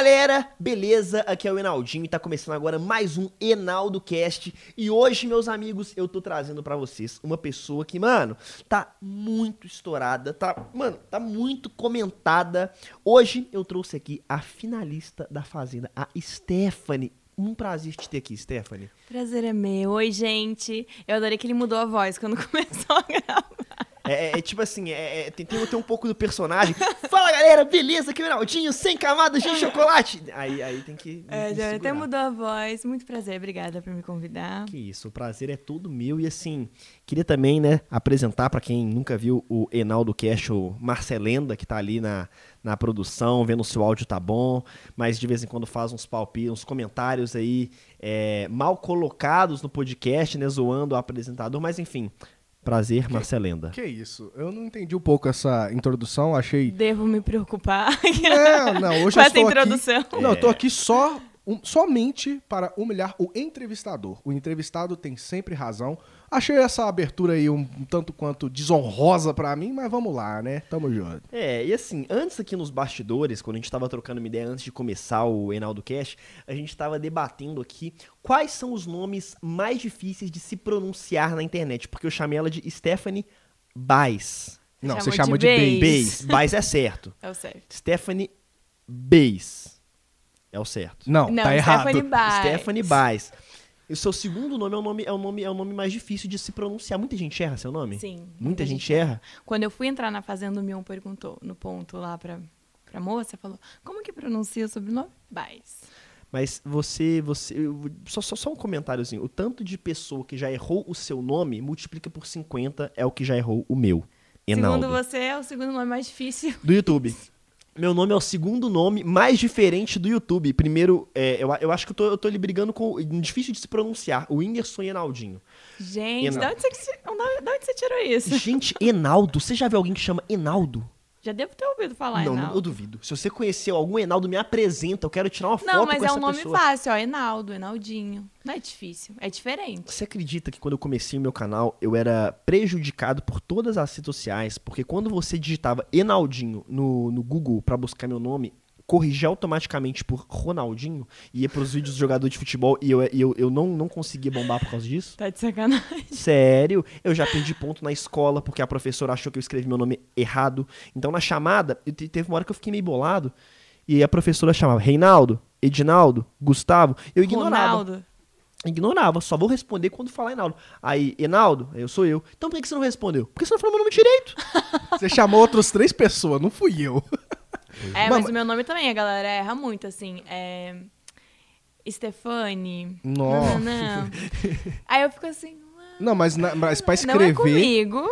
galera, beleza? Aqui é o Enaldinho e tá começando agora mais um Enaldo Cast. E hoje, meus amigos, eu tô trazendo pra vocês uma pessoa que, mano, tá muito estourada, tá, mano, tá muito comentada. Hoje eu trouxe aqui a finalista da Fazenda, a Stephanie. Um prazer te ter aqui, Stephanie. Prazer é meu. Oi, gente. Eu adorei que ele mudou a voz quando começou a gravar. É, é, é tipo assim, é, é, tem, tem, tem um pouco do personagem. Fala galera, beleza? Aqui é o Ronaldinho, sem camadas de chocolate. Aí, aí tem que. É, já até mudou a voz. Muito prazer, obrigada por me convidar. Que isso, o prazer é todo meu. E assim, queria também, né, apresentar para quem nunca viu o Enaldo Cash, o Marcelenda, que tá ali na, na produção, vendo se o áudio tá bom, mas de vez em quando faz uns palpites, uns comentários aí é, mal colocados no podcast, né, zoando o apresentador, mas enfim, Prazer, que, Marcelenda. Que isso? Eu não entendi um pouco essa introdução, achei. Devo me preocupar. Não, não, hoje Com eu essa introdução. Aqui... Não, eu tô aqui só um, somente para humilhar o entrevistador. O entrevistado tem sempre razão. Achei essa abertura aí um, um tanto quanto desonrosa para mim, mas vamos lá, né? Tamo junto. É, e assim, antes aqui nos bastidores, quando a gente tava trocando uma ideia antes de começar o Enaldo Cash, a gente tava debatendo aqui quais são os nomes mais difíceis de se pronunciar na internet, porque eu chamei ela de Stephanie Baez. Não, Chamou você chamou de. Baez, Baez é certo. É o certo. Stephanie Baez é o certo. Não, Não, tá errado. Stephanie Baez. Stephanie Baez. O seu segundo nome é o nome, é o nome é o nome mais difícil de se pronunciar. Muita gente erra seu nome? Sim. Muita gente erra? Quando eu fui entrar na Fazenda, o Mion perguntou no ponto lá pra, pra moça, falou, como que pronuncia o sobrenome? Baez. Mas você, você, só, só, só um comentáriozinho. O tanto de pessoa que já errou o seu nome multiplica por 50 é o que já errou o meu. Enaldo. Segundo você, é o segundo nome mais difícil. Do YouTube. Meu nome é o segundo nome mais diferente do YouTube. Primeiro, é, eu, eu acho que eu tô, eu tô ali brigando com. Difícil de se pronunciar. O Whindersson Enaldinho. Gente, Enaldo. da onde, você, da onde você tirou isso? Gente, Enaldo. Você já viu alguém que chama Enaldo? Já devo ter ouvido falar, não, Enaldo. eu duvido. Se você conheceu algum Enaldo, me apresenta. Eu quero tirar uma foto Não, mas com é essa um nome pessoa. fácil, ó. Enaldo, Enaldinho. Não é difícil, é diferente. Você acredita que quando eu comecei o meu canal, eu era prejudicado por todas as redes sociais? Porque quando você digitava Enaldinho no, no Google pra buscar meu nome, corrigia automaticamente por Ronaldinho, ia pros vídeos do jogador de futebol e eu, e eu, eu não, não conseguia bombar por causa disso? Tá de sacanagem. Sério, eu já perdi ponto na escola porque a professora achou que eu escrevi meu nome errado. Então na chamada, teve uma hora que eu fiquei meio bolado e a professora chamava Reinaldo, Edinaldo, Gustavo. Eu ignorava. Ronaldo. Ignorava, só vou responder quando falar Enaldo. Aí, Enaldo, eu sou eu. Então por que que você não respondeu? Porque você não falou meu nome direito. Você chamou outras três pessoas, não fui eu. É, Mas- mas o meu nome também, a galera erra muito, assim. É. Stefani. Nossa. Não, não. Aí eu fico assim. "Ué, Não, mas, na, mas pra Não é escrever. comigo.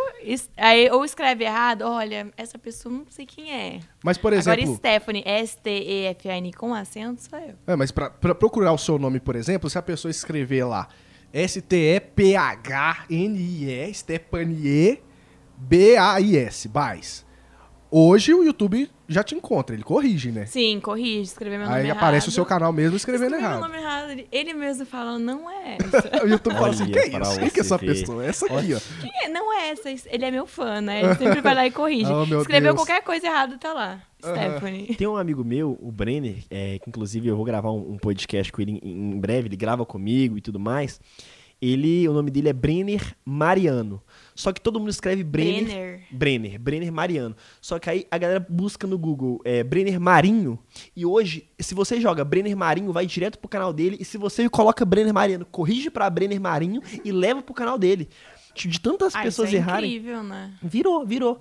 Aí, ou escreve errado, olha, essa pessoa não sei quem é. mas, por exemplo. Agora, Stephanie, S-T-E-F-A-N com acento, sou eu. É, mas pra, pra procurar o seu nome, por exemplo, se a pessoa escrever lá S-T-E-P-H-N-I-E, Stephanie B-A-I-S, Baez. Hoje o YouTube já te encontra, ele corrige, né? Sim, corrige, escrever meu nome Aí errado. aparece o seu canal mesmo escrevendo Escrevi errado. meu nome errado. ele- Ele mesmo fala, não é essa. O YouTube fala assim: Olha que é isso? Quem que é essa ver. pessoa? Essa aqui, ó. Quem é? Não é essa. Ele é meu fã, né? Ele sempre vai lá e corrige. Oh, Escreveu Deus. qualquer coisa errada, tá lá. Stephanie. Tem um amigo meu, o Brenner, é, que inclusive eu vou gravar um, um podcast com ele em, em breve, ele grava comigo e tudo mais. Ele, o nome dele é Brenner Mariano. Só que todo mundo escreve Brenner. Brenner. Brenner, Brenner Mariano. Só que aí a galera busca no Google é, Brenner Marinho. E hoje, se você joga Brenner Marinho, vai direto pro canal dele. E se você coloca Brenner Mariano, corrige pra Brenner Marinho e leva pro canal dele. De tantas Ah, pessoas isso é errarem. incrível, né? Virou, virou.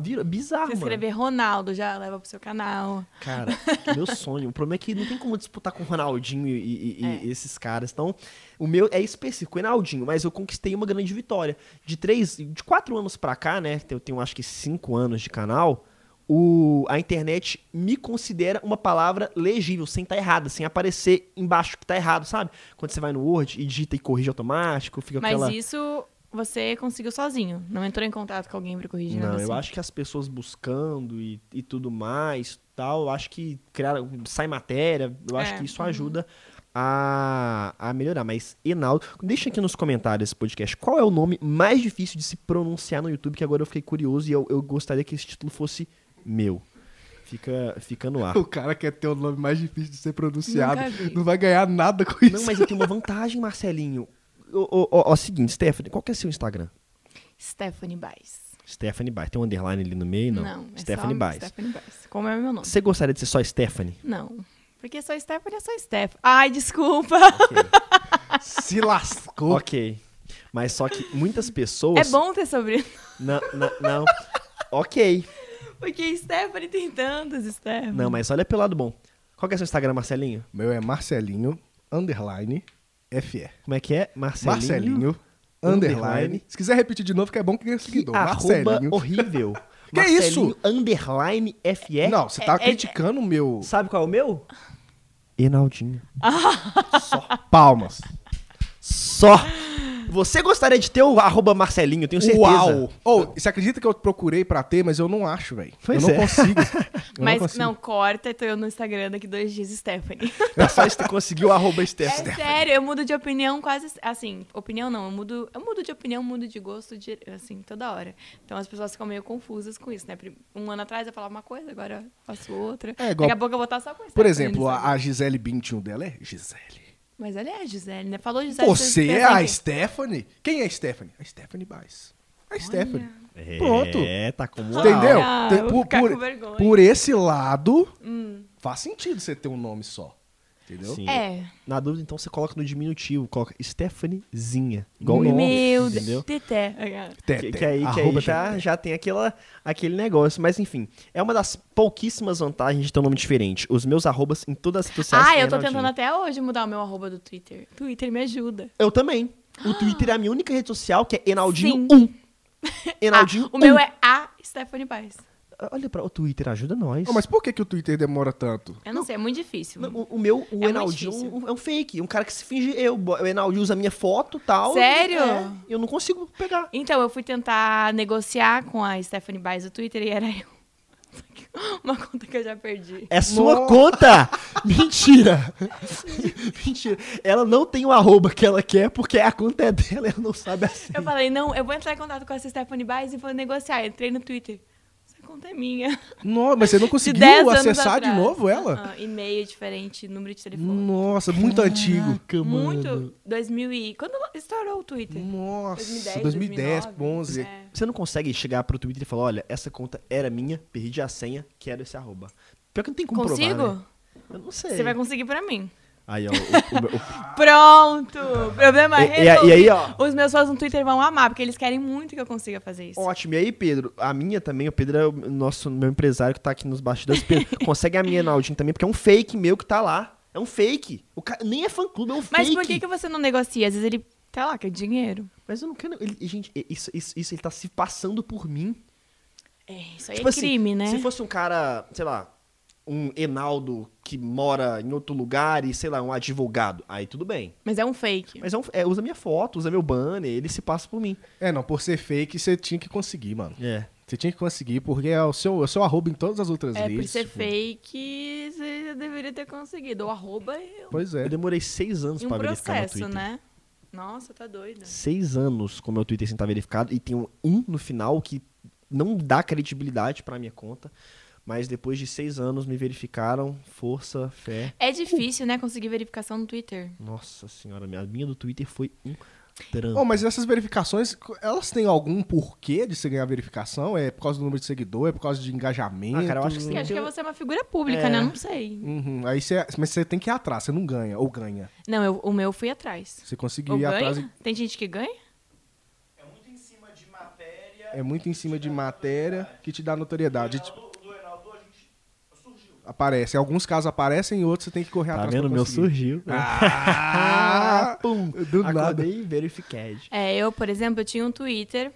Virou. Bizarro, Se mano. escrever Ronaldo, já leva pro seu canal. Cara, meu sonho. O problema é que não tem como disputar com o Ronaldinho e, e- e É. esses caras. Então, o meu é específico, o Ronaldinho, mas eu conquistei uma grande vitória. De três, de quatro anos pra cá, né? Eu tenho acho que cinco anos de canal. O, a internet me considera uma palavra legível, sem estar errada, sem aparecer embaixo que tá errado, sabe? Quando você vai no Word e digita e corrige automático, fica Mas aquela. isso você conseguiu sozinho. Não entrou em contato com alguém pra corrigir Não, nada eu assim. acho que as pessoas buscando e, e tudo mais, tal, eu acho que criar, sai matéria, eu acho É, que isso uhum. ajuda a, a melhorar. Mas, Enaldo, deixa aqui nos comentários esse podcast qual é o nome mais difícil de se pronunciar no YouTube, que agora eu fiquei curioso e eu, eu gostaria que esse título fosse meu. Fica, fica no ar. O cara quer ter o nome mais difícil de ser pronunciado. Não vai ganhar nada com isso. Não, mas eu tenho uma vantagem, Marcelinho. Ó, ó, ó, ó, seguinte, Stephanie, qual que é seu Instagram? Stephanie Baez. Stephanie Baez. Tem um underline ali no meio? Não. é Stephanie só Baez. Stephanie Baez. Como é o meu nome? Você gostaria de ser só Stephanie? Não. Porque só Stephanie é só Stephanie. Ai, desculpa. Se lascou. Ok. Mas só que muitas pessoas. É bom ter sobrenome. Não, não, não. ok. Porque Stephanie tem tantas Stephanie. Não, mas olha pelo lado bom. Qual que é seu Instagram, Marcelinho? Meu é Marcelinho, underline, FE. Como é que é? Marcelinho. Marcelinho, underline. underline. Se quiser repetir de novo, que é bom que ganha seguidor. Arroba Marcelinho. horrível. Que Marcelinho isso? Underline FE. Não, você tá É- é- criticando o meu. Sabe qual é o meu? Enaldinho. Palmas. Só. Você gostaria de ter o arroba Marcelinho, tenho certeza. Uau! Ou, você acredita que eu procurei pra ter, mas eu não acho, velho. Eu não é. consigo. Eu Mas consigo. não, corta, tô eu no Instagram daqui dois dias, Stephanie. É só você conseguir o arroba É Stephanie. sério, eu mudo de opinião quase assim. Opinião não, eu mudo, eu mudo de opinião, mudo de gosto, de, assim, toda hora. Então as pessoas ficam meio confusas com isso, né? Um ano atrás eu falava uma coisa, agora eu faço outra. É, igual- Daqui a pouco eu vou estar só com Por Stephanie exemplo, a, Gisele Bündchen dela é Gisele. Mas ela é a Gisele, né? Falou Gisele. Você é a quem? Stephanie? Quem é a Stephanie? A Stephanie Baez. A Stephanie. É, Pronto. tá com moral. Entendeu? Ah, por, por- com. Hum. por esse lado, faz sentido você ter um nome só. Entendeu? Sim. É. Na dúvida, então você coloca no diminutivo, coloca Stephaniezinha. Igual. Meu entendeu? Deus. Teté. Tete, Que, que aí, que aí já, já tem aquela, aquele negócio. Mas enfim, é uma das pouquíssimas vantagens de ter um nome diferente. Os meus arrobas em todas as redes sociais Ah, eu tô tentando até hoje mudar o meu arroba do Twitter. Twitter me ajuda. Eu também. O Twitter é a minha única rede social, que é Enaldinho Sim. 1. Enaldinho Ah, o meu 1. é a Stephanie Baez. Olha pra o Twitter, ajuda nós. Oh, mas por que, que o Twitter demora tanto? Eu não sei, é muito difícil. Não, O, o meu, o muito Enaldinho difícil. é um fake. Um cara que se finge eu. O Enaldinho usa a minha foto e tal. Sério? É, eu não consigo pegar. Então, eu fui tentar negociar com a Stephanie Baez do Twitter e era eu. Uma conta que eu já perdi. É sua conta! Mentira! Mentira. Ela não tem o arroba que ela quer porque a conta é dela, ela não sabe assim. Eu falei, não, eu vou entrar em contato com essa Stephanie Baez e vou negociar. Entrei no Twitter. Conta é minha. Não, mas você não conseguiu 10 anos acessar de novo ela? Ah, e-mail diferente, número de telefone. Nossa, muito antigo. Muito. 2000 e... Quando estourou o Twitter? Nossa, 2010, 2010, 2009. 11. É. Você não consegue chegar pro Twitter e falar, olha, essa conta era minha, perdi a senha, quero esse arroba. Pior que não tem como Consigo? provar, né? Eu não sei. Você vai conseguir pra mim. Aí, ó, o- o- o- Pronto! Problema E- e- e resolvido. aí, ó. Os meus fãs no Twitter vão amar, porque eles querem muito que eu consiga fazer isso. Ótimo. E aí, Pedro? A minha também, o Pedro é o nosso meu empresário que tá aqui nos bastidores. Pedro, consegue a minha Naldinho também, porque é um fake meu que tá lá. É um fake. O cara nem é fã clube, é um Mas fake. por que, que você não negocia? Às vezes ele, sei lá, quer dinheiro. Mas eu não quero. ele- gente, isso, isso, isso ele tá se passando por mim. É, isso aí Tipo é assim, crime, né? Se fosse um cara, sei lá, um Enaldo que mora em outro lugar e, sei lá, um advogado, aí tudo bem. Mas é um fake. Mas é um- é, usa minha foto, usa meu banner, ele se passa por mim. É, não, por ser fake, você tinha que conseguir, mano. É. Você tinha que conseguir, porque é o seu, é o seu arroba em todas as outras É, por redes. ser tipo. fake, você deveria ter conseguido. O arroba eu... Pois é. Eu demorei seis anos E um pra verificar meu processo, Twitter. né? Nossa, tá doida. Seis anos com meu Twitter sem estar verificado e tem um um no final que não dá credibilidade pra minha conta. Mas depois de seis anos me verificaram, força, fé. É difícil, né, conseguir verificação no Twitter. Nossa senhora, minha- a minha do Twitter foi um trampo. Oh, mas essas verificações, elas têm algum porquê de você ganhar verificação? É por causa do número de seguidor? É por causa de engajamento? Ah, cara, eu acho que Porque sim. acho que você é uma figura pública, É. né? Eu não sei. Uhum, aí você, mas você tem que ir atrás, você não ganha, ou ganha. Não, eu- o meu eu fui atrás. Você conseguiu Ou ir ganha? atrás. e- Tem gente que ganha? É muito em cima de matéria que te dá notoriedade. Tipo, Aparece. Em alguns casos aparecem, em outros você tem que correr Tá atrás vendo? O meu surgiu. Ah, Pum! do nada. Acordei verificado. É, eu, por exemplo, eu tinha um Twitter.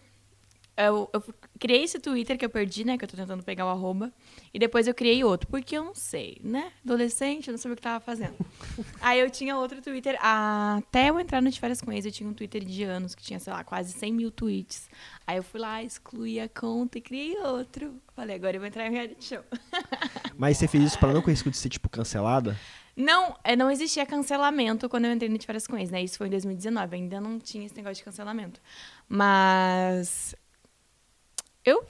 Eu, eu criei esse Twitter que eu perdi, né? Que eu tô tentando pegar o arroba. E depois eu criei outro. Porque eu não sei, né? Adolescente, eu não sabia o que tava fazendo. Aí eu tinha outro Twitter. Até eu entrar no de férias com eles, eu tinha um Twitter de anos que tinha, sei lá, quase 100 mil tweets. Aí eu fui lá, excluí a conta e criei outro. Falei, agora eu vou entrar em reality show. Mas você fez isso pra não correr risco de ser, tipo, cancelada? Não, é, não existia cancelamento quando eu entrei no de férias com eles, né? Isso foi em 2019, ainda não tinha esse negócio de cancelamento. Mas eu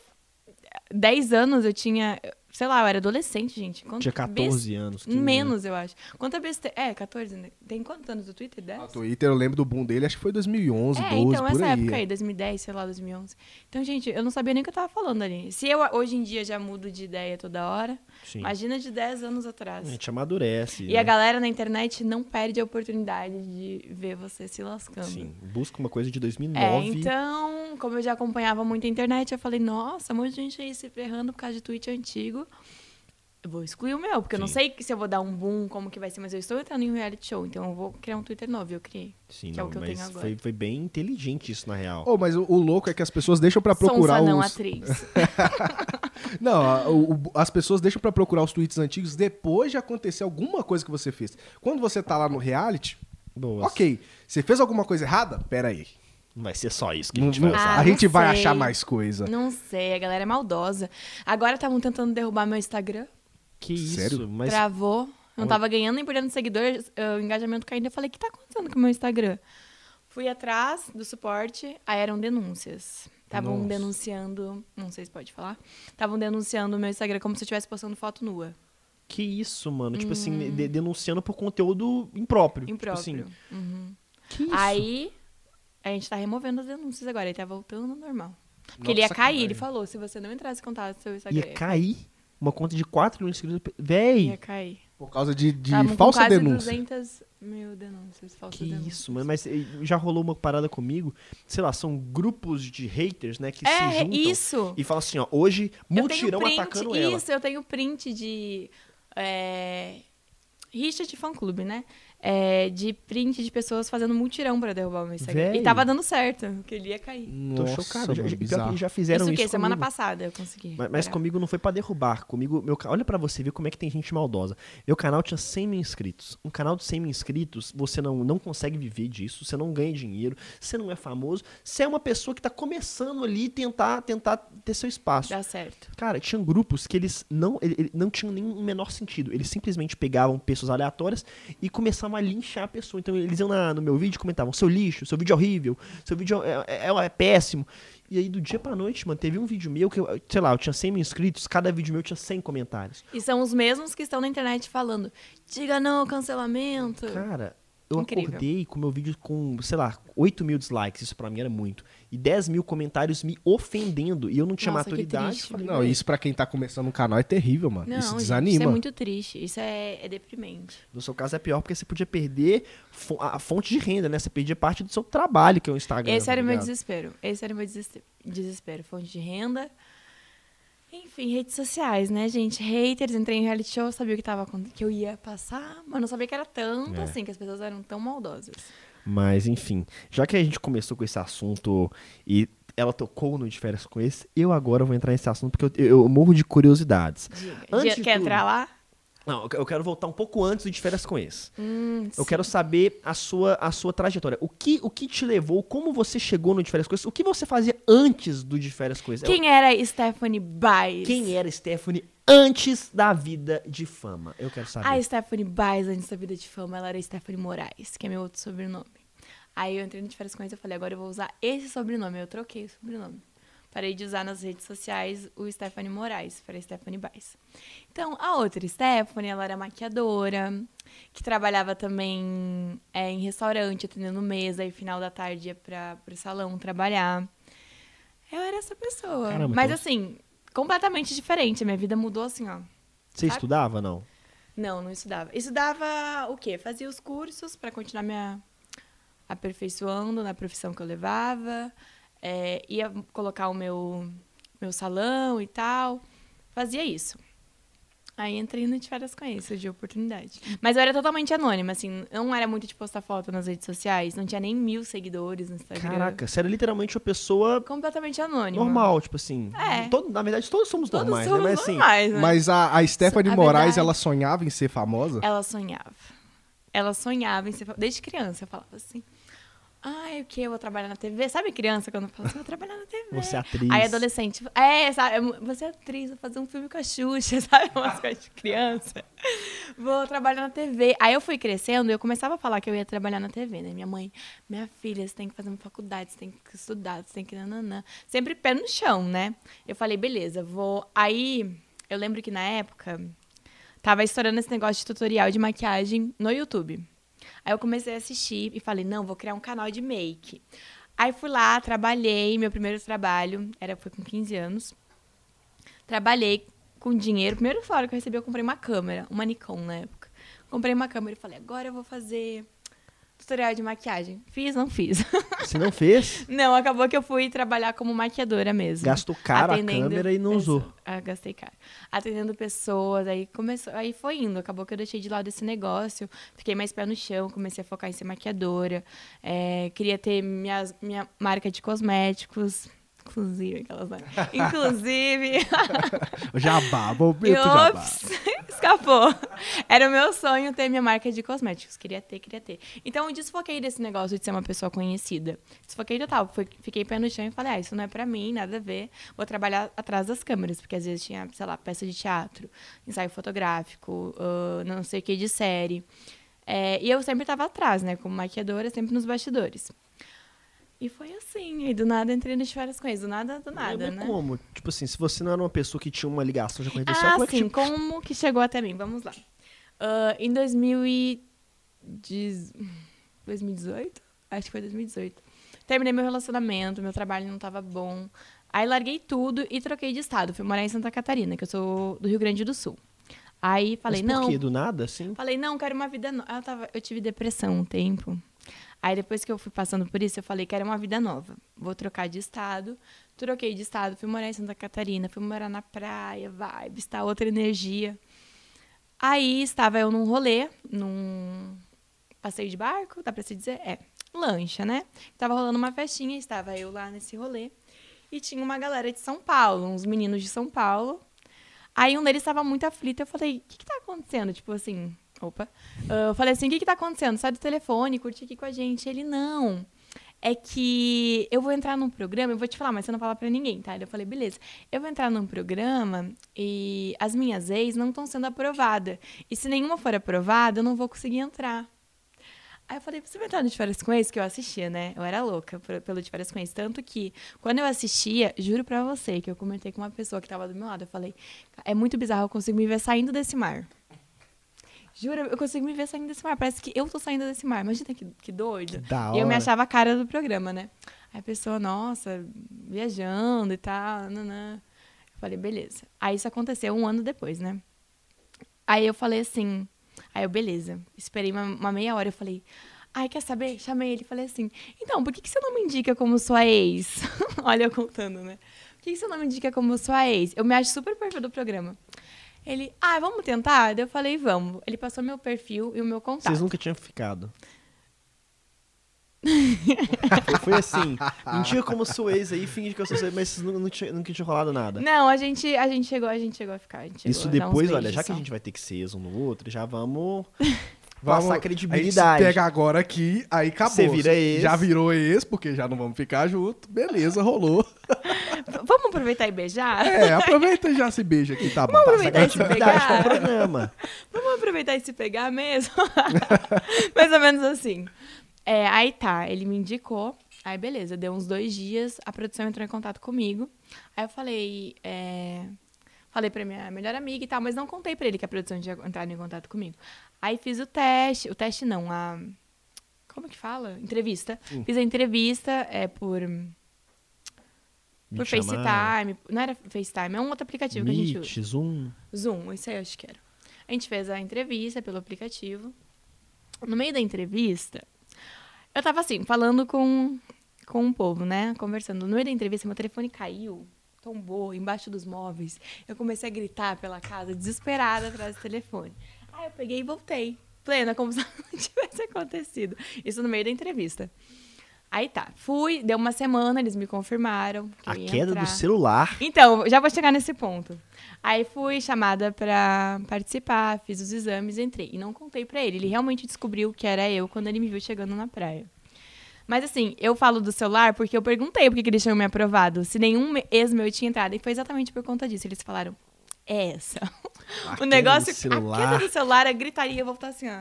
10 anos eu tinha sei lá, eu era adolescente, gente. Quanto Tinha 14 anos. 15 Menos, eu acho. Quanta besteira. É, 14, né? Tem quantos anos do Twitter? 10? O Twitter, eu lembro do boom dele, acho que foi 2011, É, 12, então, por essa aí. época aí, 2010, sei lá, 2011. Então, gente, eu não sabia nem o que eu tava falando ali. Se eu hoje em dia já mudo de ideia toda hora, Sim. imagina de 10 anos atrás. A gente amadurece. E né? a galera na internet não perde a oportunidade de ver você se lascando. Sim, busca uma coisa de 2009. É, então, como eu já acompanhava muito a internet, eu falei, nossa, um monte de gente aí se ferrando por causa de tweet antigo. Eu vou excluir o meu, porque eu não Sim. sei se eu vou dar um boom, como que vai ser, mas eu estou entrando em um reality show, então eu vou criar um Twitter novo, eu criei. Sim, que é o não, que eu mas tenho agora. Foi, foi bem inteligente isso, na real. Oh, mas o, o louco é que as pessoas deixam pra procurar Sonsa não os... atriz. Não, a- o- as pessoas deixam pra procurar os tweets antigos depois de acontecer alguma coisa que você fez. Quando você tá lá no reality, Boa. ok. Você fez alguma coisa errada? Pera aí. Não vai ser só isso que a Não- gente vai usar. Ah, a gente vai sei. achar mais coisa. não sei, a galera é maldosa. Agora estavam tentando derrubar meu Instagram, Que isso? Sério? Mas travou. Não tava ganhando nem perdendo seguidores, eh, o engajamento caindo. Eu falei, o que tá acontecendo com o meu Instagram? Fui atrás do suporte, aí eram denúncias. Estavam denunciando, não sei se pode falar, estavam denunciando o meu Instagram como se eu estivesse postando foto nua. que isso, mano? Tipo assim, de- denunciando por conteúdo impróprio. Tipo Impróprio. assim, Uhum. que isso? Aí, a gente tá removendo as denúncias agora, ele tá voltando ao normal. Porque ele ia Nossa, cair, sacanagem. ele falou, se você não entrasse em contato com seu Instagram, Ia cair uma conta de 4 milhões de seguidores. Véi! ia cair. Por causa de, de Tavam falsa quase denúncia. 200 mil denúncias, falsas Que denúncias. isso, mano. Mas eh, já rolou uma parada comigo. Sei lá, são grupos de haters, né? Que se É, juntam isso. e falam assim, ó, hoje Eu mutirão tenho print, atacando ela. Isso, eu tenho print de. É, rixa de fã clube, né? É, de print de pessoas fazendo mutirão pra derrubar o meu Instagram. Véi. E tava dando certo, que ele ia cair. Tô Nossa, chocado. Já, mano, já- já fizeram isso isso, o quê? Semana passada eu consegui. Mas, mas comigo não foi pra derrubar. Comigo, meu, olha pra você ver como é que tem gente maldosa. Meu canal tinha 100 mil inscritos. Um canal de 100 mil inscritos, você não, não consegue viver disso, você não ganha dinheiro, você não é famoso, você é uma pessoa que tá começando ali tentar, tentar ter seu espaço. Dá certo. Cara, tinham grupos que eles não, ele- ele- não tinham nenhum menor sentido. Eles simplesmente pegavam pessoas aleatórias e começavam a linchar a pessoa. Então eles iam na- no meu vídeo e comentavam: seu lixo, seu vídeo é horrível, seu vídeo é, é- é- é péssimo. E aí do dia pra noite, mano, teve um vídeo meu que, eu, sei lá, eu tinha 100 mil inscritos, cada vídeo meu tinha 100 comentários. E são os mesmos que estão na internet falando: diga não ao cancelamento. Cara, eu Incrível. acordei com meu vídeo com, sei lá, 8 mil dislikes, isso pra mim era muito. E 10 mil comentários me ofendendo. E eu não tinha Nossa, maturidade. triste. Não, "Véi, isso pra quem tá começando um canal é terrível, mano. Não, isso gente, desanima. isso é muito triste. Isso é, é deprimente. No seu caso é pior porque você podia perder a fonte de renda, né? Você perdia parte do seu trabalho, que é o Instagram. Esse tá era o meu ligado? desespero. Esse era o meu desespe- desespero. Fonte de renda. Enfim, redes sociais, né, gente? Haters, entrei em reality show, sabia o que, tava, que eu ia passar, mas não sabia que era tanto É. assim, que as pessoas eram tão maldosas. Mas, enfim, já que a gente começou com esse assunto e ela tocou no de férias com esse, eu agora vou entrar nesse assunto porque eu, eu morro de curiosidades. Diga. Antes Quer tudo- entrar lá? Não, eu quero voltar um pouco antes do de férias com esse. Hum, Eu sim. quero saber a sua, a sua trajetória. O que, o que te levou, como você chegou no de férias com esse, o que você fazia antes do de férias com esse? Quem era Stephanie Baez? Quem era Stephanie antes da vida de fama? Eu quero saber. A Stephanie Baez, antes da vida de fama, ela era Stephanie Moraes, que é meu outro sobrenome. Aí eu entrei no de férias com eles e falei, agora eu vou usar esse sobrenome. Eu troquei o sobrenome. Parei de usar nas redes sociais o Stephanie Moraes, falei Stephanie Baez. Então, a outra Stephanie, ela era maquiadora, que trabalhava também é, em restaurante, atendendo mesa, e final da tarde ia para o salão trabalhar. Eu era essa pessoa. Caramba, Mas então- assim, completamente diferente. A minha vida mudou assim, ó. Você sabe? estudava, não? Não, não estudava. Estudava o quê? Fazia os cursos para continuar me a- aperfeiçoando na profissão que eu levava. É, ia colocar o meu, meu salão e tal. Fazia isso. Aí entrei no de férias com isso, de oportunidade. Mas eu era totalmente anônima, assim. Não era muito de postar foto nas redes sociais. Não tinha nem mil seguidores no Instagram. Caraca, você era literalmente uma pessoa Completamente anônima. normal, tipo assim. É. todo- na verdade, todos somos Todos normais, somos né? Mas assim. normais, né? Mas a, a Stephanie A Moraes, verdade- ela sonhava em ser famosa? Ela sonhava. Ela sonhava em ser. fa- Desde criança eu falava assim. Ai, o que? Eu vou trabalhar na TV. Sabe criança quando fala assim, vou trabalhar na TV? Você é atriz. Aí adolescente, é, sabe? Você é atriz, vou fazer um filme com a Xuxa, sabe? Umas coisas de criança. Vou trabalhar na TV. Aí eu fui crescendo e eu começava a falar que eu ia trabalhar na TV, né? Minha mãe, minha filha, você tem que fazer uma faculdade, você tem que estudar, você tem que nananã. Sempre pé no chão, né? Eu falei, beleza, vou. Aí Eu lembro que na época tava estourando esse negócio de tutorial de maquiagem no YouTube. Aí eu comecei a assistir e falei, não, vou criar um canal de make. Aí fui lá, trabalhei, meu primeiro trabalho, era foi com 15 anos. Trabalhei com dinheiro. Primeiro salário que eu recebi, eu comprei uma câmera, uma Nikon na época. Comprei uma câmera e falei, agora eu vou fazer tutorial de maquiagem. Fiz, não fiz. Você não fez? não, acabou que eu fui trabalhar como maquiadora mesmo. Gastou caro a Atendendo- câmera e não usou. Ah, gastei caro. Atendendo pessoas, aí começou, aí foi indo. Acabou que eu deixei de lado esse negócio. Fiquei mais pé no chão, comecei a focar em ser maquiadora. É, queria ter minhas, minha marca de cosméticos. Inclusive, aquelas. né? Inclusive. Jabá, E momento jabá. escapou. Era o meu sonho ter minha marca de cosméticos. Queria ter, queria ter. Então, eu desfoquei desse negócio de ser uma pessoa conhecida. Desfoquei total. Fiquei pé no chão e falei, ah, isso não é pra mim, nada a ver. Vou trabalhar atrás das câmeras. Porque às vezes tinha, sei lá, peça de teatro, ensaio fotográfico, ah, não sei o que de série. É, e eu sempre tava atrás, né? Como maquiadora, sempre nos bastidores. E foi assim. Aí do nada entrei nas férias com eles. Do nada, do nada, Mas né? como? Tipo assim, se você não era uma pessoa que tinha uma ligação já com a rede social, Ah, como é que sim. tipo, Como que chegou até mim? Vamos lá. Ah, em 2010 2018? Acho que foi 2018. Terminei meu relacionamento, meu trabalho não estava bom. Aí larguei tudo e troquei de estado. Fui morar em Santa Catarina, que eu sou do Rio Grande do Sul. Aí falei, Mas por não. quê? Do nada, assim? Falei, não, quero uma vida nova. Eu, tava, eu tive depressão um tempo. Aí depois que eu fui passando por isso, eu falei, quero uma vida nova. Vou trocar de estado. Troquei de estado, fui morar em Santa Catarina, fui morar na praia, vibe, está outra energia. Aí estava eu num rolê, num passeio de barco, dá pra se dizer? É, lancha, né? Tava rolando uma festinha, estava eu lá nesse rolê. E tinha uma galera de São Paulo, uns meninos de São Paulo. Aí um deles estava muito aflito. Eu falei, o que, que tá acontecendo? Tipo assim, opa. Ah, Eu falei assim, o que, que tá acontecendo? Sai do telefone, curte aqui com a gente. Ele, não. É que eu vou entrar num programa, eu vou te falar, mas você não fala pra ninguém, tá? Eu falei, beleza. Eu vou entrar num programa e as minhas ex não estão sendo aprovadas. E se nenhuma for aprovada, eu não vou conseguir entrar. Aí eu falei, você vai entrar no De Férias com Ex? Que eu assistia, né? Eu era louca pelo De Férias com Ex. Tanto que, quando eu assistia, juro pra você, que eu comentei com uma pessoa que tava do meu lado. Eu falei, é muito bizarro, eu consigo me ver saindo desse mar. Juro, eu consigo me ver saindo desse mar. Parece que eu tô saindo desse mar. Imagina que, que doido. Da E eu me achava a cara do programa, né? Aí a pessoa, nossa, viajando e tal. Nanã. Eu falei, beleza. Aí isso aconteceu um ano depois, né? Aí eu falei assim. Aí eu, beleza. Esperei uma, uma meia hora. Eu falei, ai, quer saber? Chamei ele e falei assim: então, por que, que você não me indica como sua ex? Olha, eu contando, né? Por que, que você não me indica como sua ex? Eu me acho super perfil do programa. Ele, ah, vamos tentar? Daí eu falei, vamos. Ele passou meu perfil e o meu contato. Vocês nunca tinham ficado. foi, assim, mentira como sua ex aí, finge que eu sou seu ex, mas vocês nunca, não tinha, nunca tinha rolado nada. Não, a gente, a gente chegou, a gente chegou a ficar. a gente Isso a depois, olha, já que a gente vai ter que ser ex um no outro, já vamos Vamos- passar Aí credibilidade. se pega agora aqui, aí acabou. Você vira ex. Já virou ex, porque já não vamos ficar junto. Beleza, rolou. Vamos aproveitar e beijar? É, aproveita e já se beija aqui, tá bom. Vamos Tá aproveitar e se pegar? programa. Vamos aproveitar e se pegar mesmo? Mais ou menos assim. É, aí tá, ele me indicou. Aí beleza, deu uns dois dias, a produção entrou em contato comigo. Aí eu falei, é, falei pra minha melhor amiga e tal, mas não contei pra ele que a produção tinha entrado em contato comigo. Aí fiz o teste, o teste não, a como que fala? Entrevista. Fiz a entrevista é por por Videochamada, FaceTime, não era FaceTime, é um outro aplicativo que a gente usa. Meet, Zoom. Zoom, isso aí eu acho que era. A gente fez a entrevista pelo aplicativo. No meio da entrevista, eu tava assim, falando com, com um povo, né? Conversando. No meio da entrevista, meu telefone caiu, tombou embaixo dos móveis. Eu comecei a gritar pela casa, desesperada atrás do telefone. Aí eu peguei e voltei. Plena, como se não tivesse acontecido. Isso no meio da entrevista. Aí tá, fui, deu uma semana, eles me confirmaram. Que A queda entrar. do celular. Então, já vou chegar nesse ponto. Aí fui chamada pra participar, fiz os exames, entrei. E não contei pra ele. Ele realmente descobriu que era eu quando ele me viu chegando na praia. Mas assim, eu falo do celular porque eu perguntei por que eles tinham me aprovado. Se nenhum ex meu tinha entrado. E foi exatamente por conta disso. Eles falaram, é essa. A o negócio, celular. a queda do celular, a gritaria, eu vou voltar assim, ó.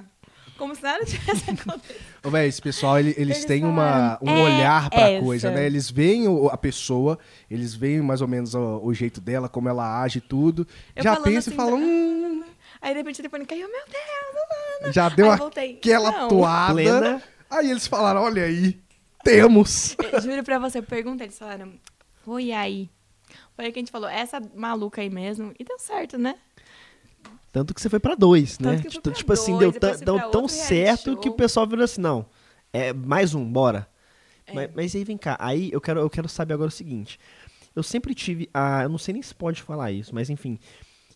Como se nada tivesse acontecido. Ô, véi, esse pessoal, ele- eles, Eles têm uma, um "É olhar pra essa." coisa, né? Eles veem o- a pessoa, eles veem mais ou menos o, o jeito dela, como ela age e tudo. Eu já falando pensam e assim, falam, tá- hum, Aí de repente o telefone caiu, meu Deus, Alana. já deu Aí voltei. aquela Não. toada. Plena. Aí eles falaram, olha aí, temos. Eu Juro pra você, pergunta, eles falaram, foi aí. Foi aí que a gente falou, essa maluca aí mesmo. E deu certo, né? Tanto que você foi pra dois, Tanto né? eu fui Tipo, tipo assim, deu, deu tão certo que o pessoal virou assim, não, é mais um, bora. É. Mas, mas aí vem cá, aí eu quero, eu quero saber agora o seguinte. Eu sempre tive a. Eu não sei nem se pode falar isso, mas enfim.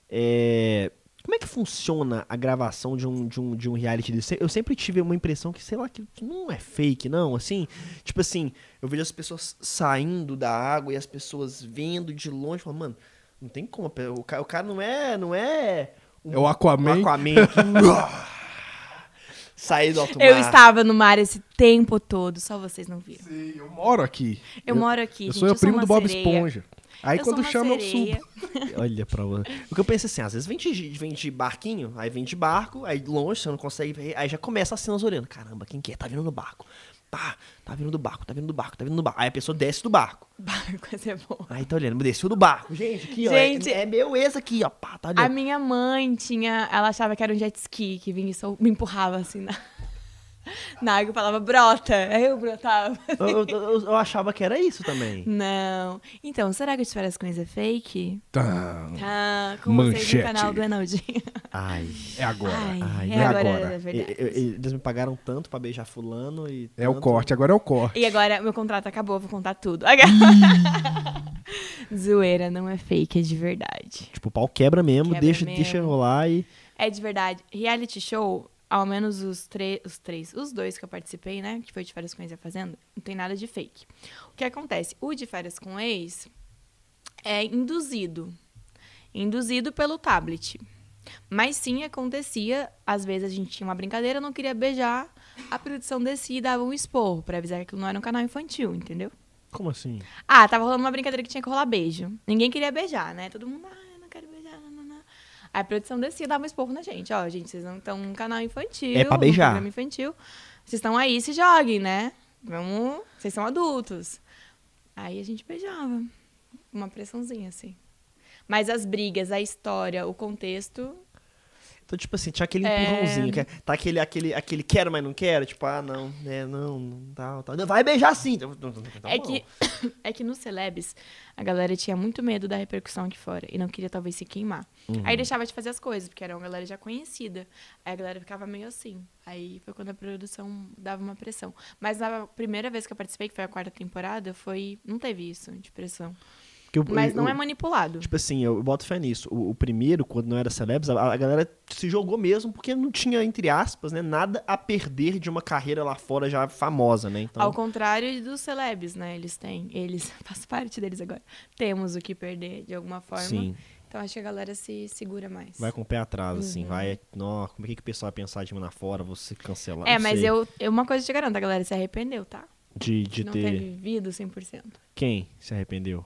é, como é que funciona a gravação de um, de um, de um reality desse? Eu sempre tive uma impressão que, sei lá, que não é fake, não, assim. Tipo assim, eu vejo as pessoas saindo da água e as pessoas vendo de longe, falando, mano, não tem como. O cara, o cara não é. Não é. É o Aquaman. Um Aquaman Sair do alto mar. Eu estava no mar esse tempo todo, só vocês não viram. Sim, eu moro aqui. Eu, moro aqui, Eu gente, sou o primo uma do Bob sereia. Esponja. Aí eu quando sou uma chama, sereia. eu subo. Olha pra você. O que eu penso assim, às vezes vem de, vem de barquinho, aí vem de barco, aí longe, você não consegue ver, aí já começa as cenas olhando. Caramba, quem que é? Tá vindo no barco. Pá, tá vindo do barco, tá vindo do barco, tá vindo do barco. Aí a pessoa desce do barco. Barco, essa é boa. Aí tá olhando, desceu do barco. Gente, aqui, Gente, ó. É, é meu ex aqui, ó. Pá, tá A olhando. minha mãe tinha. Ela achava que era um jet ski que vinha e só me empurrava assim na, na água e falava, brota. Aí eu brotava. Eu, eu- eu- achava que era isso também. Não. Então, será que Férias com Ex é fake? Tá. Tá, com vocês Manchete. no canal do Enaldinho. Ai. É agora. Ai, Ai, é é agora, agora. é verdade. E- e- Eles me pagaram tanto pra beijar fulano e. É o corte, agora é o corte. E agora, meu contrato acabou, vou contar tudo. Zoeira, não é fake, é de verdade. Tipo, o pau quebra mesmo, Quebra deixa, mesmo. deixa rolar e. É de verdade. Reality show, ao menos os, os três, os dois que eu participei, né? Que foi de férias com ex e a fazenda, não tem nada de fake. O que acontece? O de férias com ex é induzido. Induzido pelo tablet. Mas sim acontecia, às vezes a gente tinha uma brincadeira, eu não queria beijar, a produção descia e dava um esporro pra avisar que aquilo não era um canal infantil, entendeu? Como assim? Ah, tava rolando uma brincadeira que tinha que rolar beijo. Ninguém queria beijar, né? Todo mundo, ah, eu não quero beijar, não, não, não. Aí a produção descia dava um esporro na gente. Ó, gente, vocês não estão num canal infantil. É pra beijar. programa infantil. Vocês estão aí, se joguem, né? Vamos, vocês são adultos. Aí a gente beijava. Uma pressãozinha, assim. Mas as brigas, a história, o contexto... Então, tipo assim, tinha aquele É. empurrãozinho, que é- tá aquele, aquele, aquele quero, mas não quero, tipo, ah, não, é, não, não, tal, tal. Vai beijar sim. Então, então, então, é, bom. que, é que nos celebs, a galera tinha muito medo da repercussão aqui fora. E não queria, talvez, se queimar. Uhum. Aí deixava de fazer as coisas, porque era uma galera já conhecida. Aí a galera ficava meio assim. Aí foi quando a produção dava uma pressão. Mas na primeira vez que eu participei, que foi a quarta temporada, foi. Não teve isso de pressão. Eu- Mas eu- não é manipulado. Tipo assim, eu boto fé nisso. O, o primeiro, quando não era celebs, a, a galera se jogou mesmo porque não tinha, entre aspas, né, nada a perder de uma carreira lá fora já famosa, né? Então, Ao contrário dos celebs, né? Eles têm. Eles. Faço parte deles agora. Temos o que perder de alguma forma. sim, Então acho que a galera se segura mais. vai com o pé atrás, assim, Uhum. vai, nó, como é que, o pessoal vai pensar de mim lá fora, você cancelar? É, Não mas sei. eu, eu. Uma coisa eu te garanto, a galera se arrependeu, tá? De, de não ter... ter vivido 100%. Quem se arrependeu?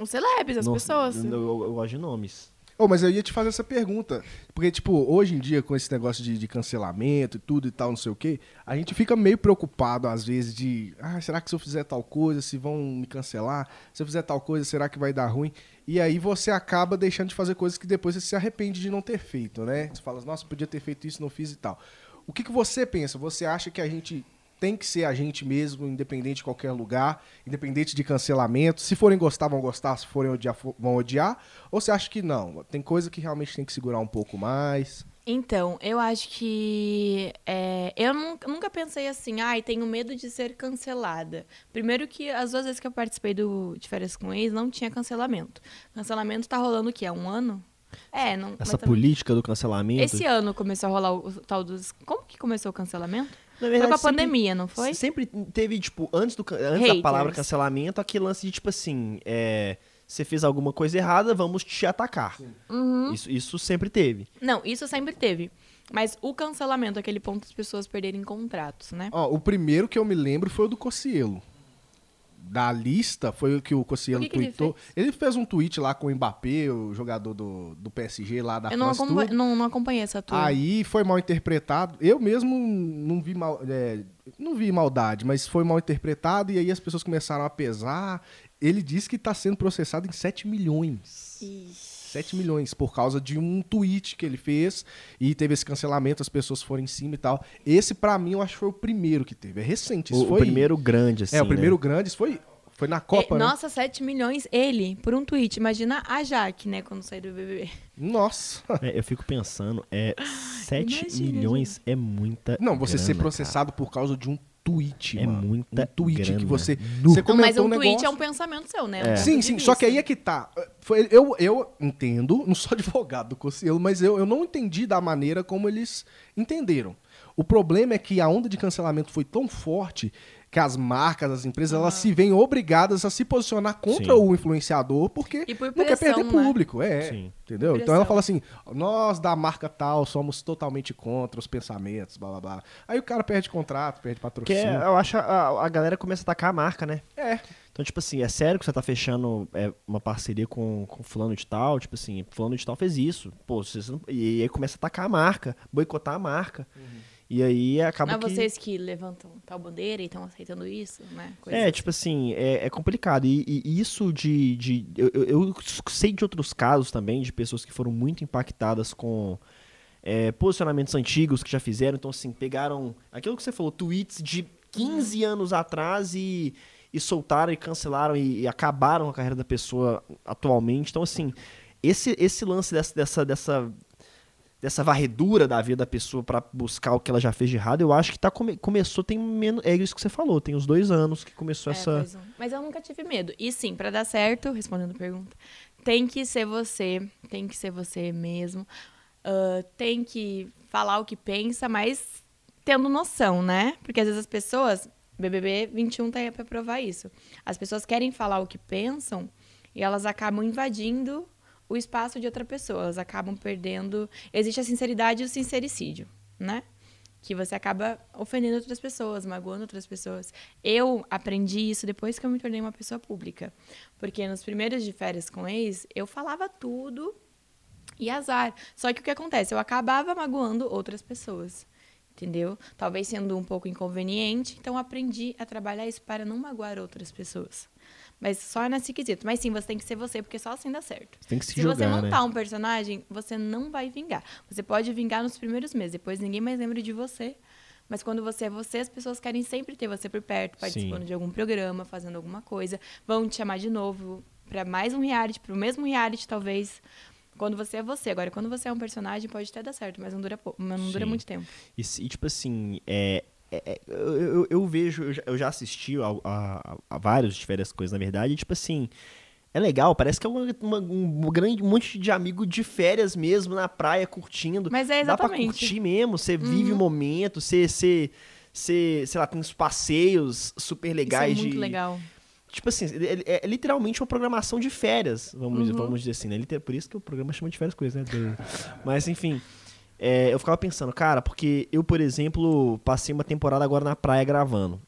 Os celebs, as Não- pessoas. Eu, eu- eu gosto de nomes. Ô, mas eu ia te fazer essa pergunta. Porque, tipo, hoje em dia, com esse negócio de, de cancelamento e tudo e tal, não sei o quê, a gente fica meio preocupado, às vezes, de. Ah, será que se eu fizer tal coisa, se vão me cancelar? Se eu fizer tal coisa, será que vai dar ruim? E aí você acaba deixando de fazer coisas que depois você se arrepende de não ter feito, né? Você fala, nossa, podia ter feito isso, não fiz e tal. O que, que você pensa? Você acha que a gente tem que ser a gente mesmo, independente de qualquer lugar, independente de cancelamento? Se forem gostar, vão gostar, se forem odiar, vão odiar? Ou você acha que não? Tem coisa que realmente tem que segurar um pouco mais? Então, eu acho que. é, eu nun- nunca pensei assim, ai, tenho medo de ser cancelada. Primeiro que as duas vezes que eu participei do De Férias com Ex, não tinha cancelamento. Cancelamento tá rolando o quê? Há um ano? É, não. mas Essa também- política do cancelamento. Esse ano começou a rolar o, o tal dos. Como que começou o cancelamento? Na Foi com a sempre- pandemia, não foi? Sempre teve, tipo, antes, do, antes da palavra cancelamento, aquele lance de, tipo assim, é, você fez alguma coisa errada, vamos te atacar. Uhum. Isso, isso sempre teve. Não, isso sempre teve. Mas o cancelamento, aquele ponto das pessoas perderem contratos, né? Ó, o primeiro que eu me lembro foi o do Cocielo. Da lista foi o que o Cossielo que ele tweetou. Ele, fez um tweet lá com o Mbappé, o jogador do, do PSG lá da Eu não, acompa- não, não acompanhei essa turma. Aí foi mal interpretado. Eu mesmo não vi mal, é, não vi maldade, mas foi mal interpretado e aí as pessoas começaram a pesar. Ele disse que está sendo processado em 7 milhões. Ixi. 7 milhões por causa de um tweet que ele fez e teve esse cancelamento, as pessoas foram em cima e tal. Esse pra mim eu acho que foi o primeiro que teve. É recente, isso O, o foi primeiro grande, assim. É, o né? primeiro grande, isso foi foi na Copa, E- né? Nossa, 7 milhões, ele, por um tweet. Imagina a Jaque, né, quando sair do BBB. Nossa. É, eu fico pensando, é 7 Imagina, milhões é muita. Não, você ser grana, processado por causa de um tweet, É mano. muita um tweet grana. que você Nu. você Não, mas comentou um um tweet negócio. é um pensamento seu, né? É. Um Sim, sim, só que aí é que tá. Foi, eu, eu entendo, não sou advogado do Cossielo, mas eu, eu não entendi da maneira como eles entenderam. O problema é que a onda de cancelamento foi tão forte que as marcas, as empresas, elas se veem obrigadas a se posicionar contra Sim. o influenciador porque por não quer pressão, perder né? público. É, Sim. entendeu? Pressão. Então ela fala assim, nós da marca tal somos totalmente contra os pensamentos, blá blá blá. Aí o cara perde contrato, perde Que é, patrocínio. eu acho a, a galera começa a atacar a marca, né? É. Então, tipo assim, é sério que você tá fechando é, uma parceria com, com fulano de tal? Tipo assim, fulano de tal fez isso. Pô, vocês não- e aí começa a atacar a marca, boicotar a marca. E aí acaba Não é que... vocês que levantam tal bandeira e estão aceitando isso, né? Coisa É, assim. tipo assim, é, é complicado. E, e isso de. de eu, eu- eu sei de outros casos também, de pessoas que foram muito impactadas com é, posicionamentos antigos que já fizeram. Então, assim, pegaram aquilo que você falou, tweets de 15 anos atrás e, e soltaram e cancelaram e, e acabaram a carreira da pessoa atualmente. Então, assim, esse, esse lance dessa, dessa, dessa, dessa varredura da vida da pessoa pra buscar o que ela já fez de errado, eu acho que tá come- começou, tem menos. É isso que você falou, tem uns dois anos que começou É, essa. é. Mas eu nunca tive medo. E sim, pra dar certo, respondendo a pergunta, tem que ser você, tem que ser você mesmo. ah, tem que falar o que pensa, mas tendo noção, né? Porque às vezes as pessoas, BBB 21 tá aí pra provar isso. As pessoas querem falar o que pensam e elas acabam invadindo o espaço de outra pessoa. Elas acabam perdendo. Existe a sinceridade e o sincericídio, né? que você acaba ofendendo outras pessoas, magoando outras pessoas. Eu aprendi isso depois que eu me tornei uma pessoa pública. Porque nos primeiros de férias com ex, eu falava tudo e azar. Só que o que acontece? Eu acabava magoando outras pessoas. Entendeu? Talvez sendo um pouco inconveniente, então aprendi a trabalhar isso para não magoar outras pessoas. Mas só nesse quesito. Mas sim, você tem que ser você, porque só assim dá certo. Tem que se, Se jogar, você né? montar um personagem, você não vai vingar. Você pode vingar nos primeiros meses, depois ninguém mais lembra de você. Mas quando você é você, as pessoas querem sempre ter você por perto, participando Sim. de algum programa, fazendo alguma coisa. Vão te chamar de novo para mais um reality, para o mesmo reality, talvez. Quando você é você. Agora, quando você é um personagem, pode até dar certo, mas não dura, pou- mas não dura muito tempo. E, e, tipo assim, é, é- é- eu, eu- eu vejo, eu já, eu já assisti a, a- a vários de férias coisas, na verdade, e, tipo assim, é legal, parece que é uma, uma- um grande monte de amigo de férias mesmo, na praia, curtindo. Mas é Dá pra exatamente. Uhum. curtir mesmo, você vive o momento, você, você, você, sei lá, tem uns passeios super Isso é legais muito de... legal. Tipo assim, é, é literalmente uma programação de férias, vamos, Uhum. vamos dizer assim, né? Por isso que o programa chama de férias coisas, né? Mas, enfim, é, eu ficava pensando, cara, porque eu, por exemplo, passei uma temporada agora na praia gravando.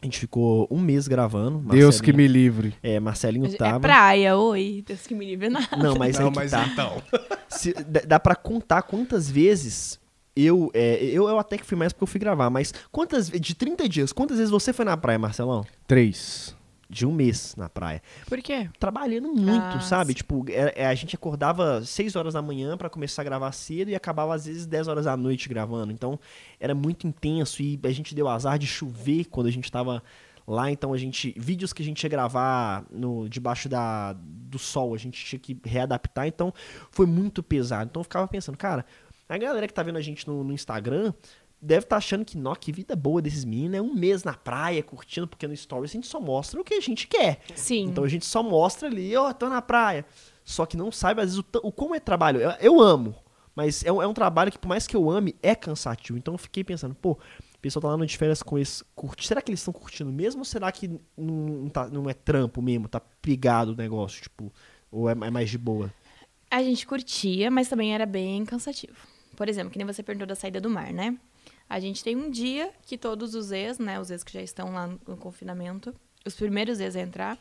A gente ficou um mês gravando. Deus que me livre. É, Marcelinho É tava. praia, oi. Deus que me livre nada. Não, mas Não, que mas tá. então. Se- dá, dá pra contar quantas vezes eu, é, eu. Eu até que fui mais porque eu fui gravar, mas quantas. De 30 dias, quantas vezes você foi na praia, Marcelão? Três. De um mês na praia. Por quê? trabalhando muito, Ah, sabe? sim. Tipo, é- é, a gente acordava 6 horas da manhã pra começar a gravar cedo e acabava às vezes 10 horas da noite gravando. Então, era muito intenso e a gente deu azar de chover quando a gente tava lá, então a gente vídeos que a gente ia gravar no debaixo da do sol, a gente tinha que readaptar, então foi muito pesado. Então eu ficava pensando, cara, a galera que tá vendo a gente no, no Instagram deve estar achando que, nó, que vida boa desses meninos, é um mês na praia, curtindo, porque no Stories a gente só mostra o que a gente quer. Sim. Então a gente só mostra ali, ó, tô na praia. Só que não sabe, às vezes, o, o como é trabalho. Eu, eu amo, mas é um, é um trabalho que, por mais que eu ame, é cansativo. Então eu fiquei pensando, pô, o pessoal tá lá no de férias com esse. Curti, será que eles estão curtindo mesmo ou será que não, não tá- não é trampo mesmo? Tá pegado o negócio, tipo, ou é, é mais de boa? A gente curtia, mas também era bem cansativo. Por exemplo, que nem você perguntou da saída do mar, né? A gente tem um dia que todos os ex, né, os ex que já estão lá no confinamento, os primeiros dias a entrar,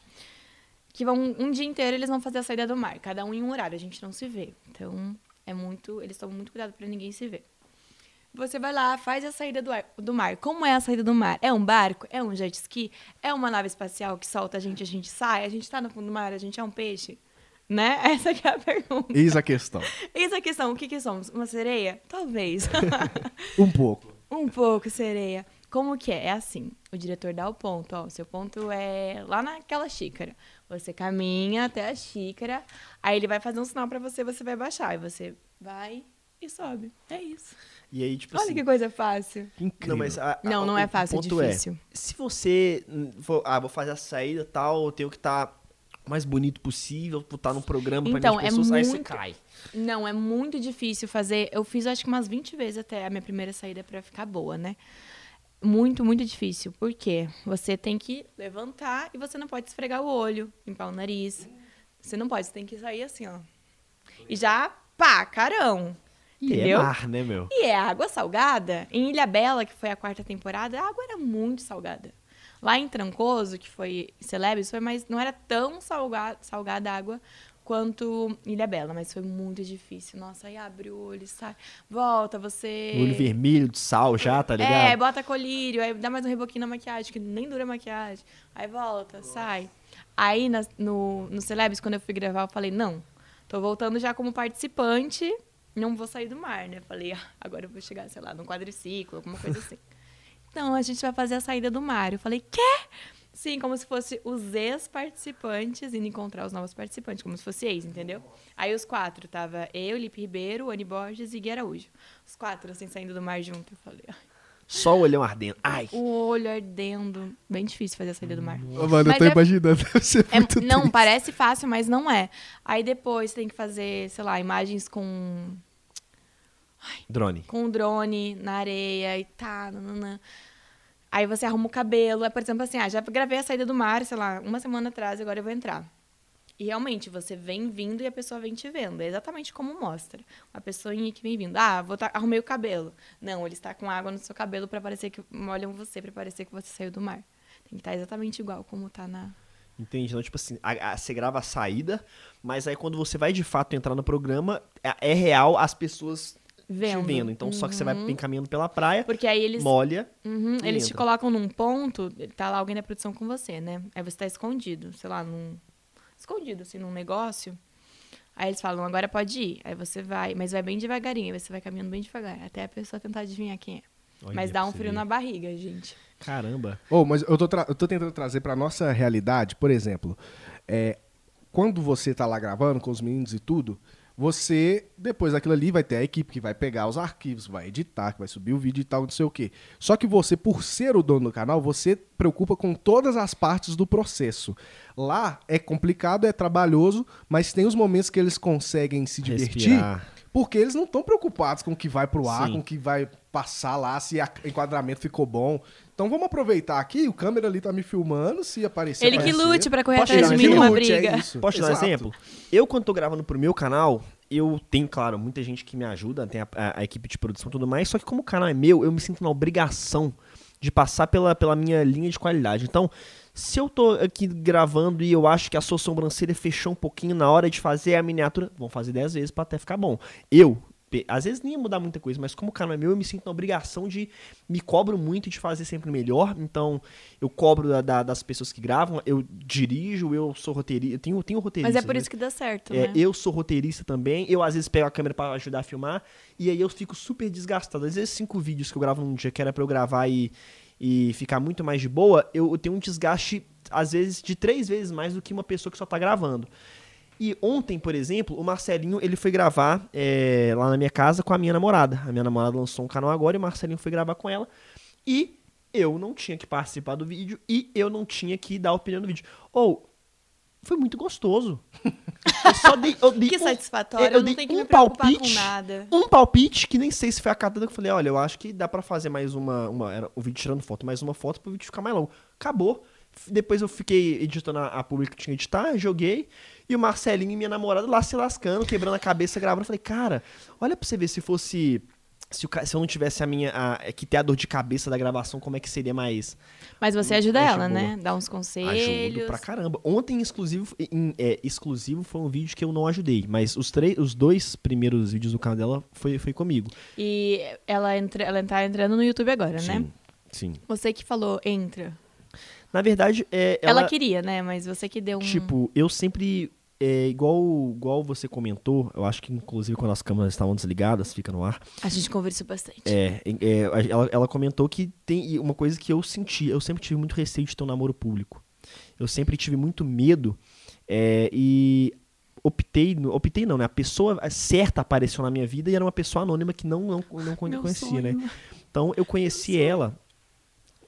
que vão um dia inteiro eles vão fazer a saída do mar, cada um em um horário, a gente não se vê. Então, é muito, eles tomam muito cuidado para ninguém se ver. Você vai lá, faz a saída do, ar, do mar. Como é a saída do mar? É um barco? É um jet ski? É uma nave espacial que solta a gente, a gente sai? A gente tá no fundo do mar, a gente é um peixe? Né? Essa é a pergunta. Eis a questão. Eis a questão, o que que somos? Uma sereia? Talvez. Um pouco. Um pouco sereia. Como que é? É assim, o diretor dá o ponto, ó, o seu ponto é lá naquela xícara. Você caminha até a xícara, aí ele vai fazer um sinal pra você, você vai baixar, e você vai e sobe. É isso. E aí, tipo Olha assim. que coisa fácil. Incrível. Não, mas a- a- Não, não o é fácil, é difícil. se você for, ah, vou fazer a saída e tal, eu tenho que estar o mais bonito possível, vou estar num programa pra Então, de é pessoas, aí você muito- cai. Não, é muito difícil fazer. Eu fiz acho que umas 20 vezes até a minha primeira saída pra ficar boa, né? Muito, muito difícil. Por quê? Você tem que levantar e você não pode esfregar o olho, limpar o nariz. Você não pode, você tem que sair assim, ó. E já, pá, carão. E é Entendeu? mar, né, meu? E é água salgada. Em Ilha Bela, que foi a quarta temporada, a água era muito salgada. Lá em Trancoso, que foi Celebres, foi mais, não era tão salgada, salgada a água quanto Ilha Bela, mas foi muito difícil. Nossa, aí abre o olho, sai, volta, você... Olho vermelho de sal já, tá ligado? É, bota colírio, aí dá mais um reboquinho na maquiagem, que nem dura a maquiagem. Aí volta, sai. Aí nas- no, no Celebs, quando eu fui gravar, eu falei, não, tô voltando já como participante, não vou sair do mar, né? Falei, ah, agora eu vou chegar, sei lá, num quadriciclo, alguma coisa assim. Então, a gente vai fazer a saída do mar. Eu falei, quê? Sim, como se fosse os ex-participantes indo encontrar os novos participantes, como se fosse ex, entendeu? Aí os quatro, tava eu, Lipe Ribeiro, Ani Borges e Gui Araújo. Os quatro, assim, saindo do mar junto. Eu falei, ai, Só o olhão ardendo. Ai. o olho ardendo. Bem difícil fazer a saída do mar. Ô, Mano, eu Mas tô é- imaginando. É- muito não, parece fácil, mas não é. Aí depois tem que fazer, sei lá, imagens com, Drone. com drone na areia e tá, nananã. Aí você arruma o cabelo. É, por exemplo, assim, ah, já gravei a saída do mar, sei lá, uma semana atrás, agora eu vou entrar. E realmente, você vem vindo e a pessoa vem te vendo. É exatamente como mostra. Uma pessoinha que vem vindo. Ah, vou tá, arrumei o cabelo. Não, ele está com água no seu cabelo para parecer que molham você, para parecer que você saiu do mar. Tem que estar exatamente igual como tá na. Entende? Então, tipo assim, a- a- você grava a saída, mas aí quando você vai de fato entrar no programa, é, é real as pessoas Vendo. te vendo. Então, só que você vai bem caminhando pela praia, Porque aí eles. molha. Uhum, e eles te entra. colocam num ponto, tá lá alguém da produção com você, né? Aí você tá escondido, sei lá, num. Escondido, assim, num negócio. Aí eles falam, agora pode ir. Aí você vai, mas vai bem devagarinho, aí você vai caminhando bem devagar, até a pessoa tentar adivinhar quem é. Olha mas dá um frio ver. na barriga, gente. Caramba. Oh, mas eu tô, eu tô tentando trazer pra nossa realidade, por exemplo, é, quando você tá lá gravando com os meninos e tudo, você, depois daquilo ali, vai ter a equipe que vai pegar os arquivos, vai editar, que vai subir o vídeo e tal, não sei o quê. Só que você, por ser o dono do canal, você preocupa com todas as partes do processo. Lá é complicado, é trabalhoso, mas tem os momentos que eles conseguem se divertir. Respirar. Porque eles não estão preocupados com o que vai pro ar, Sim. com o que vai passar lá, se o enquadramento ficou bom. Então vamos aproveitar aqui, o câmera ali tá me filmando, se aparecer. Ele que aparecer. lute pra correr Posso atrás de mim numa é briga. isso. Posso te dar um exemplo? Eu, quando tô gravando pro meu canal, eu tenho, claro, muita gente que me ajuda, tem a, a- a equipe de produção e tudo mais, só que como o canal é meu, eu me sinto na obrigação de passar pela, pela minha linha de qualidade. Então, se eu tô aqui gravando e eu acho que a sua sobrancelha fechou um pouquinho na hora de fazer a miniatura, vão fazer 10 vezes pra até ficar bom. Eu, às vezes nem ia mudar muita coisa, mas como o canal é meu, eu me sinto na obrigação de. Me cobro muito de fazer sempre melhor. Então, eu cobro da- da- das pessoas que gravam, eu dirijo, eu sou roteirista. Eu tenho, tenho roteirista. Mas é por né? isso que dá certo, É, né? eu sou roteirista também. Eu às vezes pego a câmera pra ajudar a filmar. E aí eu fico super desgastado. Às vezes, cinco vídeos que eu gravo num dia que era pra eu gravar e, e ficar muito mais de boa, eu, eu tenho um desgaste, às vezes, de três vezes mais do que uma pessoa que só tá gravando. E ontem, por exemplo, o Marcelinho ele foi gravar é, lá na minha casa com a minha namorada. A minha namorada lançou um canal agora e o Marcelinho foi gravar com ela. E eu não tinha que participar do vídeo e eu não tinha que dar opinião no vídeo. Ou, foi muito gostoso. Eu só dei, eu dei Que um- satisfatório, eu eu não dei tenho que um me preocupar com palpite, nada. Um palpite que nem sei se foi a cada que eu falei, olha, eu acho que dá pra fazer mais uma, uma era o vídeo tirando foto, mais uma foto pro vídeo ficar mais longo. Acabou. Depois eu fiquei editando a, a publi que tinha que editar, joguei, e o Marcelinho e minha namorada lá se lascando, quebrando a cabeça, gravando. Eu falei, cara, olha pra você ver se fosse se, o se eu não tivesse a minha. A, é que ter a dor de cabeça da gravação, como é que seria mais. Mas você ajuda Mais de ela, boa. né? Dá uns conselhos. Ajudo pra caramba. Ontem, exclusivo, em- é, exclusivo foi um vídeo que eu não ajudei. Mas os, três, os dois primeiros vídeos do canal dela foi, foi comigo. E ela, entra, ela tá entrando no YouTube agora, né? Sim. Sim. Você que falou, entra. Na verdade, é, Ela, ela, queria, né? Mas você que deu um. Tipo, eu sempre. É, igual, igual você comentou, eu acho que inclusive quando as câmeras estavam desligadas, fica no ar. A gente conversou bastante. É, é, ela, ela comentou que tem uma coisa que eu senti, eu sempre tive muito receio de ter um namoro público. Eu sempre tive muito medo é, e optei, optei não, né? A pessoa certa apareceu na minha vida e era uma pessoa anônima que não, não, não conhecia, né? Então eu conheci ela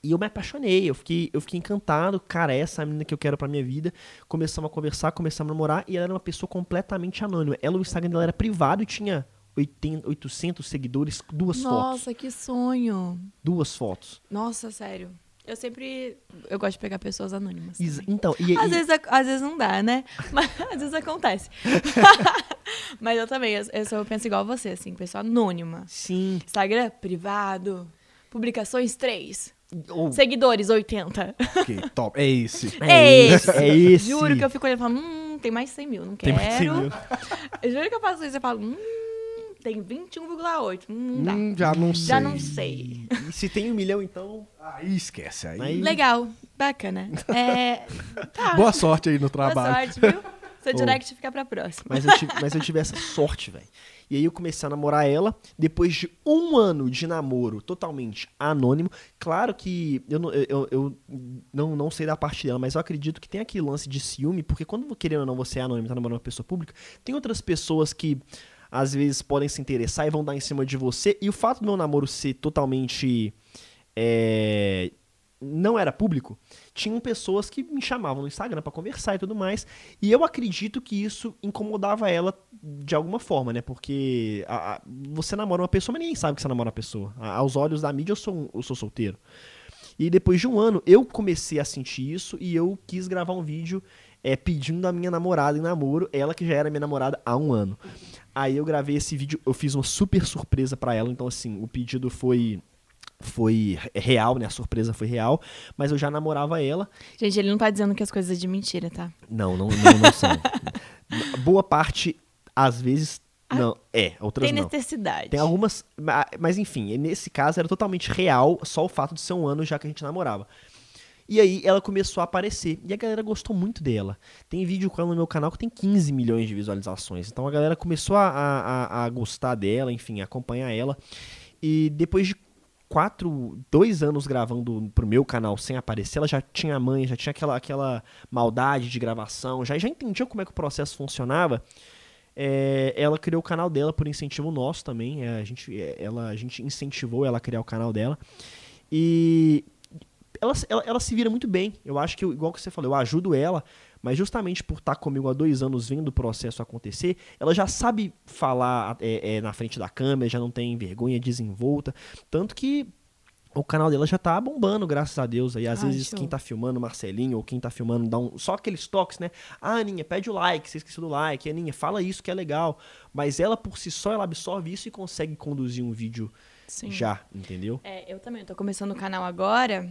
e eu me apaixonei, eu fiquei, eu fiquei encantado, cara, essa é a menina que eu quero pra minha vida. Começamos a conversar, começamos a namorar e ela era uma pessoa completamente anônima. Ela, o Instagram dela era privado e tinha 80, 800 seguidores, duas fotos. Nossa, que sonho. Duas fotos. Nossa, sério. Eu sempre. Eu gosto de pegar pessoas anônimas. Is-. Então, e, Às e- vezes, às vezes não dá, né? Mas às vezes acontece. Mas eu também, eu, eu, eu penso igual a você, assim, pessoa anônima. sim. Instagram, privado. Publicações 3. Ou- Seguidores, 80. Ok, top. É esse. É esse. É esse. Juro que eu fico olhando e falo, hum, tem mais de 100 mil, não Tem quero. mais de 100 mil. Eu juro que eu faço isso e falo, hum, tem 21,8. Hum, dá. Hum, já não sei. Já não sei. E se tem um milhão, então. Aí esquece. Aí. Legal, bacana. É, tá. Boa sorte aí no Boa trabalho. sorte, viu? Seu direct fica pra próxima. Mas eu, tive, mas eu tive essa sorte, velho. E aí eu comecei a namorar ela, depois de um ano de namoro totalmente anônimo. Claro que eu, não- eu, eu- não, não sei da parte dela, mas eu acredito que tem aquele lance de ciúme, porque quando, querendo ou não, você é anônimo tá namorando uma pessoa pública, tem outras pessoas que às vezes podem se interessar e vão dar em cima de você. E o fato do meu namoro ser totalmente. é, não era público, tinham pessoas que me chamavam no Instagram pra conversar e tudo mais. E eu acredito que isso incomodava ela de alguma forma, né? Porque a- a- você namora uma pessoa, mas ninguém sabe que você namora uma pessoa. A- aos olhos da mídia, eu sou, eu sou solteiro. E depois de um ano, eu comecei a sentir isso e eu quis gravar um vídeo é, pedindo a minha namorada em namoro, ela que já era minha namorada há um ano. Aí eu gravei esse vídeo, eu fiz uma super surpresa pra ela, então assim, o pedido foi foi real, né? A surpresa foi real, mas eu já namorava ela. Gente, ele não tá dizendo que as coisas é de mentira, tá? Não, não, não, não são. Boa parte, às vezes, não. É, outras Tem não. necessidade. Tem algumas. ma- Mas enfim, nesse caso era totalmente real, só o fato de ser um ano já que a gente namorava. E aí ela começou a aparecer. E a galera gostou muito dela. Tem vídeo com ela no meu canal que tem 15 milhões de visualizações. Então a galera começou a, a, a- a gostar dela, enfim, a acompanhar ela. E depois de quatro, dois anos gravando pro meu canal sem aparecer, ela já tinha mãe, já tinha aquela, aquela maldade de gravação, já, já entendia como é que o processo funcionava. É, ela criou o canal dela por incentivo nosso também. é, a, gente, é, ela, a gente incentivou ela a criar o canal dela. E ela, ela, ela se vira muito bem. Eu acho que, igual que você falou, eu ajudo ela, mas justamente por estar comigo há dois anos vendo o processo acontecer, ela já sabe falar é, é, na frente da câmera, já não tem vergonha, desenvolta. Tanto que o canal dela já tá bombando, graças a Deus. Aí, às Ah, vezes, show. quem tá filmando, Marcelinho, ou quem tá filmando, dá um. Só aqueles toques, né? Ah, Aninha, pede o like, você esqueceu do like. Aninha, fala isso que é legal. Mas ela, por si só, ela absorve isso e consegue conduzir um vídeo Sim. já, entendeu? É, eu também. Eu tô começando o canal agora.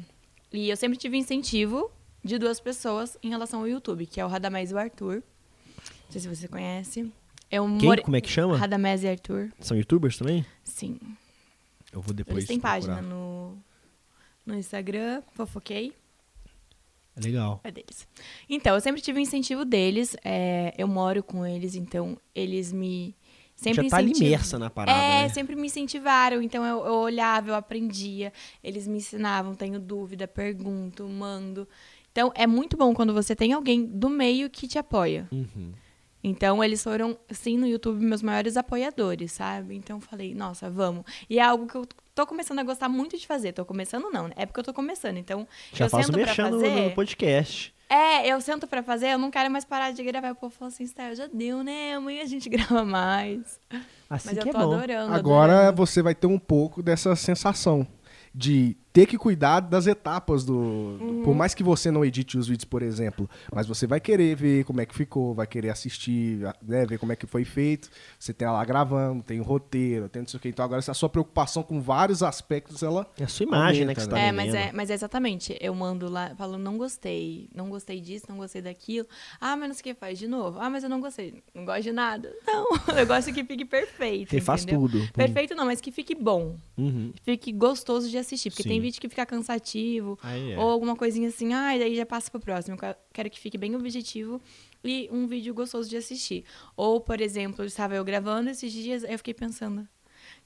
E eu sempre tive incentivo de duas pessoas em relação ao YouTube, que é o Radamés e o Arthur. Não sei se você conhece. É um Quem? more- Como é que chama? Radamés e Arthur. São youtubers também? Sim. Eu vou depois. Eles têm procurar. página no, no Instagram, fofoquei. É legal. É deles. Então, eu sempre tive o incentivo deles. é, eu moro com eles, então eles me. Sempre já tá imersa na parada, É, né? sempre me incentivaram. Então eu, eu olhava, eu aprendia. Eles me ensinavam, tenho dúvida, pergunto, mando. Então é muito bom quando você tem alguém do meio que te apoia. Uhum. Então eles foram, sim, no YouTube, meus maiores apoiadores, sabe? Então eu falei, nossa, vamos. E é algo que eu tô começando a gostar muito de fazer. Tô começando, não, né? É porque eu tô começando. Então, Já eu faz o sento pra mexendo no, fazer. no podcast. É, eu sento pra fazer, eu não quero mais parar de gravar. O povo fala assim, Style, já deu, né? Amanhã a gente grava mais. Assim Mas que eu é tô bom. adorando. Agora adorando. você vai ter um pouco dessa sensação de ter que cuidar das etapas do. Uhum. do- Por mais que você não edite os vídeos, por exemplo, mas você vai querer ver como é que ficou, vai querer assistir, né, ver como é que foi feito. Você tem lá gravando, tem o roteiro, tem não sei o que. Então agora a sua preocupação com vários aspectos, ela. É a sua imagem, né, que você tá Tá É, mas é, mas é exatamente. Eu mando lá, falo, não gostei, não gostei disso, não gostei daquilo. Ah, mas não sei o que faz de novo. Ah, mas eu não gostei. Não gosto de nada. Não, eu gosto que fique perfeito. Você faz tudo. Perfeito não, mas que fique bom. Uhum. Fique gostoso de assistir. Porque Sim. tem vídeo que fica cansativo. É. Ou alguma coisinha assim, ah, e daí já passa pro próximo. Eu quero que fique bem objetivo e um vídeo gostoso de assistir. Ou, por exemplo, estava eu gravando esses dias, aí eu fiquei pensando.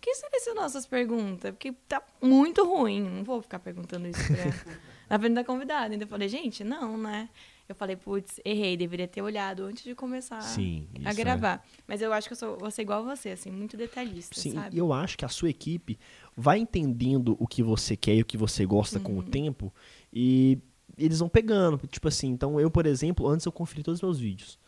Quem selecionou essas perguntas? Porque tá muito ruim. Não vou ficar perguntando isso pra, na frente da convidada. Então eu falei, gente, não, né? Eu falei, putz, errei, deveria ter olhado antes de começar Sim, a é. gravar. Mas eu acho que eu sou, vou ser igual a você, assim, muito detalhista, Sim, sabe? e eu acho que a sua equipe vai entendendo o que você quer e o que você gosta com o Uhum. tempo e eles vão pegando. Tipo assim, então eu, por exemplo, antes eu conferi todos os meus vídeos.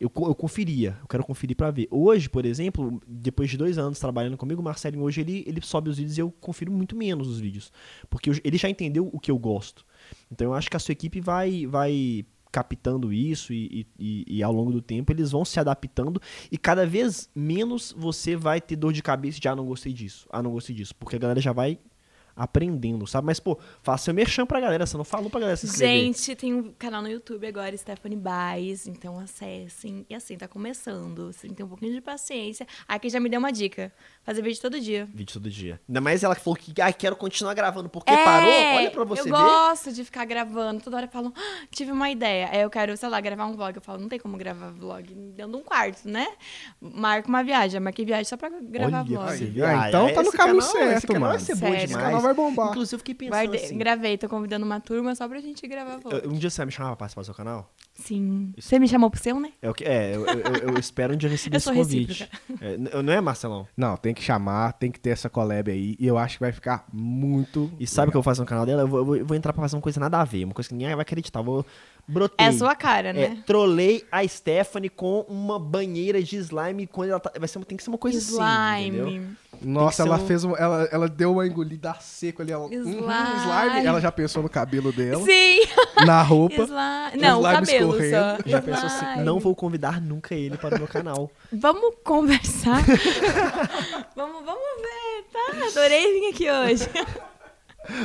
Eu, eu conferia, eu quero conferir pra ver. Hoje, por exemplo, depois de dois anos trabalhando comigo, o Marcelinho hoje ele, ele sobe os vídeos e eu confiro muito menos os vídeos. Porque eu- ele já entendeu o que eu gosto. Então eu acho que a sua equipe vai, vai captando isso e, e- e- ao longo do tempo eles vão se adaptando e cada vez menos você vai ter dor de cabeça de ah, não gostei disso, ah, não gostei disso. Porque a galera já vai aprendendo, sabe? Mas, pô, faça seu merchan pra galera, você não falou pra galera se inscrever. Gente, tem um canal no YouTube agora, Stephanie Baez, então acessem. E assim, tá começando. Assim, tem um pouquinho de paciência. Aqui já me deu uma dica. Fazer vídeo todo dia. Vídeo todo dia. Ainda mais ela que falou que ah, quero continuar gravando porque É, parou. Olha pra você eu ver. gosto de ficar gravando. Toda hora eu falo, "Ah, tive uma ideia. Aí eu quero, sei lá, gravar um vlog. Eu falo, não tem como gravar vlog dentro de um quarto, né? Marco uma viagem. Marquei viagem só pra gravar Olha vlog. você ver. Ah, então tá no caminho canal- certo, esse canal mano. vai ser bom demais. Esse canal vai bombar. Inclusive, eu fiquei pensando Guardei, assim. Gravei, tô convidando uma turma só pra gente gravar vlog. Um dia você vai me chamar pra participar do seu canal? Sim. Você me chamou pro seu, né? É, o que, é eu, eu- eu- eu espero um dia receber Eu esse convite. É, não é, Marcelão? Não, tem que chamar, tem que ter essa collab aí. E eu acho que vai ficar muito. E sabe o que eu vou fazer no canal dela? Eu vou, eu vou- eu vou entrar pra fazer uma coisa nada a ver, uma coisa que ninguém vai acreditar. Eu vou brotei. É a sua cara, É, né? trolei a Stephanie com uma banheira de slime quando ela tá, vai ser, tem que ser uma coisa assim, entendeu? Slime. Nossa, ela um- fez um, ela, ela deu uma engolida seco ali. Ela, uhum, Slime. slime. Ela já pensou no cabelo dela, Sim. na roupa. Slime. Não, o slime cabelo só. Já pensou assim, Slime. não vou convidar nunca ele para o meu canal. Vamos conversar? vamos, vamos ver, tá? Adorei vir aqui hoje.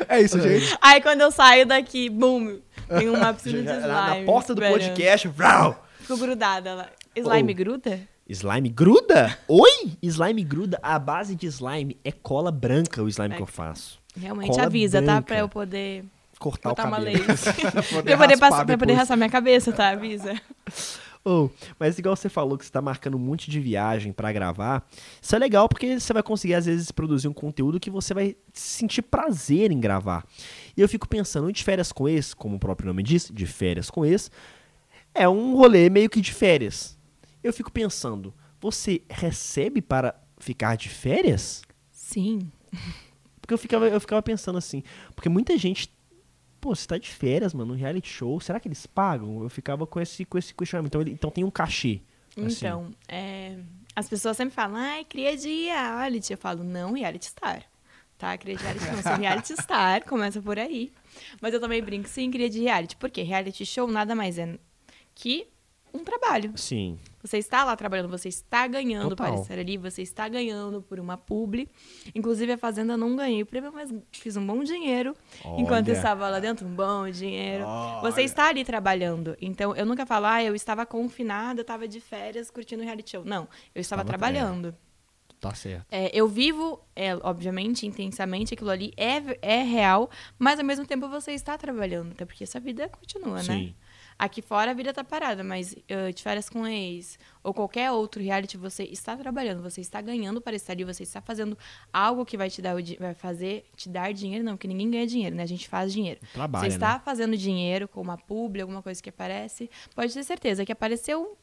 É isso, gente. Aí quando eu saio daqui, bum, tem uma piscina de slime. Na, na porta do esperando. podcast, vrau! Ficou grudada lá. Slime Oh. gruda? Slime gruda? Oi? Slime gruda? A base de slime é cola branca o slime É. que eu faço. Realmente Cola avisa, tá? branca. Pra eu poder Cortar botar o uma cabelo. lace. Poder pra eu poder, raspar passar, pra eu poder raspar minha cabeça, tá? Avisa. Oh, mas igual você falou que você tá marcando um monte de viagem pra gravar, isso é legal porque você vai conseguir às vezes produzir um conteúdo que você vai sentir prazer em gravar. E eu fico pensando, de férias com esse, como o próprio nome diz, de férias com esse, é um rolê meio que de férias. Eu fico pensando, você recebe para ficar de férias? Sim. Porque eu ficava, eu ficava pensando assim, porque muita gente, pô, você tá de férias, mano, um reality show, será que eles pagam? Eu ficava com esse, com esse questionamento. Então, ele- então tem um cachê. assim. Então, é, as pessoas sempre falam, ai, cria de reality. Eu falo, não, reality star. Tá? Cria de reality não, sou reality star, começa por aí. Mas eu também brinco, sim, cria de reality. Porque reality show nada mais é que um trabalho. Sim. Você está lá trabalhando, você está ganhando Total. para estar ali, você está ganhando por uma publi. Inclusive, a Fazenda não ganhei o prêmio, mas fiz um bom dinheiro. Enquanto Olha. estava lá dentro, um bom dinheiro. Olha. Você está ali trabalhando. Então, eu nunca falo, ah, eu estava confinada, eu estava de férias curtindo o reality show. Não, eu estava Tava- trabalhando. Tá certo. É, eu vivo, é, obviamente, intensamente, aquilo ali é, é real, mas ao mesmo tempo você está trabalhando, até porque essa vida continua, né? Sim. Aqui fora a vida tá parada, mas eh, de férias com ex ou qualquer outro reality, você está trabalhando, você está ganhando para estar ali, você está fazendo algo que vai te dar vai fazer te dar dinheiro, não, porque ninguém ganha dinheiro, né? A gente faz dinheiro. Trabalha, você está né? fazendo dinheiro com uma publi, alguma coisa que aparece, pode ter certeza que apareceu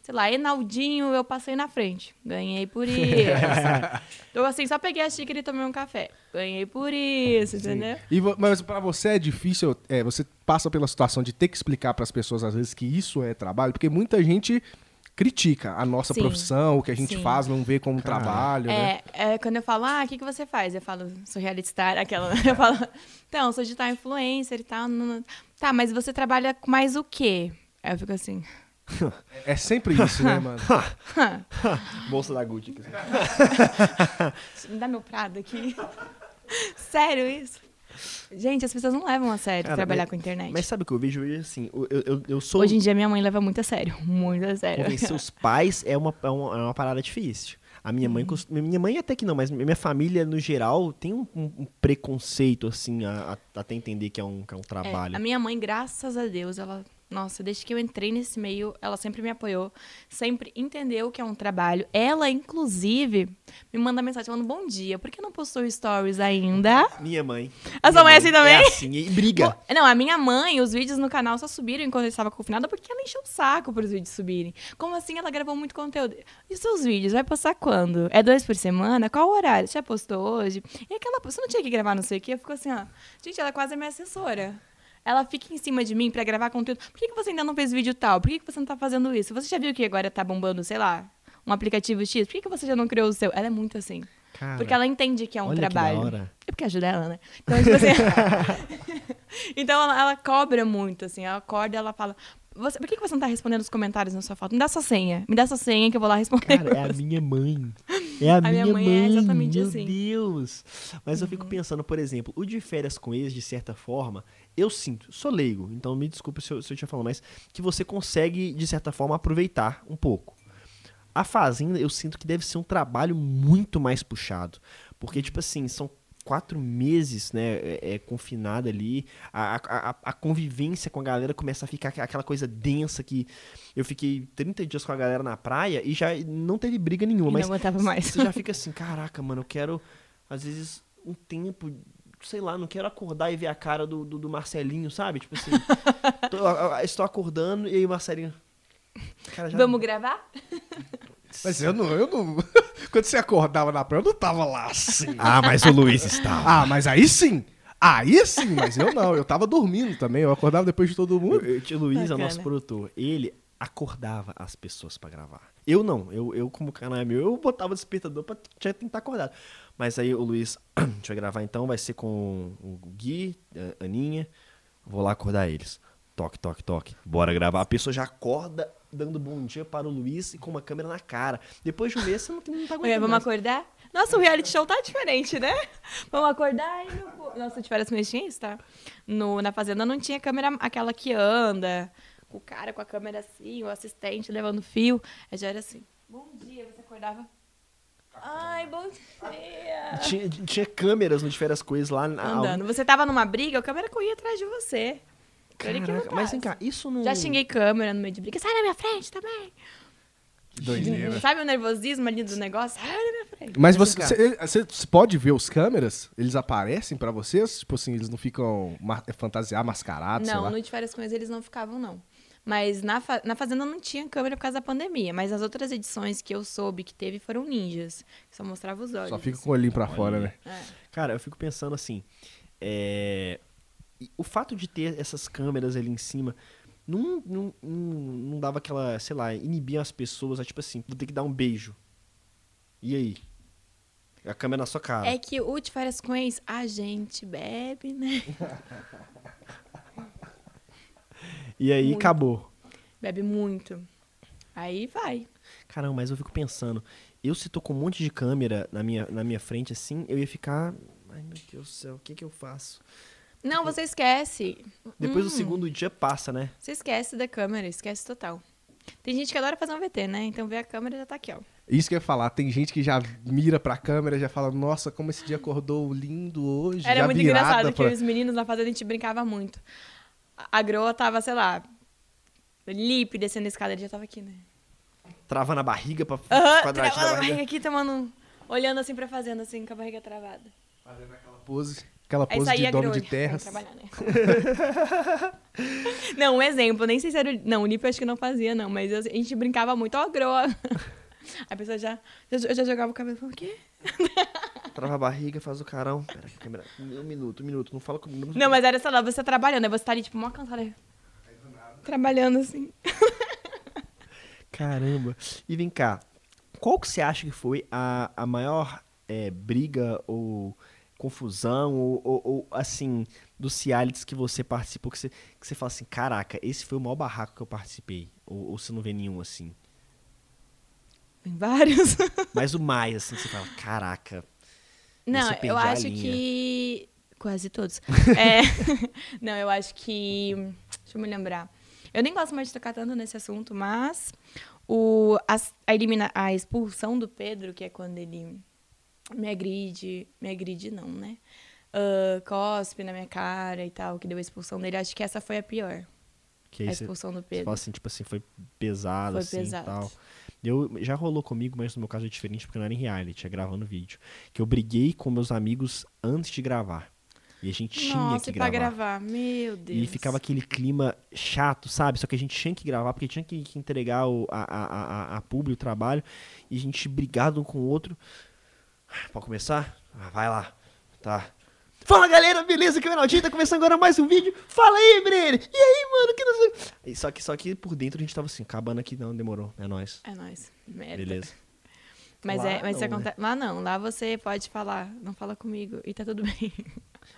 sei lá, Enaldinho, eu passei na frente. Ganhei por isso. então, assim, só peguei a xícara e tomei um café. Ganhei por isso, entendeu? E vo- mas pra você é difícil, é, você passa pela situação de ter que explicar pras pessoas às vezes que isso é trabalho, porque muita gente critica a nossa Sim. profissão, o que a gente Sim. faz, não vê como Cara. trabalho, né? É, é, quando eu falo, ah, o que, que você faz? Eu falo, sou reality star, aquela. Eu falo, então, sou digital influencer e tal. não, não. Tá, mas você trabalha com mais o quê? Aí eu fico assim. É sempre isso, né, mano? Bolsa da Gucci. Me dá meu prado aqui. Sério isso? Gente, as pessoas não levam a sério Cara, trabalhar mas- com internet. Mas sabe o que eu vejo hoje, assim, eu, eu, eu sou... Hoje em dia minha mãe leva muito a sério. Muito a sério. Convencer os pais é uma, é uma, é uma parada difícil. A minha mãe, minha mãe até que não, mas minha família, no geral, tem um, um- preconceito, assim, a, a- até entender que é um, que é um É, trabalho. a minha mãe, graças a Deus, ela. Nossa, desde que eu entrei nesse meio, ela sempre me apoiou, sempre entendeu que é um trabalho. Ela, inclusive, me manda mensagem falando bom dia, por que não postou stories ainda? Minha mãe. A minha sua mãe é assim também? É assim, e briga. Pô, Não, a minha mãe, os vídeos no canal só subiram enquanto eu estava confinada porque ela encheu o saco para os vídeos subirem. Como assim ela gravou muito conteúdo? E seus vídeos? Vai postar quando? É dois por semana? Qual o horário? Você já postou hoje? E aquela. Você não tinha que gravar não sei o quê? Eu fico assim, ó. Gente, ela é quase a minha assessora. Ela fica em cima de mim pra gravar conteúdo. Por que, que você ainda não fez vídeo tal? Por que, que você não tá fazendo isso? Você já viu que agora tá bombando, sei lá, um aplicativo X? Por que, que você já não criou o seu? Ela é muito assim. Cara, Porque ela entende que é um trabalho. É porque ajuda ela, né? Então, tipo assim. então ela, ela cobra muito, assim. Ela acorda e ela fala. Você, por que, que você não tá respondendo os comentários na sua foto? Me dá sua senha. Me dá sua senha que eu vou lá responder. Cara, é a minha mãe. É a, minha minha, mãe mãe. é exatamente Meu assim. Deus. Mas eu fico pensando, por exemplo, o de férias com eles, de certa forma, eu sinto, sou leigo, então me desculpa se eu, se eu estiver falando, mas que você consegue, de certa forma, aproveitar um pouco. A Fazenda, eu sinto que deve ser um trabalho muito mais puxado. Porque, tipo assim, são quatro meses, né, é, é, confinada ali, a, a, a- convivência com a galera começa a ficar aqu- aquela coisa densa que eu fiquei 30 dias com a galera na praia e já não teve briga nenhuma, E mas não aguentava mais. você já fica assim, caraca, mano, eu quero, às vezes, um tempo, sei lá, não quero acordar e ver a cara do, do, do Marcelinho, sabe? Tipo assim, tô- eu- eu- eu estou acordando e aí o Marcelinho... Cara, já- Vamos gravar? Mas eu não, eu não. Quando você acordava na praia, eu não tava lá assim. Ah, mas o Luiz está. Ah, mas aí sim. Aí sim, mas eu não. Eu tava dormindo também. Eu acordava depois de todo mundo. O tio Luiz é o nosso produtor. Ele acordava as pessoas pra gravar. Eu não. Eu, eu como canal é meu, eu botava o despertador pra tentar acordar. Mas aí o Luiz, a gente vai gravar então, vai ser com o Gui, a Aninha. Vou lá acordar eles. Toque, toque, toque. Bora gravar. A pessoa já acorda dando bom dia para o Luiz e com uma câmera na cara. Depois de um mês, você não, não tá aguentando vamos mais. acordar? Nossa, o reality show tá diferente, né? Vamos acordar e no... Nossa, de tinha isso, tá? No, na Fazenda não tinha câmera, aquela que anda, o cara com a câmera assim, o assistente levando fio. Já era assim, bom dia, você acordava... Ai, bom dia! Tinha, tinha câmeras no de férias coisas lá na Andando. Você tava numa briga, a câmera corria atrás de você. Caraca, mas vem cá, isso não. Já xinguei câmera no meio de briga. Sai da minha frente também. Que doideira. Sabe o nervosismo ali do negócio? Sai da minha frente. Mas você, você, você pode ver os câmeras? Eles aparecem pra vocês? Tipo assim, eles não ficam ma fantasiar, mascarados, sei Não, lá? no de férias com eles, eles não ficavam, não. Mas na, fa- na Fazenda não tinha câmera por causa da pandemia. Mas as outras edições que eu soube que teve foram ninjas. Só mostrava os olhos. Só fica com o olhinho pra fora, né? É. Cara, eu fico pensando assim. é, e O fato de ter essas câmeras ali em cima não, não, não, não dava aquela, sei lá, inibir as pessoas, a, tipo assim, vou ter que dar um beijo. E aí? A câmera na sua cara. É que o de férias com ex, a gente bebe, né? E aí Muito. acabou. Bebe muito. Aí vai. Caramba, mas eu fico pensando, eu se tô com um monte de câmera na minha, na minha frente assim, eu ia ficar. Ai meu Deus do céu, o que que eu faço? Não, você esquece. Depois do Hum. segundo dia passa, né? Você esquece da câmera, esquece total. Tem gente que adora fazer um VT, né? Então vê a câmera e já tá aqui, ó. Isso que eu ia falar, tem gente que já mira pra câmera, já fala, nossa, como esse dia acordou lindo hoje. Era já muito engraçado, porque pra- os meninos na fazenda a gente brincava muito. A a Groa tava, sei lá, Lipe descendo a escada, ele já tava aqui, né? Trava na barriga pra Aham, quadradinho travando da a barriga. barriga aqui, tomando... Olhando assim pra fazenda, assim, com a barriga travada. Fazendo aquela pose, aquela pose de a dono de ir terras. trabalhar, né? não, um exemplo, nem sei se era... Não, o Lipe eu acho que não fazia, não, mas a gente brincava muito, ó, a Groa. A pessoa já, eu já jogava o cabelo e falava, o quê? Trava a barriga, faz o carão. Pera, câmera. Um minuto, um minuto. Não fala comigo. Não, mas era, sei lá, você trabalhando, aí você tá ali, tipo, mó cansada. Trabalhando, assim. Caramba. E vem cá, qual que você acha que foi a, a maior é, briga ou confusão ou, ou, ou, assim, dos realities que você participou, que você, que você fala assim, caraca, esse foi o maior barraco que eu participei? Ou, ou você não vê nenhum assim? Tem vários. Mas o mais, assim, você fala, caraca. Não, perdi eu a acho que. Quase todos. É, Não, eu acho que. Deixa eu me lembrar. Eu nem gosto mais de tocar tanto nesse assunto, mas o, as- a, elimina, a expulsão do Pedro, que é quando ele me agride. Me agride, não, né? Ah, cospe na minha cara e tal, que deu a expulsão dele. Acho que essa foi a pior. Que a expulsão do você Pedro. fala assim, tipo assim, foi pesado, Foi assim, pesado. tal. Eu, já rolou comigo, mas no meu caso é diferente, porque não era em reality, é gravando vídeo. Que eu briguei com meus amigos antes de gravar. E a gente tinha Nossa, que e pra gravar. gravar. Meu Deus. E ficava aquele clima chato, sabe? Só que a gente tinha que gravar, porque tinha que, entregar o, a, a, a, a publi, o trabalho. E a gente brigado um com o outro. Pode começar? Ah, vai lá. Tá. Fala galera, beleza? Aqui é o Renaldinho, tá começando agora mais um vídeo. Fala aí, Brenner! E aí, mano? Que não sei... Só que, só que por dentro a gente tava assim, acabando aqui, não, demorou. É nóis. É nóis. Merda. Beleza. Mas, Lá é, mas isso não, né? acontece. Lá não, lá você pode falar, não fala comigo e tá tudo bem.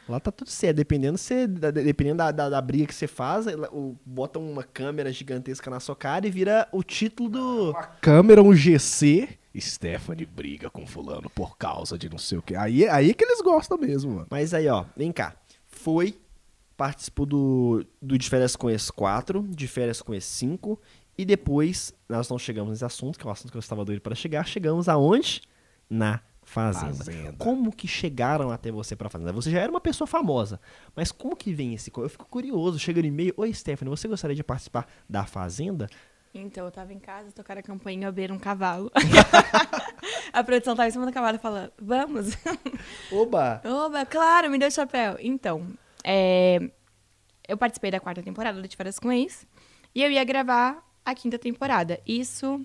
Lá tá tudo certo, dependendo, você, da, dependendo da, da, da briga que você faz, o, bota uma câmera gigantesca na sua cara e vira o título do. Uma câmera, um GC. Stephanie briga com fulano por causa de não sei o que. Aí, aí que eles gostam mesmo, mano. Mas aí, ó, vem cá. Foi, participou do, do De Férias com esse 4, De Férias com esse 5, e depois nós não chegamos nesse assunto, que é o assunto que eu estava doido para chegar. Chegamos aonde? Na Fazenda. Fazenda. Como que chegaram até você pra Fazenda? Você já era uma pessoa famosa, mas como que vem esse... Eu fico curioso, chega no e-mail, Oi, Stephanie, você gostaria de participar da Fazenda? Então, eu tava em casa, tocaram a campainha, eu beira um cavalo. a produção tava em cima do cavalo falando, vamos. Oba! Oba, claro, me deu o chapéu. Então, é, eu participei da quarta temporada do De Férias com Ex e eu ia gravar a quinta temporada. Isso.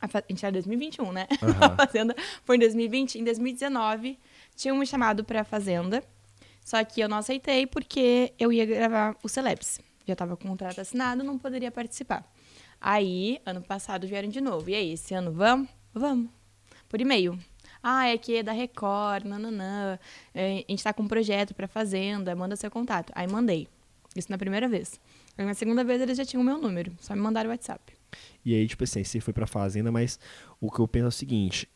A, gente era 2021, né? Aham. A Fazenda foi em 2020. Em 2019, tinham me chamado pra Fazenda. Só que eu não aceitei porque eu ia gravar o Celebs. Já tava com o contrato assinado, não poderia participar. Aí, ano passado, vieram de novo. E aí, esse ano vamos? Vamos. Por e-mail. Ah, é que é da Record, nananã. É, a gente tá com um projeto pra Fazenda, manda seu contato. Aí mandei. Isso na primeira vez. Aí na segunda vez eles já tinham o meu número, só me mandaram o WhatsApp. E aí, tipo assim, você foi pra Fazenda, mas o que eu penso é o seguinte...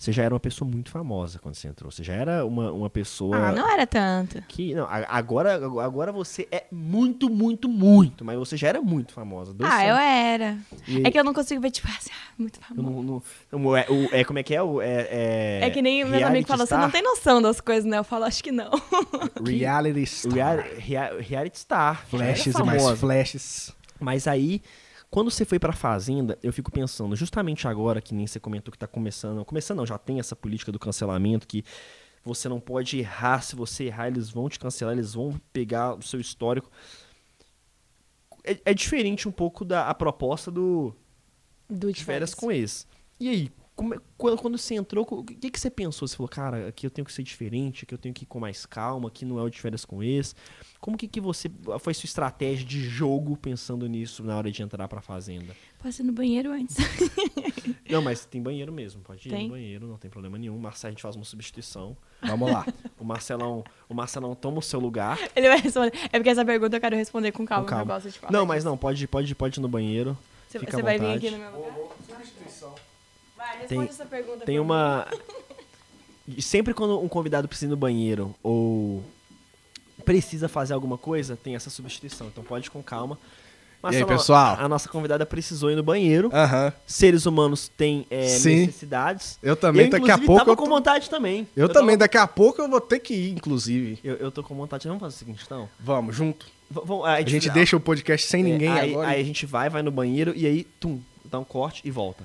Você já era uma pessoa muito famosa quando você entrou. Você já era uma, uma pessoa... Ah, não era tanto. Que, não, agora, agora você é muito, muito, muito, mas você já era muito famosa. Ah, eu era. E- É que eu não consigo ver, tipo, assim, ah, muito Eu famoso. não- não- não- é, o- é, como é que é? O, é, é, É que nem meus reality amigos falam, você não tem noção das coisas, né? Eu falo, acho que não. Reality Star. Real- rea- reality star. Flashes e mais famosa. flashes. Mas aí, quando você foi pra Fazenda, eu fico pensando, justamente agora que nem você comentou que tá começando, começando não, já tem essa política do cancelamento que você não pode errar, se você errar eles vão te cancelar, eles vão pegar o seu histórico. É, é diferente um pouco da a proposta do Do de férias com ex. E aí, como é- quando, quando você entrou, o que, que você pensou? Você falou, cara, aqui eu tenho que ser diferente, aqui eu tenho que ir com mais calma, aqui não é o de férias com ex. Como que, que você. Foi sua estratégia de jogo pensando nisso na hora de entrar pra fazenda? Ir no banheiro antes. Não, mas tem banheiro mesmo, pode ir Tem? no banheiro, não tem problema nenhum. Marcelo, a gente faz uma substituição. Vamos lá. O Marcelão, o Marcelão toma o seu lugar. Ele vai responder. É porque essa pergunta eu quero responder com calma, com calma. eu gosto de falar. Não, mas não, pode, pode, pode ir no banheiro. Você, vai vir aqui no meu lugar? Tem- essa pergunta. Tem uma. E Sempre quando um convidado precisa ir no banheiro ou precisa fazer alguma coisa, tem essa substituição. Então pode ir com calma. Marcelo, pessoal? A nossa convidada precisou ir no banheiro. Seres humanos têm é, Sim. necessidades. Eu também, eu, daqui a pouco. tava Eu, com tô- vontade também. eu tava- também, daqui a pouco eu vou ter que ir, inclusive. Eu, eu tô com vontade. Vamos fazer o seguinte, então? Vamos, junto. V- vamos- A gente ah, deixa o podcast sem ninguém é, aí, agora. Aí a gente vai, vai no banheiro e aí, tum, dá um corte e volta.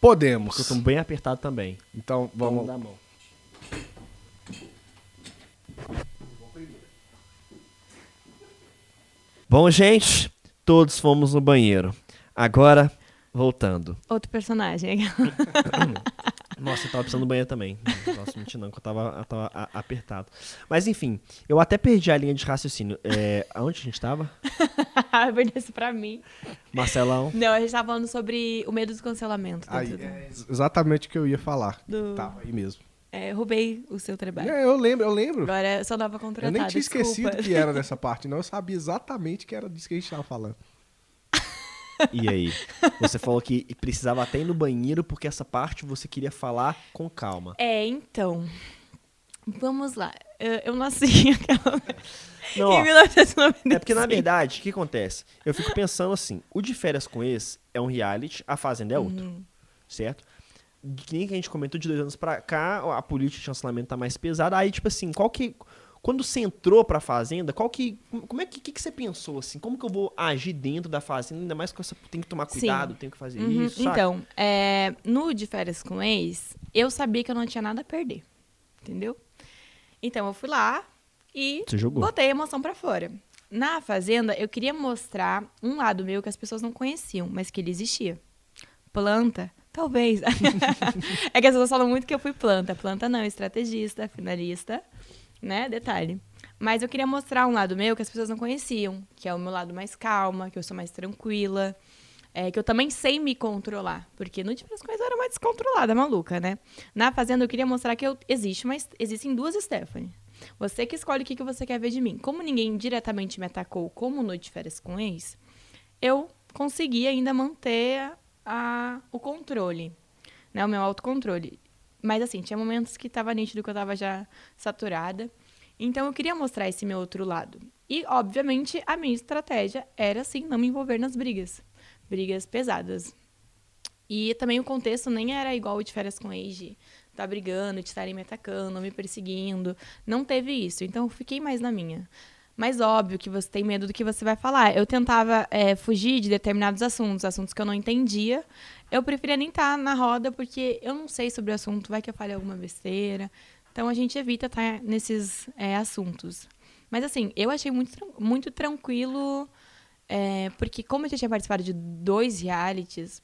Podemos. Porque eu tô bem apertado também. Então, Vamos vamos. dar a mão. Bom, gente, todos fomos no banheiro. Agora, voltando. Outro personagem. Nossa, eu tava precisando do banheiro também. Não posso mentir não, que eu tava, eu tava a- apertado. Mas enfim, eu até perdi a linha de raciocínio. É, aonde a gente tava? Perdi isso pra mim. Marcelão. Não, a gente tava falando sobre o medo do cancelamento. Aí, dentro do- é exatamente o que eu ia falar. do- Tava aí mesmo. É, roubei o seu trabalho. É, eu lembro, eu lembro. Agora eu sou nova Eu contratada. nem tinha esquecido desculpa. que era dessa parte, não. Eu sabia exatamente que era disso que a gente tava falando. E aí? Você falou que precisava até ir no banheiro porque essa parte você queria falar com calma. É, então. Vamos lá. Eu, eu nasci aquela... Não, em ó, 1995. É porque, na verdade, o que acontece? Eu fico pensando assim, o de férias com ex é um reality, a Fazenda é outro, Uhum. certo? Que nem que a gente comentou de dois anos pra cá, a política de chancelamento tá mais pesada. Aí, tipo assim, qual que... Quando você entrou pra Fazenda, qual que... Como é que, que, que você pensou, assim? Como que eu vou agir dentro da Fazenda? Ainda mais com essa... Tem que tomar Sim. cuidado, tem que fazer Uhum, isso, saca? Então, é, no de férias com ex, eu sabia que eu não tinha nada a perder. Entendeu? Então, eu fui lá e botei a emoção pra fora. Na Fazenda, eu queria mostrar um lado meu que as pessoas não conheciam, mas que ele existia. Planta, talvez. é que as pessoas falam muito que eu fui planta. Planta não, estrategista, finalista, né? Detalhe. Mas eu queria mostrar um lado meu que as pessoas não conheciam, que é o meu lado mais calma, que eu sou mais tranquila, é, que eu também sei me controlar, porque no Diferentes Coisas eu era mais descontrolada, maluca, né? Na Fazenda eu queria mostrar que eu existe, mas existem duas Stephanie. Você que escolhe o que, que você quer ver de mim. Como ninguém diretamente me atacou como no de férias com ex, eu consegui ainda manter a, o controle, né? O meu autocontrole. Mas assim, tinha momentos que tava nítido que eu tava já saturada. Então eu queria mostrar esse meu outro lado. E, obviamente, a minha estratégia era, assim, não me envolver nas brigas. Brigas pesadas. E também o contexto nem era igual o de férias com de tá brigando, de estarem me atacando, me perseguindo. Não teve isso. Então eu fiquei mais na minha. Mas óbvio que você tem medo do que você vai falar. Eu tentava é, fugir de determinados assuntos, assuntos que eu não entendia. Eu preferia nem estar na roda, porque eu não sei sobre o assunto, vai que eu falei alguma besteira. Então a gente evita estar nesses é, assuntos. Mas assim, eu achei muito, muito tranquilo, é, porque como eu já tinha participado de dois realities,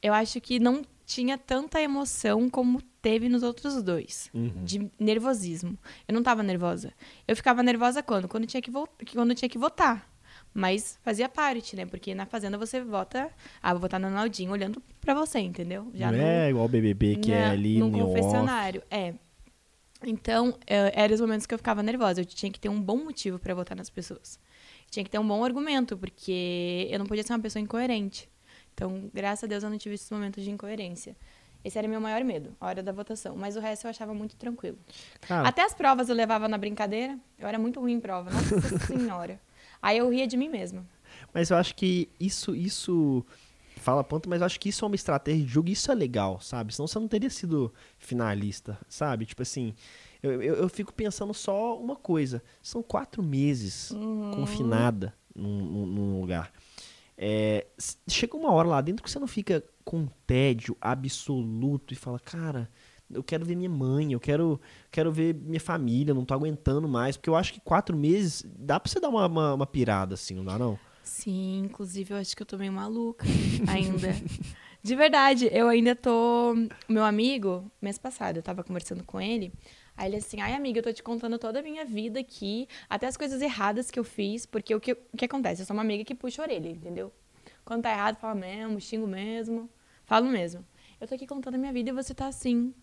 eu acho que não tinha tanta emoção como teve nos outros dois. De nervosismo. Eu não tava nervosa. Eu ficava nervosa quando? Quando tinha que, quando tinha que votar. Mas fazia parte, né? Porque na Fazenda você vota. Ah, vou votar no Naldinho olhando pra você, entendeu? não no- é igual o BBB que é na- ali no no off. confessionário. É. Então, eh, eram os momentos que eu ficava nervosa. Eu tinha que ter um bom motivo pra votar nas pessoas. Tinha que ter um bom argumento, porque eu não podia ser uma pessoa incoerente. Então, graças a Deus, eu não tive esses momentos de incoerência. Esse era meu maior medo, a hora da votação. Mas o resto eu achava muito tranquilo. Cara, Até as provas eu levava na brincadeira. Eu era muito ruim em prova. Nossa senhora. Aí eu ria de mim mesma. Mas eu acho que isso, isso fala ponto, mas eu acho que isso é uma estratégia de jogo, isso é legal, sabe? Senão você não teria sido finalista, sabe? Tipo assim, eu, eu, eu fico pensando só uma coisa: são quatro meses confinada num, num- lugar. É, chega uma hora lá dentro que você não fica com tédio absoluto e fala, cara. Eu quero ver minha mãe, eu quero, quero ver minha família, não tô aguentando mais. Porque eu acho que quatro meses dá pra você dar uma, uma, uma pirada, assim, não dá não? Sim, inclusive eu acho que eu tô meio maluca ainda. De verdade, eu ainda tô. Meu amigo, mês passado, eu tava conversando com ele. Aí ele assim, ai amiga, eu tô te contando toda a minha vida aqui, até as coisas erradas que eu fiz, porque o que, o que acontece? Eu sou uma amiga que puxa a orelha, entendeu? Quando tá errado, fala mesmo, xingo mesmo, falo mesmo. Eu tô aqui contando a minha vida e você tá assim,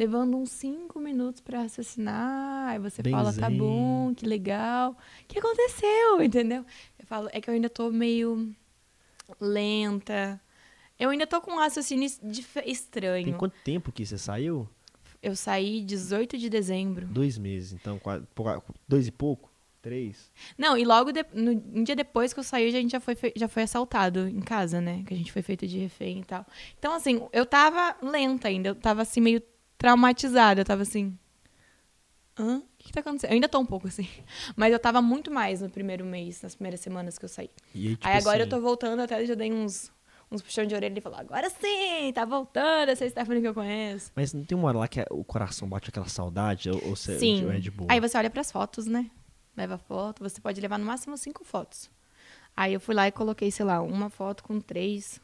levando uns cinco minutos pra raciocinar. Aí você Bem fala, tá zen. bom, que legal. O que aconteceu? Entendeu? Eu falo, é que eu ainda tô meio lenta. Eu ainda tô com um raciocínio estranho. Tem quanto tempo que você saiu? Eu saí 18 de dezembro. Dois meses, então, quase, dois e pouco? Três? Não, e logo de- no, um dia depois que eu saí, a gente já foi, já foi assaltado em casa, né? Que a gente foi feito de refém e tal. Então, assim, eu tava lenta ainda. Eu tava, assim, meio traumatizada. Eu tava assim... Hã? O que, que tá acontecendo? Eu ainda tô um pouco assim. Mas eu tava muito mais no primeiro mês, nas primeiras semanas que eu saí. E aí, tipo Aí agora eu assim, tô voltando, até já dei uns, uns puxão de orelha e falou, agora sim, tá voltando essa Stephanie que eu conheço. Mas não tem uma hora lá que o coração bate aquela saudade? Ou, ou você Sim. é de boa? Aí você olha pras fotos, né? Leva foto, você pode levar no máximo cinco fotos. Aí eu fui lá e coloquei, sei lá, uma foto com três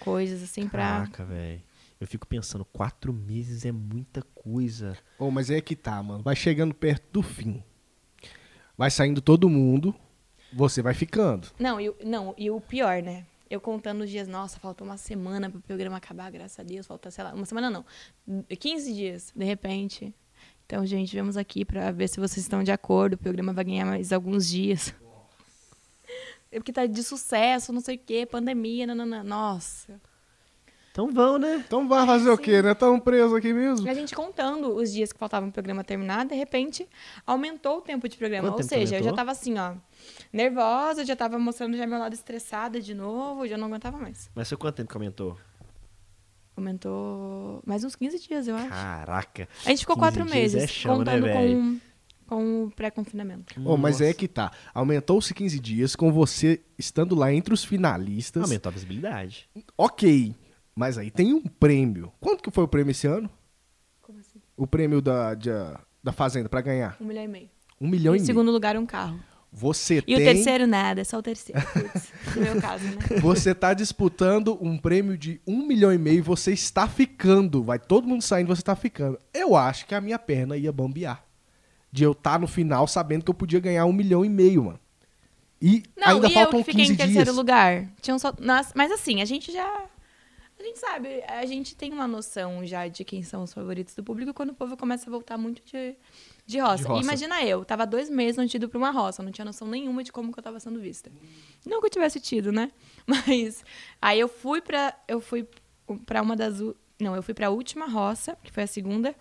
coisas assim pra. Caraca, velho. Eu fico pensando, quatro meses é muita coisa. Ô, mas é que tá, mano. Vai chegando perto do fim. Vai saindo todo mundo. Você vai ficando. Não, e, o- não, e o pior, né? Eu contando os dias, nossa, falta uma semana pro programa acabar, graças a Deus. Falta, sei lá, uma semana não. 15 dias, de repente. Então, gente, vemos aqui pra ver se vocês estão de acordo. O programa vai ganhar mais alguns dias. É porque tá de sucesso, não sei o quê, pandemia, nanana. Nossa. Então vão, né? Então vai fazer o quê, né? Tamo preso aqui mesmo. E a gente contando os dias que faltavam pro programa terminar, de repente, aumentou o tempo de programa. Quanto Ou seja, eu já aumentou? tava assim, ó, nervosa, já tava mostrando já meu lado estressada de novo, já não aguentava mais. Mas foi quanto tempo que aumentou? Aumentou mais uns 15 dias, eu acho. Caraca. A gente ficou 15 quatro é meses, chão, né, contando véi? com, com o pré-confinamento. Ô, mas é que tá. Aumentou-se 15 dias com você estando lá entre os finalistas. Aumentou a visibilidade. Ok. Mas aí tem um prêmio. Quanto que foi o prêmio esse ano? Como assim? O prêmio da, de- da Fazenda pra ganhar? Um milhão e meio. Um milhão em e meio. segundo lugar, um carro. Você E tem. o terceiro, nada, só o terceiro. Putz, no meu caso, né? Você tá disputando um prêmio de um milhão e meio e você está ficando. Vai todo mundo saindo, você tá ficando. Eu acho que a minha perna ia bambear. De eu estar no final sabendo que eu podia ganhar um milhão e meio, mano. E Não, ainda e eu faltam que fiquei 15 em terceiro dias. lugar. Tinham só, mas assim, a gente já. A gente sabe, a gente tem uma noção já de quem são os favoritos do público quando o povo começa a voltar muito de, de, roça. De roça. Imagina eu, tava dois meses não tinha ido pra uma roça, não tinha noção nenhuma de como que eu tava sendo vista. Não que eu tivesse tido, né? Mas aí eu fui pra. Eu fui pra uma das. Não, eu fui pra última roça, que foi a segunda.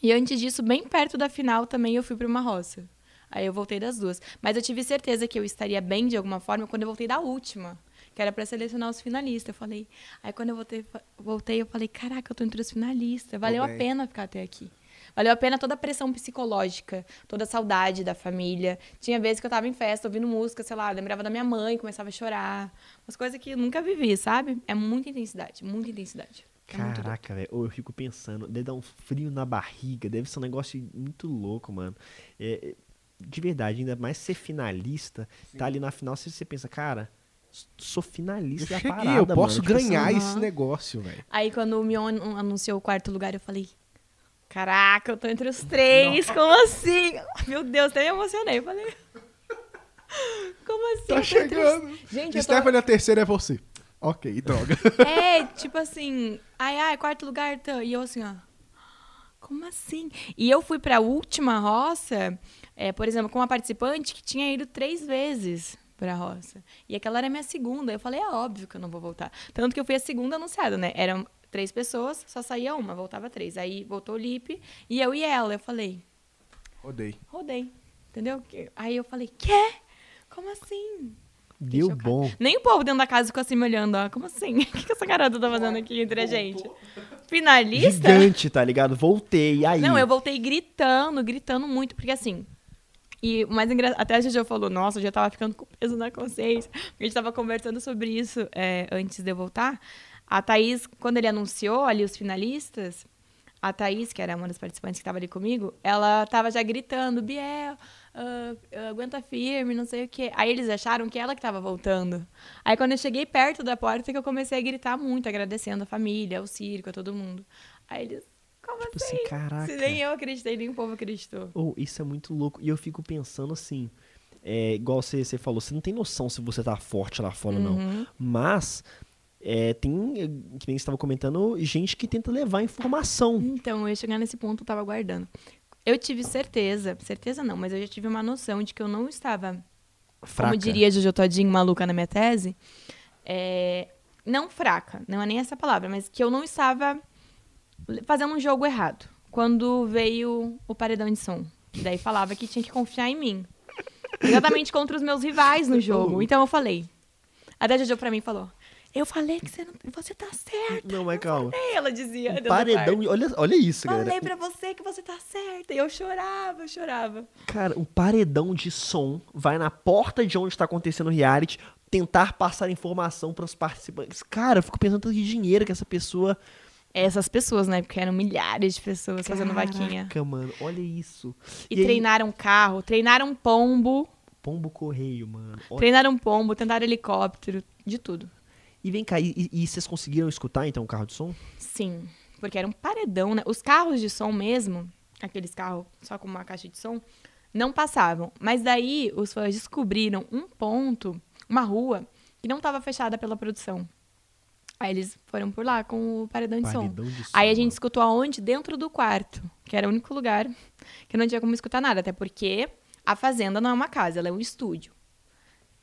E antes disso, bem perto da final também, eu fui pra uma roça. Aí eu voltei das duas. Mas eu tive certeza que eu estaria bem de alguma forma quando eu voltei da última. Que era pra selecionar os finalistas. Eu falei. Aí quando eu voltei, voltei eu falei: caraca, eu tô entre os finalistas. Valeu a pena ficar até aqui. Valeu a pena toda a pressão psicológica, toda a saudade da família. Tinha vezes que eu tava em festa ouvindo música, sei lá, lembrava da minha mãe, começava a chorar. Umas coisas que eu nunca vivi, sabe? É muita intensidade, muita intensidade. É. Caraca, velho. Ou eu fico pensando, deve dar um frio na barriga, deve ser um negócio muito louco, mano. É, é, de verdade, ainda mais ser finalista, tá ali na final, você, você pensa, cara, sou Eu finalista da cheguei, parada, eu posso mano. Tipo assim, ganhar esse negócio, velho. Aí quando o Mion an- anunciou o quarto lugar, eu falei: Caraca, eu tô entre os três, como assim? Meu Deus, até me emocionei. Eu falei. Como assim? Tá eu tô entre os- chegando. Gente, eu Stephanie, a terceira é você. Ok, droga. tô... É, tipo assim, ai, ai, quarto lugar, tá. E eu assim, ó. Como assim? E eu fui pra última roça, é, por exemplo, com uma participante que tinha ido três vezes pra roça. E aquela era a minha segunda. Eu falei, é óbvio que eu não vou voltar. Tanto que eu fui a segunda anunciada, né? Eram três pessoas, só saía uma, voltava três. Aí voltou o Lipe e eu e ela. Eu falei, Rodei. rodei. Entendeu? Aí eu falei, quê? Como assim? Deu bom. Nem o povo dentro da casa ficou assim me olhando, ó. Como assim? O que, que essa garota tá fazendo aqui entre a gente? Finalista? Gigante, tá ligado? Voltei, aí? Não, eu voltei gritando, gritando muito, porque assim. E o mais engraçado, até a Jojo falou, nossa, eu já tava ficando com peso na consciência. A gente tava conversando sobre isso é, antes de eu voltar. A Thaís, quando ele anunciou ali os finalistas, a Thaís, que era uma das participantes que tava ali comigo, ela tava já gritando, Biel, ah, aguenta firme, não sei o quê. Aí eles acharam que ela que tava voltando. Aí quando eu cheguei perto da porta, que eu comecei a gritar muito, agradecendo a família, ao circo, a todo mundo. Aí eles, como Tipo assim? assim, caraca. Se nem eu acreditei, nem o povo acreditou. Oh, isso é muito louco. E eu fico pensando assim, é, igual você, você falou, você não tem noção se você tá forte lá fora Uhum. não. Mas é, tem, que nem você estava comentando, gente que tenta levar informação. Então, eu ia chegar nesse ponto, eu tava aguardando. Eu tive certeza, certeza não, mas eu já tive uma noção de que eu não estava, Fraca. como diria Jojo Todinho, maluca na minha tese, é, não fraca, não é nem essa palavra, mas que eu não estava fazendo um jogo errado. Quando veio o paredão de som. Daí falava que tinha que confiar em mim. Exatamente contra os meus rivais no jogo. Então eu falei. A Jojo pra mim falou. Eu falei que você, não, você tá certa. Não, mas calma. Ei, ela dizia. do Paredão, olha, olha isso, Falei galera. pra você que você tá certa. E eu chorava, eu chorava. Cara, um paredão de som vai na porta de onde tá acontecendo o reality tentar passar informação pros participantes. Cara, eu fico pensando tanto de dinheiro que essa pessoa. Essas pessoas, né? Porque eram milhares de pessoas fazendo vaquinha. Caraca, mano, olha isso. E, aí, treinaram carro, treinaram pombo, Pombo correio, mano. Olha- treinaram pombo, tentaram helicóptero, de tudo. E vem cá, e, e vocês conseguiram escutar então o carro de som? Sim, porque era um paredão, né? Os carros de som mesmo, aqueles carros só com uma caixa de som, não passavam. Mas daí os fãs descobriram um ponto, uma rua, que não estava fechada pela produção. Aí eles foram por lá com o paredão de som. Paredão de som, Aí a gente escutou aonde? Dentro do quarto, que era o único lugar que não tinha como escutar nada, até porque a fazenda não é uma casa, ela é um estúdio.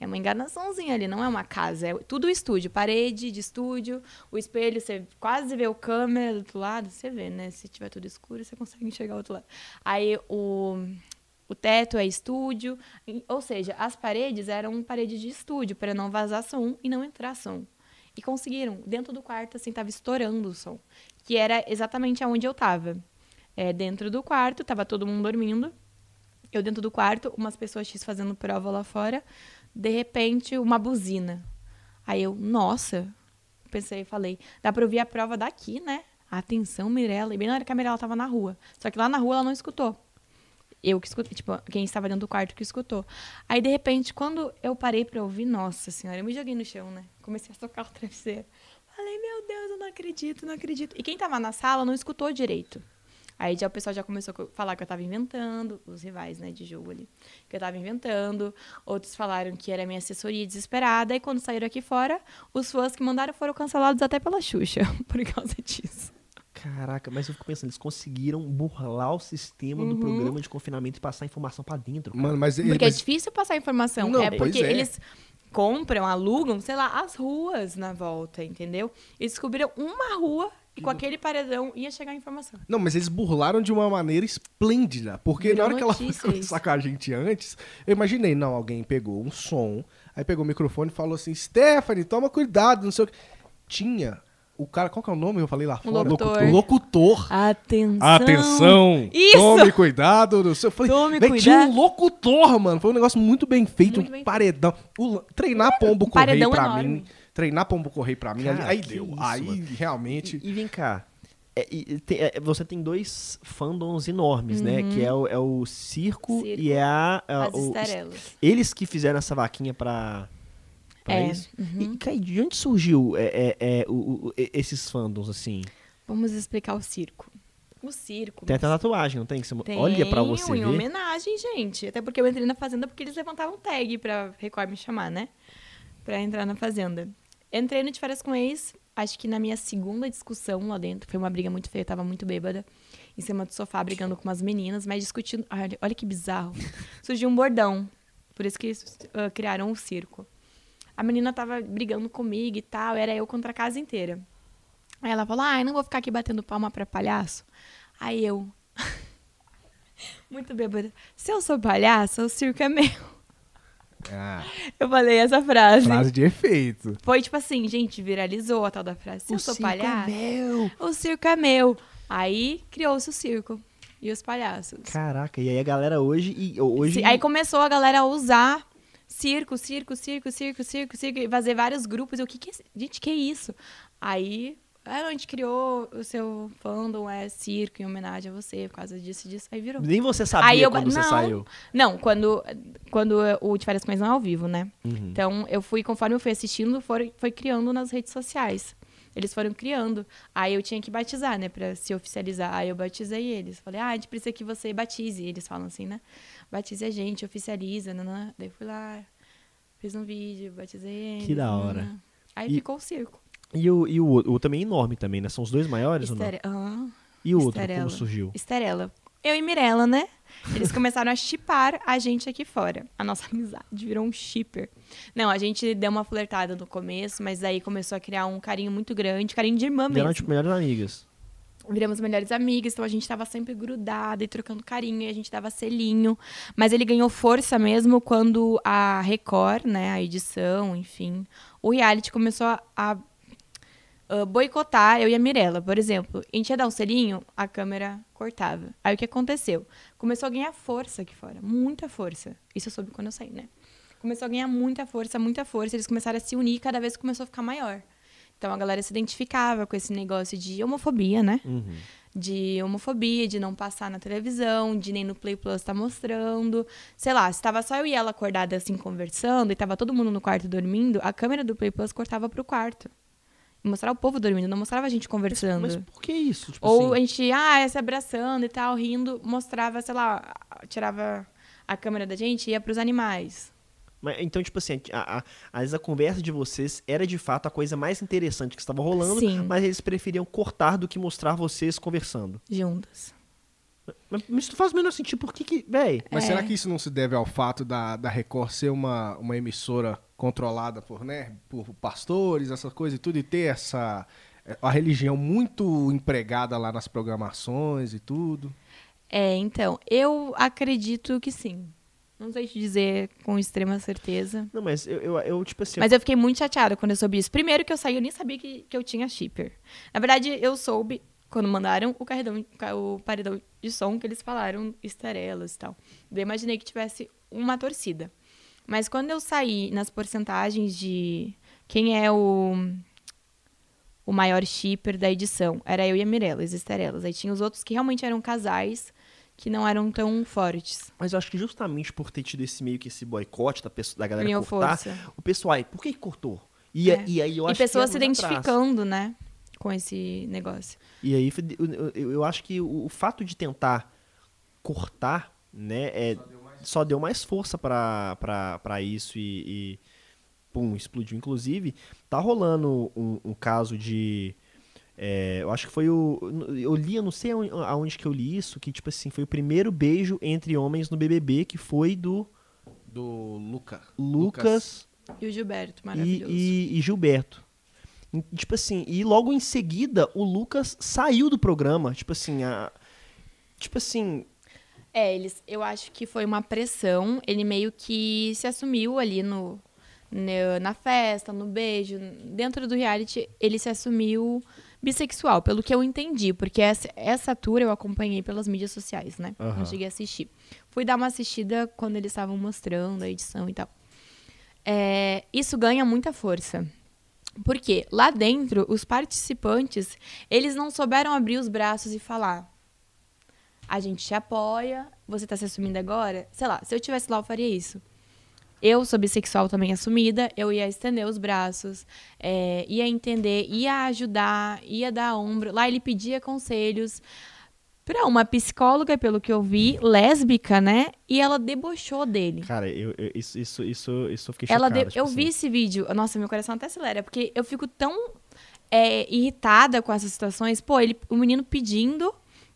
É uma enganaçãozinha ali, não é uma casa, é tudo estúdio, parede de estúdio, o espelho, você quase vê o câmera do outro lado, você vê, né? Se tiver tudo escuro, você consegue enxergar o outro lado. Aí o, o teto é estúdio, ou seja, as paredes eram parede de estúdio, para não vazar som e não entrar som. E conseguiram, dentro do quarto, assim, tava estourando o som, que era exatamente aonde eu tava. É, dentro do quarto, tava todo mundo dormindo, eu dentro do quarto, umas pessoas X fazendo prova lá fora, de repente, uma buzina. Aí eu, nossa, pensei, falei, dá pra ouvir a prova daqui, né? Atenção, Mirella. E bem na hora que a Mirella tava na rua. Só que lá na rua ela não escutou. Eu que escutei, tipo, quem estava dentro do quarto que escutou. Aí, de repente, quando eu parei pra ouvir, nossa senhora, eu me joguei no chão, né? Comecei a tocar o travesseiro. Falei, meu Deus, eu não acredito, não acredito. E quem tava na sala não escutou direito. Aí já o pessoal já começou a falar que eu tava inventando, os rivais, né, de jogo ali. Que eu tava inventando. Outros falaram que era minha assessoria desesperada. E quando saíram aqui fora, os fãs que mandaram foram cancelados até pela Xuxa, por causa disso. Caraca, mas eu fico pensando, eles conseguiram burlar o sistema do programa de confinamento e passar a informação pra dentro. cara. Mano, mas, Porque mas é difícil passar informação. Não, é porque é. eles compram, alugam, sei lá, as ruas na volta, entendeu? E descobriram uma rua e com aquele paredão ia chegar a informação. Não, mas eles burlaram de uma maneira esplêndida. Porque Virou na hora que ela foi com a gente antes, eu imaginei, não, alguém pegou um som, aí pegou o microfone e falou assim: Stephanie, toma cuidado, não sei o que. Tinha. O cara, qual que é o nome? Eu falei lá fora. locutor. O locutor. Atenção! Atenção! Isso! Tome cuidado. Não sei. Eu falei, Tome "Véi, Tinha um cuidado." locutor, mano. Foi um negócio muito bem feito, Muito um bem paredão. O- treinar pombo um correio pra enorme. mim. Treinar pombo correio pra mim. Cara, aí deu. isso, aí mano. realmente. E, e vem cá. é, e- tem- é, você tem dois fandoms enormes, né? Que é o, é o circo, Uhum. Circo. e é a. a- As o- estarelas. eles que fizeram essa vaquinha pra. Pra É, isso. E, cara, de onde surgiu é, é, é, o- o- esses fandoms, assim? Vamos explicar o circo. O circo. Tem até tatuagem, não tem? Você Tem olha pra você em ver. homenagem, gente. Até porque eu entrei na fazenda porque eles levantavam tag pra Record me chamar, né? Pra entrar na fazenda. Entrei no De Férias com Ex, acho que na minha segunda discussão lá dentro. Foi uma briga muito feia, eu tava muito bêbada. Em cima do sofá, brigando com umas meninas, mas discutindo. Olha, olha que bizarro. Surgiu um bordão. Por isso que eles ah, criaram o circo. A menina tava brigando comigo e tal, era eu contra a casa inteira. Aí ela falou: ai, não vou ficar aqui batendo palma pra palhaço. Aí eu. Muito bêbada. Se eu sou palhaço, o circo é meu. Ah, Eu falei essa frase. frase de efeito. Foi tipo assim, gente, viralizou a tal da frase. Se eu sou circo é palhaço, meu. o circo é meu. Aí criou-se o circo e os palhaços. Caraca, e aí a galera hoje. Hoje Sim, Aí começou a galera a usar circo, circo, circo, circo, circo, circo, e fazer vários grupos. Eu, que que é, gente, que isso? Aí ah, a gente criou o seu fandom é circo em homenagem a você, por causa disso e disso. Aí virou. Nem você sabia Aí eu, quando você não, saiu. Não, quando, quando o De Férias com não é ao vivo, né? Uhum. Então, eu fui, conforme eu fui assistindo, foi, foi criando nas redes sociais. Eles foram criando. Aí eu tinha que batizar, né? Pra se oficializar. Aí eu batizei eles. Falei, ah, a gente precisa que você batize. Eles falam assim, né? Batize a gente, oficializa. Nanã. Daí fui lá, fiz um vídeo, batizei eles. Que da hora. Aí E- ficou o circo. E o, e o outro o também é enorme também, né? São os dois maiores ou não? Estere... Ah, E o outro, Estrela. como surgiu? Esterela. Eu e Mirella, né? Eles começaram a chipar a gente aqui fora. A nossa amizade virou um shipper. Não, a gente deu uma flertada no começo, mas aí começou a criar um carinho muito grande, carinho de irmã mesmo. Tipo, melhores amigas. Viramos melhores amigas, então a gente tava sempre grudada e trocando carinho, e a gente dava selinho. Mas ele ganhou força mesmo quando a Record, né, a edição, enfim, o reality começou a, a, ah, boicotar eu e a Mirella. Por exemplo, a gente ia dar um selinho, a câmera cortava. Aí o que aconteceu? Começou a ganhar força aqui fora, muita força. Isso eu soube quando eu saí, né? Começou a ganhar muita força, muita força. Eles começaram a se unir e cada vez começou a ficar maior. Então a galera se identificava com esse negócio de homofobia, né? Uhum. de homofobia, de não passar na televisão, de nem no Play Plus estar tá mostrando. Sei lá, se tava só eu e ela acordada assim conversando e tava todo mundo no quarto dormindo, a câmera do Play Plus cortava pro quarto. Mostrava o povo dormindo, não mostrava a gente conversando. Mas, mas por que isso? Tipo Ou assim, a gente, ah, se abraçando e tal, rindo, mostrava, sei lá, tirava a câmera da gente e ia pros animais. mas- então, tipo assim, a, a, às vezes a conversa de vocês era de fato a coisa mais interessante que estava rolando, Sim. mas eles preferiam cortar do que mostrar vocês conversando. Juntas. Mas, mas isso faz o menor sentido, por que que, véi? Mas É. será que isso não se deve ao fato da, da Record ser uma, uma emissora controlada por, né, por pastores, essas coisas e tudo, e ter essa eh, a religião muito empregada lá nas programações e tudo? É, então, eu acredito que sim. Não sei te dizer com extrema certeza. Não, mas eu, eu, eu, tipo assim, Mas eu fiquei muito chateada quando eu soube isso. Primeiro que eu saí, eu nem sabia que, que eu tinha shipper. Na verdade, eu soube quando mandaram o, carredão, o paredão de som que eles falaram estarelas e tal. Eu imaginei que tivesse uma torcida. Mas quando eu saí nas porcentagens de quem é o, o maior shipper da edição, era eu e a Mirella, as estarelas. Aí tinha os outros que realmente eram casais que não eram tão fortes. Mas eu acho que justamente por ter tido esse meio que esse boicote da, pessoa, da galera Ganhou cortar, força. o pessoal, aí, por que cortou? E, É. e aí eu e acho pessoas que se anos atrás- identificando, né? Com esse negócio. E aí eu, eu- eu acho que o, o fato de tentar cortar, né, é, só deu mais força pra isso e, e, pum, explodiu. Inclusive, tá rolando um, um caso de. é, eu acho que foi o. Eu li, eu não sei aonde, que eu li isso, que, tipo assim, foi o primeiro beijo entre homens no BBB, que foi do Do Luca. Lucas E o Gilberto, e, maravilhoso. e- e Gilberto. E, Tipo assim, e logo em seguida o Lucas saiu do programa. Tipo assim, a. Tipo assim. É, eles, eu acho que foi uma pressão. Ele meio que se assumiu ali no, no- na festa, no beijo. Dentro do reality, ele se assumiu bissexual, pelo que eu entendi. Porque essa, essa tour eu acompanhei pelas mídias sociais, né? Aham. Não cheguei a assistir. Fui dar uma assistida quando eles estavam mostrando a edição e tal. É, isso ganha muita força. Porque lá dentro, os participantes, eles não souberam abrir os braços e falar: a gente te apoia, você tá se assumindo agora? Sei lá, se eu tivesse lá, eu faria isso. Eu sou bissexual também assumida, eu ia estender os braços, é, ia entender, ia ajudar, ia dar ombro. Lá ele pedia conselhos pra uma psicóloga, pelo que eu vi, lésbica, né? E ela debochou dele. Cara, eu, eu- isso, isso, isso, isso eu fiquei Ela chocado. de- tipo eu assim. vi esse vídeo, nossa, meu coração até acelera, porque eu fico tão é, irritada com essas situações. Pô, ele, o menino pedindo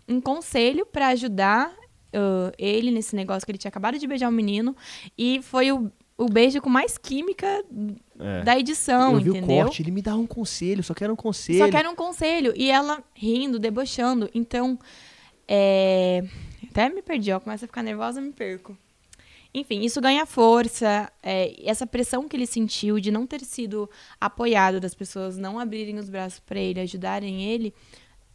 um conselho pra ajudar ah, ele nesse negócio que ele tinha acabado de beijar o menino e foi o, o beijo com mais química É. da edição, eu vi entendeu? o corte, ele me dá um conselho, só quero um conselho. Só quero um conselho. E ela rindo, debochando. Então, é... até me perdi, ó. Começa a ficar nervosa, me perco. Enfim, isso ganha força. é, essa pressão que ele sentiu de não ter sido apoiado, das pessoas não abrirem os braços para ele, ajudarem ele,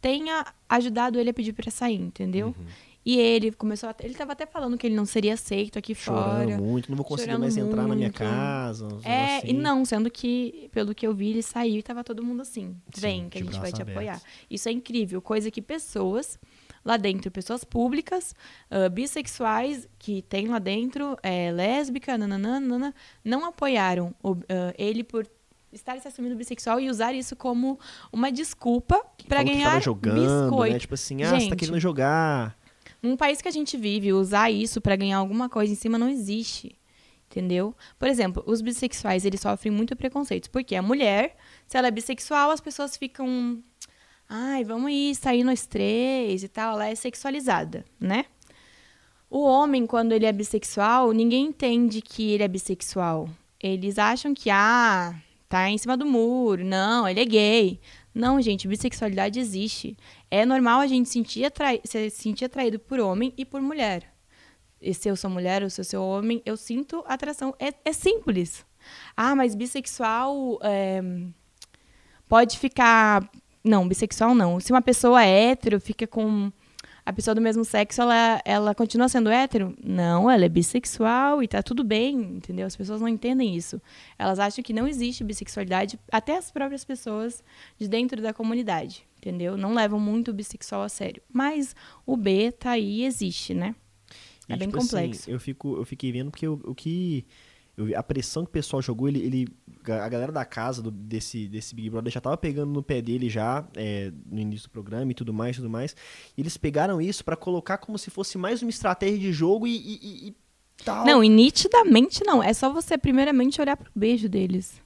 tenha ajudado ele a pedir para sair, entendeu? Uhum. E ele começou a... Ele tava até falando que ele não seria aceito aqui Chorando fora. muito, não vou conseguir mais entrar na minha muito. casa. É, negócio e assim. não, sendo que, pelo que eu vi, ele saiu e tava todo mundo assim. Sim, Vem, que a gente vai te apoiar. Isso é incrível. Coisa que pessoas lá dentro, pessoas públicas, ah, bissexuais, que tem lá dentro, é, lésbica, nananana, não apoiaram o- ah, ele por estar se assumindo bissexual e usar isso como uma desculpa para ganhar jogando, biscoito. né? Tipo assim, ah, você tá Gente. querendo jogar. Num país que a gente vive, usar isso pra ganhar alguma coisa em cima não existe. Entendeu? Por exemplo, os bissexuais, eles sofrem muito preconceito. Porque a mulher, se ela é bissexual, as pessoas ficam. Ai, vamos aí sair nós três e tal. Ela é sexualizada, né? O homem, quando ele é bissexual, ninguém entende que ele é bissexual. Eles acham que, ah, tá em cima do muro. Não, ele é gay. Não, gente, bissexualidade existe. É normal a gente sentir atrai se sentir atraído por homem e por mulher. E se eu sou mulher ou se eu sou homem, eu sinto atração. É, é simples. Ah, mas bissexual é, pode ficar. Não, bissexual não. Se uma pessoa é hétero, fica com a pessoa do mesmo sexo, ela, ela continua sendo hétero? Não, ela é bissexual e tá tudo bem, entendeu? As pessoas não entendem isso. Elas acham que não existe bissexualidade, até as próprias pessoas de dentro da comunidade. entendeu? Não levam muito o bissexual a sério. Mas o B tá aí e existe, né? E, É bem tipo assim, complexo. eu, fico, eu fiquei vendo porque o, o que. Vi- a pressão que o pessoal jogou, ele, ele- a galera da casa do- desse, desse Big Brother já tava pegando no pé dele já, é, no início do programa e tudo mais, tudo mais. E eles pegaram isso pra colocar como se fosse mais uma estratégia de jogo e- e- e tal. Não, e nitidamente não. É só você, primeiramente, olhar pro beijo deles.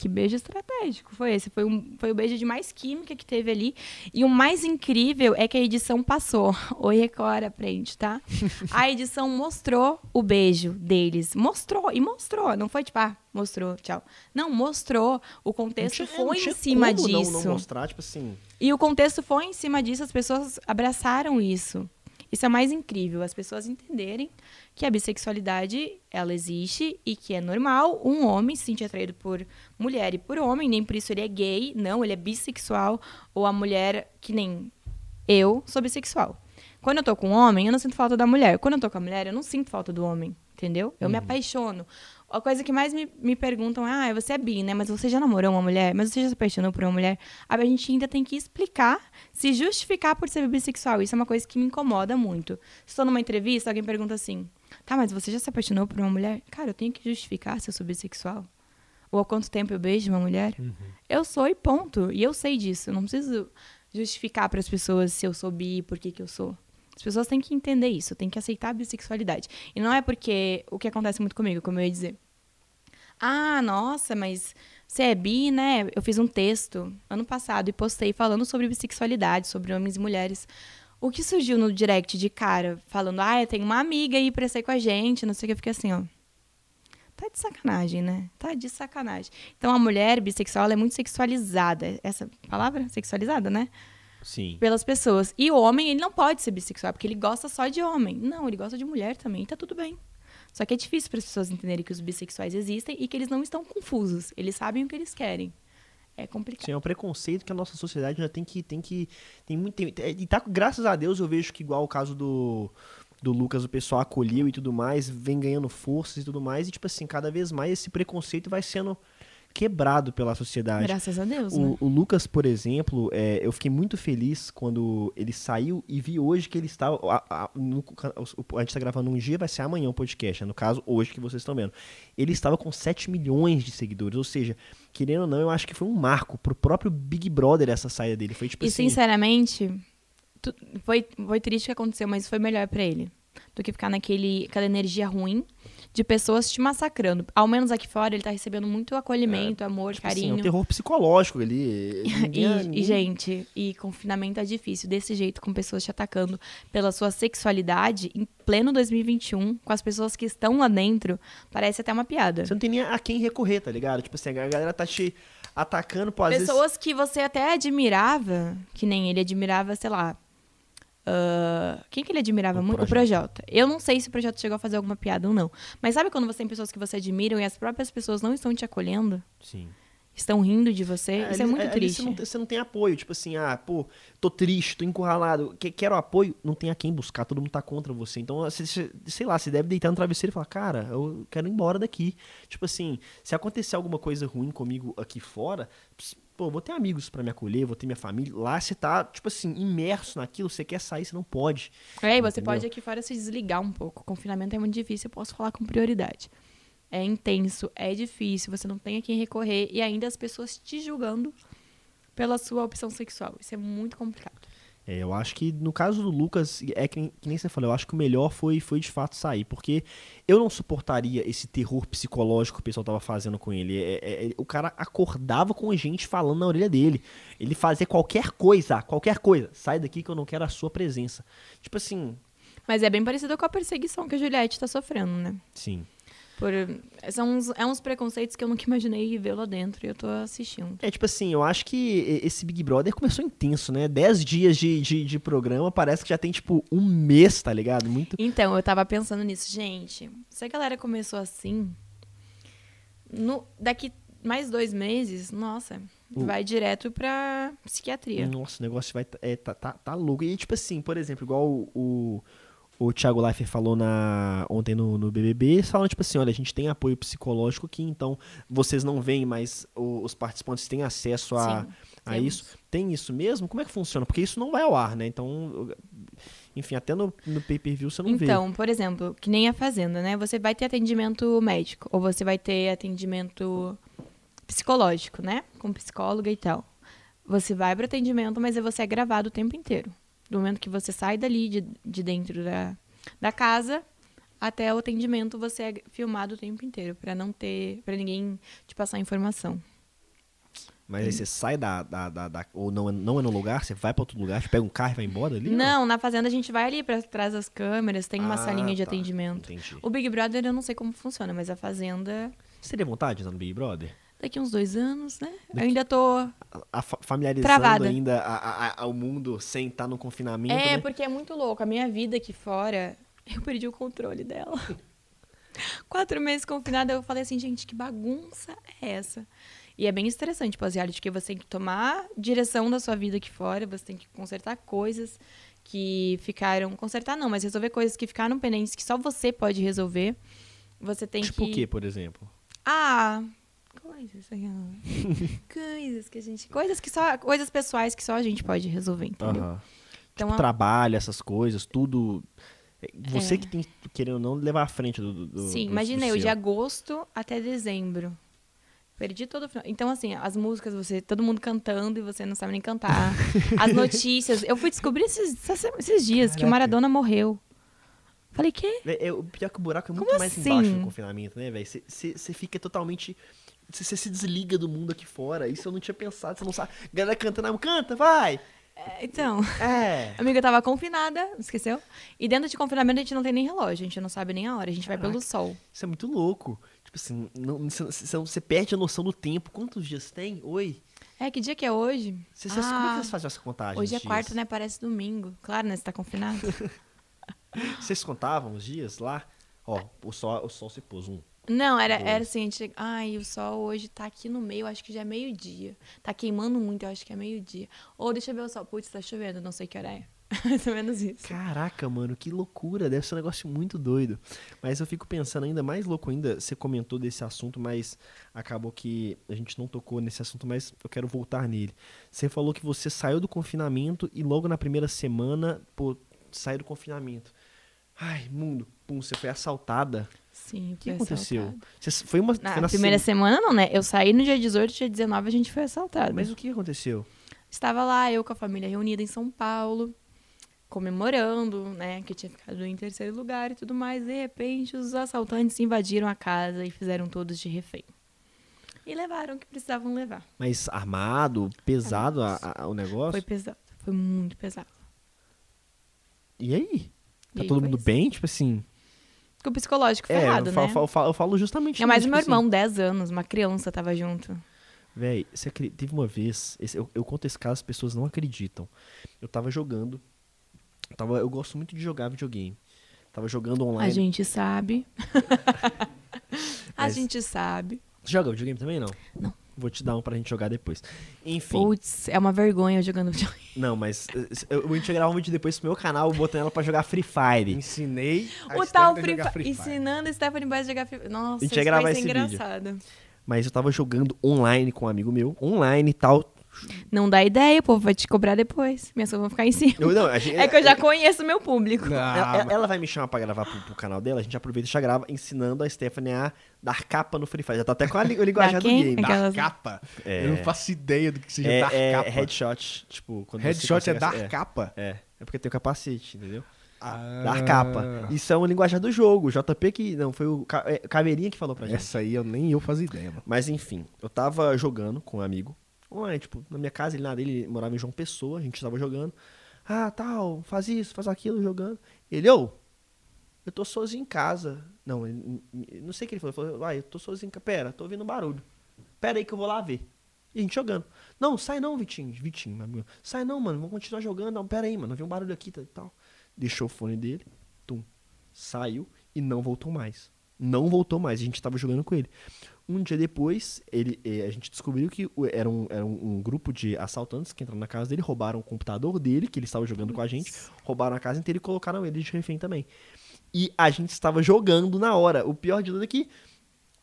Que beijo estratégico foi esse? Foi, um, foi o beijo de mais química que teve ali. E o mais incrível é que a edição passou. Oi, Record, aprende, tá? A edição mostrou o beijo deles. Mostrou, e mostrou. Não foi tipo, ah, mostrou, tchau. Não, mostrou. O contexto tinha- foi em cima como não- disso. Não, mostrar, tipo assim. E o contexto foi em cima disso, as pessoas abraçaram isso. Isso é mais incrível, as pessoas entenderem que a bissexualidade, ela existe e que é normal um homem se sentir atraído por mulher e por homem, nem por isso ele é gay, não, ele é bissexual, ou a mulher, que nem eu, sou bissexual. Quando eu tô com um homem, eu não sinto falta da mulher. Quando eu tô com a mulher, eu não sinto falta do homem, entendeu? Eu me apaixono. A coisa que mais me, me perguntam é, ah, você é bi, né? Mas você já namorou uma mulher? Mas você já se apaixonou por uma mulher? Aí A gente ainda tem que explicar, se justificar por ser bissexual. Isso é uma coisa que me incomoda muito. Se estou numa entrevista, alguém pergunta assim, tá, mas você já se apaixonou por uma mulher? Cara, eu tenho que justificar se eu sou bissexual? Ou há quanto tempo eu beijo uma mulher? Eu sou e ponto. E eu sei disso. Eu não preciso justificar para as pessoas se eu sou bi, por que, que eu sou. As pessoas têm que entender isso, têm que aceitar a bissexualidade. E não é porque o que acontece muito comigo, como eu ia dizer. Ah, nossa, mas você é bi, né? Eu fiz um texto ano passado e postei falando sobre bissexualidade, sobre homens e mulheres. O que surgiu no direct de cara, falando, ah, eu tenho uma amiga aí pra sair com a gente, não sei o que, eu fiquei assim, ó. Tá de sacanagem, né? Tá de sacanagem. Então a mulher bissexual é muito sexualizada. Essa palavra? Sexualizada, né? Sim. Pelas pessoas. E o homem, ele não pode ser bissexual, porque ele gosta só de homem. Não, ele gosta de mulher também, e tá tudo bem. Só que é difícil para as pessoas entenderem que os bissexuais existem e que eles não estão confusos. Eles sabem o que eles querem. É complicado. Sim, é um preconceito que a nossa sociedade já tem que. Tem que tem muito, tem- e tá, graças a Deus eu vejo que, igual o caso do, do Lucas, o pessoal acolheu e tudo mais, vem ganhando forças e tudo mais, e, tipo assim, cada vez mais esse preconceito vai sendo quebrado pela sociedade. Graças a Deus, né? O, o Lucas, por exemplo, é, eu fiquei muito feliz quando ele saiu e vi hoje que ele está. A, a- no- o- a gente está gravando um dia, vai ser amanhã o podcast, né? no caso, hoje que vocês estão vendo. Ele estava com 7 milhões de seguidores, ou seja, querendo ou não, eu acho que foi um marco pro próprio Big Brother essa saída dele. Foi tipo E assim. sinceramente, tu- foi, foi triste o que aconteceu, mas foi melhor pra ele. Do que ficar naquele, aquela energia ruim de pessoas te massacrando. Ao menos aqui fora, ele tá recebendo muito acolhimento, amor, tipo assim, é carinho. um terror psicológico ali. E, ninguém- e, gente, e confinamento é difícil. Desse jeito, com pessoas te atacando pela sua sexualidade, em pleno 2021, com as pessoas que estão lá dentro, parece até uma piada. Você não tem nem a quem recorrer, tá ligado? Tipo assim, a galera tá te atacando, pô, às vezes. Pessoas que você até admirava, que nem ele admirava, sei lá. Ah, quem que ele admirava O muito? O Projota. Projota. Eu não sei se o Projota chegou a fazer alguma piada ou não. Mas sabe quando você tem pessoas que você admira e as próprias pessoas não estão te acolhendo? Sim. Estão rindo de você? Isso é ali- muito ali triste. Você não, tem- você não tem apoio, tipo assim, ah, pô, tô triste, tô encurralado, que- quero apoio, não tem a quem buscar, todo mundo tá contra você. Então, você, você- sei lá, você deve deitar no travesseiro e falar, cara, eu quero ir embora daqui. Tipo assim, se acontecer alguma coisa ruim comigo aqui fora, pô, vou ter amigos pra me acolher, vou ter minha família. Lá você tá, tipo assim, imerso naquilo, você quer sair, você não pode. É, e você pode aqui fora se desligar um pouco. O confinamento é muito difícil, eu posso falar com prioridade. É intenso, é difícil, você não tem a quem recorrer e ainda as pessoas te julgando pela sua opção sexual. Isso é muito complicado. É, eu acho que no caso do Lucas, é que, nem- que nem você falou, eu acho que o melhor foi, foi de fato sair, porque eu não suportaria esse terror psicológico que o pessoal tava fazendo com ele. É- é- é- o cara acordava com a gente falando na orelha dele. Ele fazia qualquer coisa, qualquer coisa. Sai daqui que eu não quero a sua presença. Tipo assim, Mas é bem parecido com a perseguição que a Juliette tá sofrendo, né? sim. Por, são uns, é uns preconceitos que eu nunca imaginei ver lá dentro e eu tô assistindo. É tipo assim, eu acho que esse Big Brother começou intenso, né? Dez dias de, de, de programa, parece que já tem tipo um mês, tá ligado? Muito. Então, eu tava pensando nisso. Gente, se a galera começou assim, no, daqui mais dois meses, nossa, O- vai direto pra psiquiatria. Nossa, o negócio vai. É, tá, tá, tá louco. E tipo assim, por exemplo, igual o, o, o Thiago Leifert falou na, ontem no, no BBB, falam tipo assim: olha, a gente tem apoio psicológico aqui, então vocês não veem, mas o- os participantes têm acesso a, Sim. a Temos. isso. Tem isso mesmo? Como é que funciona? Porque isso não vai ao ar, né? Então, enfim, até no, no pay-per-view você não vê. Então, por exemplo, que nem a Fazenda, né? Você vai ter atendimento médico, ou você vai ter atendimento psicológico, né? Com psicóloga e tal. Você vai para atendimento, mas você é gravado o tempo inteiro. Do momento que você sai dali de, de dentro da, da casa até o atendimento, você é filmado o tempo inteiro, para não ter, para ninguém te passar informação. Mas aí você sai da, da, da- da- Ou não é, não é no lugar, você vai pra outro lugar, você pega um carro e vai embora ali? ou Não, na Fazenda a gente vai ali para trás das câmeras, tem uma Ah, salinha de tá. atendimento. Entendi. O Big Brother eu não sei como funciona, mas a Fazenda Você teria vontade de estar no Big Brother? Daqui uns dois anos, né? Eu ainda tô. A, a fa- familiarizando Travada. ainda a- a- ao mundo sem estar no confinamento, É, né? porque é muito louco. A minha vida aqui fora, eu perdi o controle dela. Quatro meses confinada, eu falei assim, gente, que bagunça é essa? E é bem estressante, tipo, as reality, porque você tem que tomar direção da sua vida aqui fora, você tem que consertar coisas que ficaram. Consertar não, mas resolver coisas que ficaram pendentes que só você pode resolver. Você tem Tipo que. o quê, por exemplo? Ah, coisas. coisas que a gente. Coisas que só. Coisas pessoais que só a gente pode resolver, entendeu? Então, Tipo, a- trabalho, essas coisas, tudo. é, Você É. que tem, querendo ou não, levar à frente do. do Sim, do- imagina do eu, seu. de agosto até dezembro. Perdi todo o final. Então, assim, as músicas, você, todo mundo cantando e você não sabe nem cantar. As notícias. Eu fui descobrir esses, esses dias que o Caraca. Maradona morreu. Falei, quê? É, é, o pior que o buraco é muito Como mais assim? embaixo no confinamento, né, velho? Você fica totalmente. Você se desliga do mundo aqui fora. Isso eu não tinha pensado. Você não sabe. Galera cantando, ah, canta, vai! É, Então, É. a amiga tava confinada, esqueceu? E dentro de confinamento a gente não tem nem relógio, a gente não sabe nem a hora, a gente vai pelo sol. Isso é muito louco. Tipo assim, não- você você- perde a noção do tempo. Quantos dias tem? Oi? É, que dia que é hoje? Você, vocês- como é que Ah, vocês fazem essa contagem? Hoje é quarta, dias? né? Parece domingo. Claro, né? Você tá confinado. Vocês contavam os dias lá? Ó, o sol, o sol se pôs um. Não, era, era assim, a gente... Ai, o sol hoje tá aqui no meio, acho que já é meio-dia. Tá queimando muito, eu acho que é meio-dia. Ou deixa eu ver o sol. Putz, tá chovendo, não sei que hora é. Mais ou menos isso. Caraca, mano, que loucura. Deve ser um negócio muito doido. Mas eu fico pensando ainda mais louco ainda. Você comentou desse assunto, mas acabou que a gente não tocou nesse assunto, mas eu quero voltar nele. Você falou que você saiu do confinamento e logo na primeira semana, pô, saiu do confinamento. Ai, mundo, pum, você foi assaltada. Sim, O que aconteceu? assaltado. Você foi uma. Na foi na primeira se- semana não, né? Eu saí no dia 18, dia 19 a gente foi assaltado. Mas o que aconteceu? Estava lá, eu com a família reunida em São Paulo, comemorando, né? Que tinha ficado em terceiro lugar e tudo mais. De repente, os assaltantes invadiram a casa e fizeram todos de refém. E levaram o que precisavam levar. Mas armado, pesado a- a- o negócio? Foi pesado. Foi muito pesado. E aí? Tá E todo mundo isso. bem? Tipo assim. Com o psicológico É, ferrado, eu falo, né? falo- falo- eu falo justamente É mais isso, o meu tipo assim, irmão, 10 anos, uma criança tava junto. Véi, você teve uma vez, esse- eu, eu conto esse caso, as pessoas não acreditam. Eu tava jogando, tava, eu gosto muito de jogar videogame. Tava jogando A online. gente sabe. a Mas- gente sabe. Você joga videogame também, não? Não. Vou te dar um pra gente jogar depois. Enfim, Putz, é uma vergonha jogando videogame. não, mas eh, eu, gente gravar um vídeo depois pro meu canal, botando ela pra jogar Free Fire. Ensinei a O tal Free, jogar Fire. Free Fire. Ensinando a Stephanie Baez a jogar Free Fire. Nossa, A gente isso vai ser esse vídeo. engraçado. Mas eu tava jogando online com um amigo meu, online e tal. Não dá ideia, o povo vai te cobrar depois. Minhas coisas vão ficar em cima. Eu, não, a gente- É que eu já conheço o meu público. Não, Ela, ela vai me chamar pra gravar pro, pro canal dela, a gente aproveita e já grava ensinando a Stephanie a dar capa no Free Fire. Já tá até com a li- o linguajar do game. Dar Aquelas- capa? É. Eu não faço ideia do que seja É, dar é capa. headshot, tipo, quando você Headshot é dar acer- capa? É, é porque tem o capacete, entendeu? Ah. Dar capa. Isso é um linguajar do jogo. O JP que. Não, foi o Ca- é, Caveirinha que falou pra gente. Essa aí eu nem eu fazia ideia, mano. Mas enfim, eu tava jogando com um amigo. Online, tipo, na minha casa, ele na ele morava em João Pessoa, a gente tava jogando. Ah, tal, faz isso, faz aquilo, jogando. Ele, ô, eu tô sozinho em casa. Não, ele- não sei o que ele falou. Ele falou, ah, eu tô sozinho em casa. Pera, tô ouvindo barulho. Pera aí que eu vou lá ver. E a gente jogando. Não, sai não, Vitinho. Vitinho, meu amigo. Sai não, mano, vamos continuar jogando. Não, pera aí, mano, vi um barulho aqui e tal. Deixou o fone dele, tum, saiu e não voltou mais. Não voltou mais, a gente tava jogando com ele. Um dia depois, ele, eh, a gente descobriu que era, um, era um, um grupo de assaltantes que entraram na casa dele, roubaram o computador dele, que ele estava jogando com a gente, roubaram a casa inteira e colocaram ele de refém também. E a gente estava jogando na hora. O pior de tudo é que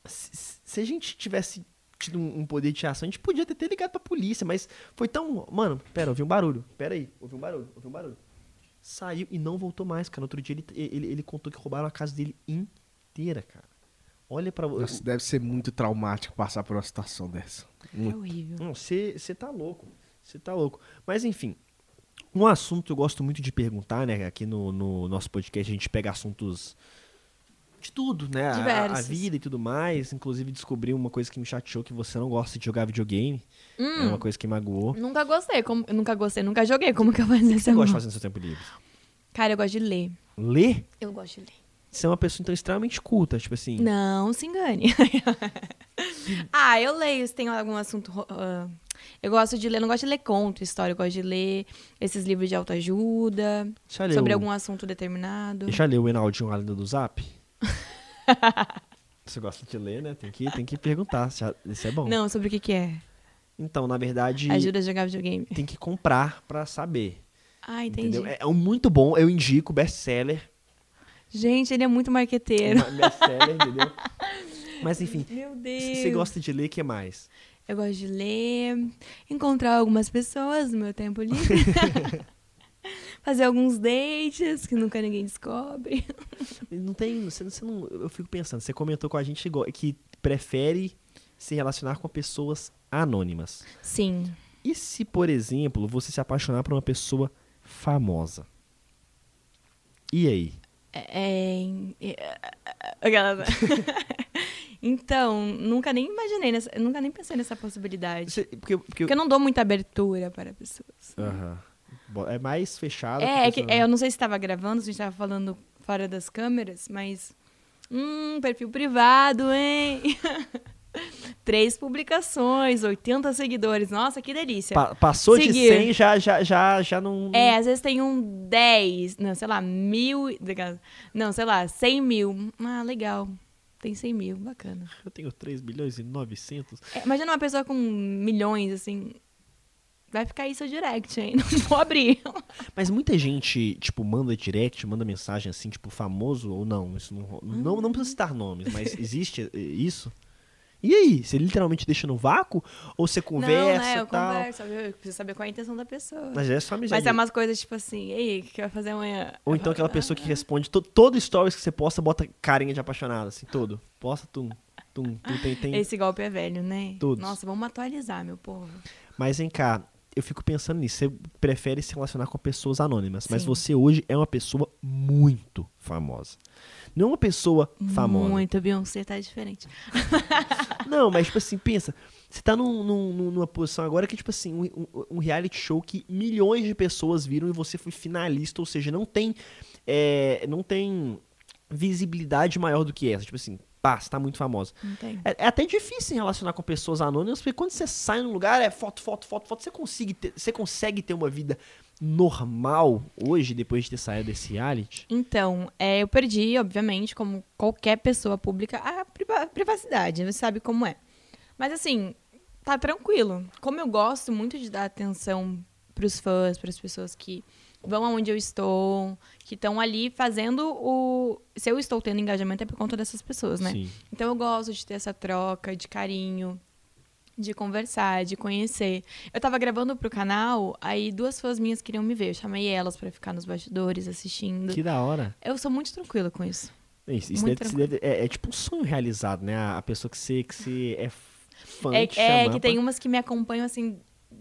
se, se a gente tivesse tido um, um poder de ação, a gente podia ter, ter ligado pra polícia, mas foi tão. Mano, pera, ouvi um barulho. Pera aí, ouvi um barulho, ouvi um barulho. Saiu e não voltou mais, cara. No outro dia ele, ele, ele contou que roubaram a casa dele inteira, cara. Olha pra você. Nossa, deve ser muito traumático passar por uma situação dessa. É horrível. Não, você tá louco. Você tá louco. Mas enfim, um assunto que eu gosto muito de perguntar, né? Aqui no, no nosso podcast a gente pega assuntos de tudo, né? A- A, vida e tudo mais. Inclusive descobri uma coisa que me chateou, que você não gosta de jogar videogame. É Hum. uma coisa que magoou. Nunca gostei, como, nunca gostei, nunca joguei. Como que eu que esse você gosta de fazer no seu tempo livre? Cara, eu gosto de ler. Ler? Eu gosto de ler. Você é uma pessoa, então, extremamente culta, tipo assim. Não se engane. ah, eu leio se tem algum assunto. ah, eu gosto de ler, não gosto de ler conto, história, eu gosto de ler esses livros de autoajuda, Já sobre algum assunto determinado. Já leu o Enaldinho A Lenda do Zap? você gosta de ler, né? Tem que, tem que perguntar. Isso é bom. Não, sobre o que, que é? Então, na verdade, Ajuda a jogar videogame. tem que comprar pra saber. Ah, entendi. Entendeu? É, é um muito bom, eu indico, best-seller. Gente, ele é muito marqueteiro. Uma- Best-seller, entendeu? Mas enfim, Meu Deus. você gosta de ler, o que mais? Eu gosto de ler, encontrar algumas pessoas no meu tempo livre. Fazer alguns dates que nunca ninguém descobre. Não tem. Você, você não, eu fico pensando, você comentou com a gente que prefere se relacionar com pessoas anônimas. Sim. E se, por exemplo, você se apaixonar por uma pessoa famosa? E aí? É, é, aquela- então, nunca nem imaginei, nessa, nunca nem pensei nessa possibilidade. Você- porque, porque, Porque eu não dou muita abertura para pessoas. É mais fechado. É, é que, é, eu não sei se estava gravando, se a gente estava falando fora das câmeras, mas. Hum, perfil privado, hein? Três publicações, 80 seguidores. Nossa, que delícia. Pa- passou Seguir. de 100, já, já, já, já não. É, às vezes tem um 10, não, sei lá, mil. Não, sei lá, 100 mil. Ah, legal. Tem 100 mil, bacana. Eu tenho 3 bilhões e 900. É, imagina uma pessoa com milhões, assim. Vai ficar aí seu direct, hein? Não vou abrir. Mas muita gente, tipo, manda direct, manda mensagem assim, tipo, famoso ou não. Isso não, ro- não, não precisa citar nomes, mas existe eh, isso? E aí? Você literalmente deixa no vácuo? Ou você conversa não, né? Eu tal? converso, eu preciso saber qual é a intenção da pessoa. Mas é só amizade. Mas é umas coisas tipo assim, ei, o que vai fazer amanhã? Ou então aquela pessoa que responde to, todo stories que você posta, bota carinha de apaixonado, assim, todo. Posta, tum, tum, tum, tem, tem. Esse golpe é velho, né? Todos. Nossa, vamos atualizar, meu povo. Mas vem cá, eu fico pensando nisso. Você prefere se relacionar com pessoas anônimas, mas Sim. você hoje é uma pessoa muito famosa. Não é uma pessoa famosa. Muito, Beyoncé tá diferente. Não, mas tipo assim, pensa. Você tá num- num- numa posição agora que, tipo assim, um, um- reality show que milhões de pessoas viram e você foi finalista, ou seja, não tem. é, não tem visibilidade maior do que essa. Tipo assim, pá, você tá muito famosa. É, é até difícil relacionar com pessoas anônimas, porque quando você sai num lugar, é foto, foto, foto, foto. Você consegue ter, você consegue ter uma vida normal hoje, depois de ter saído desse reality? Então, é, eu perdi, obviamente, como qualquer pessoa pública, a priva- privacidade. Você sabe como é. Mas assim, tá tranquilo. Como eu gosto muito de dar atenção pros fãs, pras pessoas que vão aonde eu estou, que estão ali fazendo o. Se eu estou tendo engajamento é por conta dessas pessoas, né? Sim. Então eu gosto de ter essa troca de carinho, de conversar, de conhecer. Eu tava gravando pro canal, aí duas fãs minhas queriam me ver. Eu chamei elas pra ficar nos bastidores assistindo. Que da hora. Eu sou muito tranquila com isso. Isso, isso deve- deve- é, é tipo um sonho realizado, né? A, a pessoa que você, que você é fã É, te é que tem pra- umas que me acompanham assim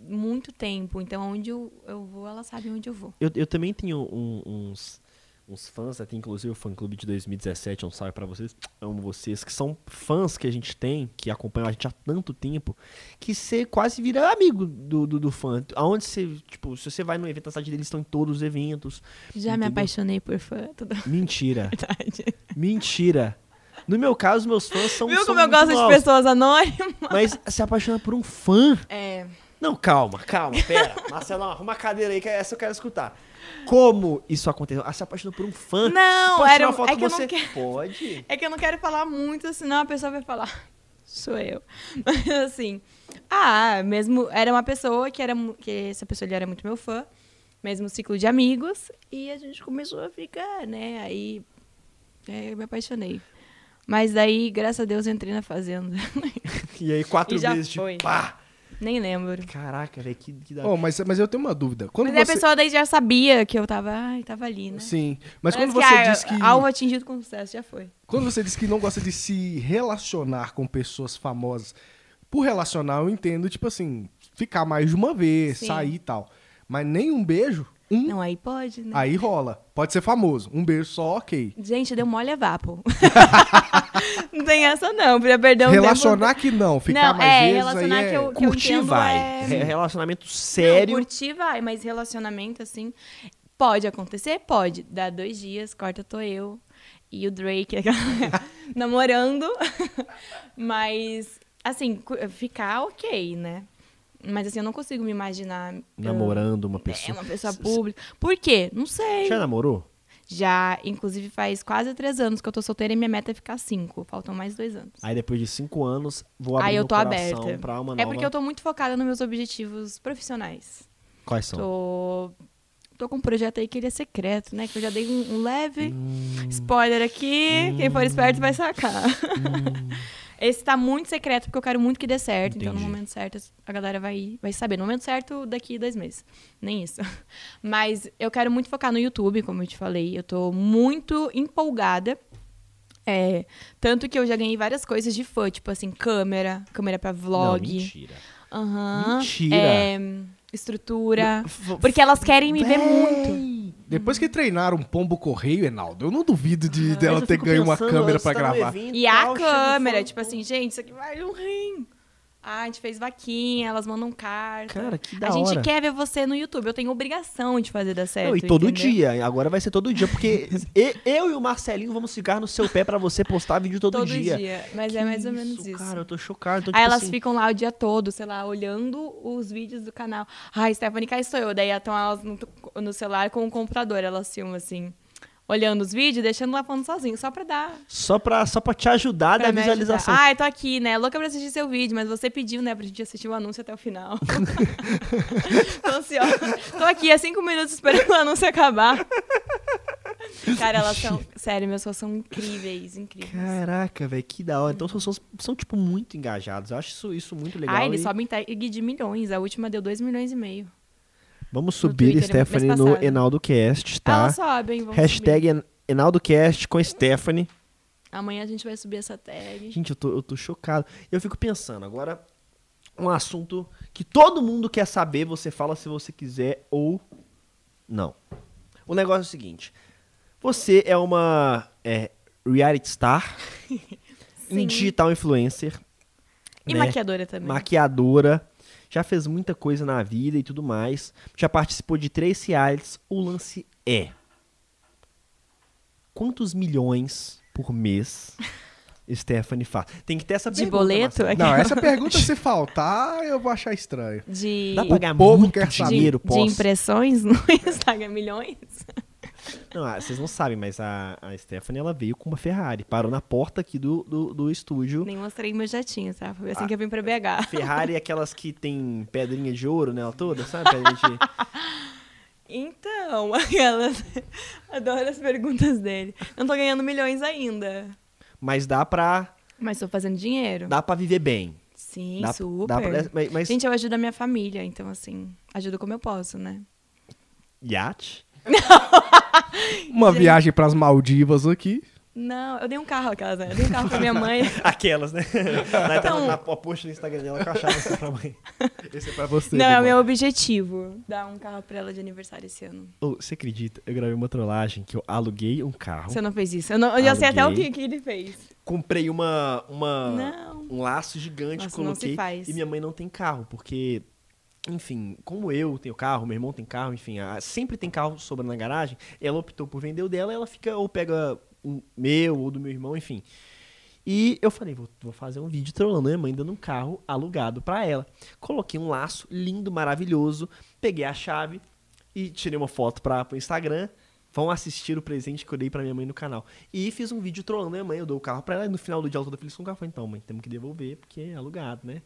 muito tempo. Então onde eu, eu vou, elas sabem onde eu vou. Eu, eu também tenho um- uns, uns fãs, até inclusive o fã clube de 2017, um salve pra vocês, amo vocês, que são fãs que a gente tem, que acompanham a gente há tanto tempo, que você quase vira amigo do, do, do fã. Aonde você, tipo, se você vai no evento, na cidade deles estão em todos os eventos. Já me Entendeu? apaixonei por fã, tudo Mentira. verdade. Mentira. No meu caso, meus fãs são Viu são como eu gosto de novos, pessoas anônimas? Mas se apaixona por um fã. É. Não, calma, calma, pera. Marcelão, arruma uma cadeira aí, que essa eu quero escutar. Como isso aconteceu? Ah, se apaixonou por um fã? Não, Pode era uma foto é que eu você? não quero. Pode. É que eu não quero falar muito, senão a pessoa vai falar. Sou eu. Mas assim. Ah, mesmo. Era uma pessoa que era. que essa pessoa era muito meu fã. Mesmo ciclo de amigos. E a gente começou a ficar, né? Aí. é, eu me apaixonei. Mas daí, graças a Deus, eu entrei na fazenda. E aí, quatro E meses de pá. Nem lembro. Caraca, velho, que, que da Oh, mas, mas eu tenho uma dúvida. Quando Mas aí a você... pessoa daí já sabia que eu tava, ai, tava ali, né? Sim, mas Parece quando você que, ah, diz que... Alvo atingido com sucesso, já foi. Quando você diz que não gosta de se relacionar com pessoas famosas, por relacionar eu entendo, tipo assim, ficar mais de uma vez, Sim. sair e tal. Mas nem um beijo, um, Não, aí pode, né? aí rola. Pode ser famoso. Um beijo só, ok. Gente, deu mole a vapo. não tem essa não, pra perder um relacionar que não, tempo. ficar não, mais é, vezes relacionar aí é... que eu, que eu Curtir entendo vai. é... Re- Relacionamento Não, sério. curtir vai, mas relacionamento, assim, pode acontecer? Pode. Dá dois dias, corta tô eu e o Drake namorando. mas, assim, ficar ok, né? Mas assim, eu não consigo me imaginar. eu- Namorando uma É, pessoa. uma pessoa C- c- pública. Por quê? Não sei. Já namorou? Já, inclusive, faz quase três anos que eu tô solteira e minha meta é ficar cinco. Faltam mais dois anos. Aí depois de cinco anos, vou abrir Aí eu tô coração aberta. pra uma É nova... porque eu tô muito focada nos meus objetivos profissionais. Quais são? Tô, tô com um projeto aí que ele é secreto, né? Que eu já dei um, um leve Hum. spoiler aqui. Quem for esperto vai sacar. Esse tá muito secreto porque eu quero muito que dê certo. Então, no Entendi. momento certo, a galera vai, vai saber. No momento certo, daqui dois meses. Nem isso. Mas eu quero muito focar no YouTube, como eu te falei. Eu tô muito empolgada. É, tanto que eu já ganhei várias coisas de fã, tipo assim, câmera, câmera pra Não, vlog. mentira. Aham. Mentira. É, estrutura. Porque elas querem me ver Véi. muito. Depois que treinaram um pombo correio, Enaldo, eu não duvido de Ah, dela ter ganho uma câmera tá no gravar. evento E a tal, chega um câmera, tipo assim, gente, isso aqui vai um rim. Ah, a gente fez vaquinha, elas mandam carta. Cara, que da a gente hora. quer ver você no YouTube. Eu tenho obrigação de fazer dar certo. Não, e todo entendeu? dia. Agora vai ser todo dia, porque eu e o Marcelinho vamos ficar no seu pé pra você postar vídeo todo, Todo dia. dia. Mas Que é mais ou menos isso. Cara, eu tô chocado. Então, Aí tipo elas assim, ficam lá o dia todo, sei lá, olhando os vídeos do canal. Ai, Stephanie, cá estou eu. Daí estão elas no, no celular com o computador, elas filmam assim, olhando os vídeos, deixando lá falando sozinho, só pra dar. Só pra, só pra te ajudar Pra da visualização. ajudar. Ai, tô aqui, né? Louca pra assistir seu vídeo, mas você pediu, né, pra gente assistir o anúncio até o final. tô ansiosa. Tô aqui há cinco minutos esperando o anúncio acabar. Cara, elas são. Sério, meus fãs são incríveis, incríveis. Caraca, velho, que da hora. Então são, são, são, tipo, muito engajados. Eu acho isso, isso muito legal. Ai, eles e sobem tag de milhões. A última deu 2 milhões e meio. Vamos subir, Twitter, mês Stephanie, no passado. EnaldoCast, tá? Elas sobem, subir. Hashtag En- EnaldoCast com Stephanie. Amanhã a gente vai subir essa tag. Gente, eu tô, eu tô chocado. Eu fico pensando, agora, um assunto que todo mundo quer saber, você fala se você quiser ou não. O negócio é o seguinte: você é uma é, reality star, um digital influencer, E né? maquiadora também. maquiadora, já fez muita coisa na vida e tudo mais, já participou de três realities. O lance é: quantos milhões por mês Stephanie faz? Tem que ter essa De pergunta, boleto? Marcelo. Não, essa pergunta, se faltar, eu vou achar estranho. De, Dá pra pagar povo muito quer saber. dinheiro, de posso? impressões no Instagram, milhões? Não, ah, vocês não sabem, mas a, a Stephanie ela veio com uma Ferrari, parou na porta aqui do, do, do estúdio. Nem mostrei meu jatinho, tá? Foi assim Ah. que eu vim pra BH. Ferrari é aquelas que tem pedrinha de ouro nela toda, sabe? Pedrinha de... Então, aquelas... Adoro as perguntas dele. Não tô ganhando milhões ainda. Mas dá pra, Mas tô fazendo dinheiro. dá pra viver bem. Sim, Dá, super. dá pra, mas, mas Gente, eu ajudo a minha família, então assim, ajudo como eu posso, né? iate? Uma viagem pras Maldivas aqui. Não, eu dei um carro aquelas, né? Eu dei um carro pra minha mãe. Aquelas, né? na, Então- na, na post do Instagram dela que eu achava assim pra mãe. Esse é pra você. Não, é o meu objetivo. Dar um carro pra ela de aniversário esse ano. Ô, você acredita? Eu gravei uma trollagem que eu aluguei um carro, Você não fez isso. Eu, não, eu já sei até o que, que ele fez. comprei uma, uma Não. um laço gigante, Nossa, não se coloquei faz. e minha mãe não tem carro, porque enfim, como eu tenho carro, meu irmão tem carro, enfim, a- sempre tem carro sobrando na garagem, ela optou por vender o dela, ela fica ou pega um meu ou do meu irmão, enfim. E eu falei, vou, vou fazer um vídeo trollando minha mãe dando um carro alugado pra ela. Coloquei um laço lindo, maravilhoso, peguei a chave e tirei uma foto para o Instagram. Vão assistir o presente que eu dei pra minha mãe no canal. E fiz um vídeo trollando minha mãe, eu dou o carro pra ela e no final do dia ela toda feliz com o carro. Falei, então, mãe, temos que devolver porque é alugado, né?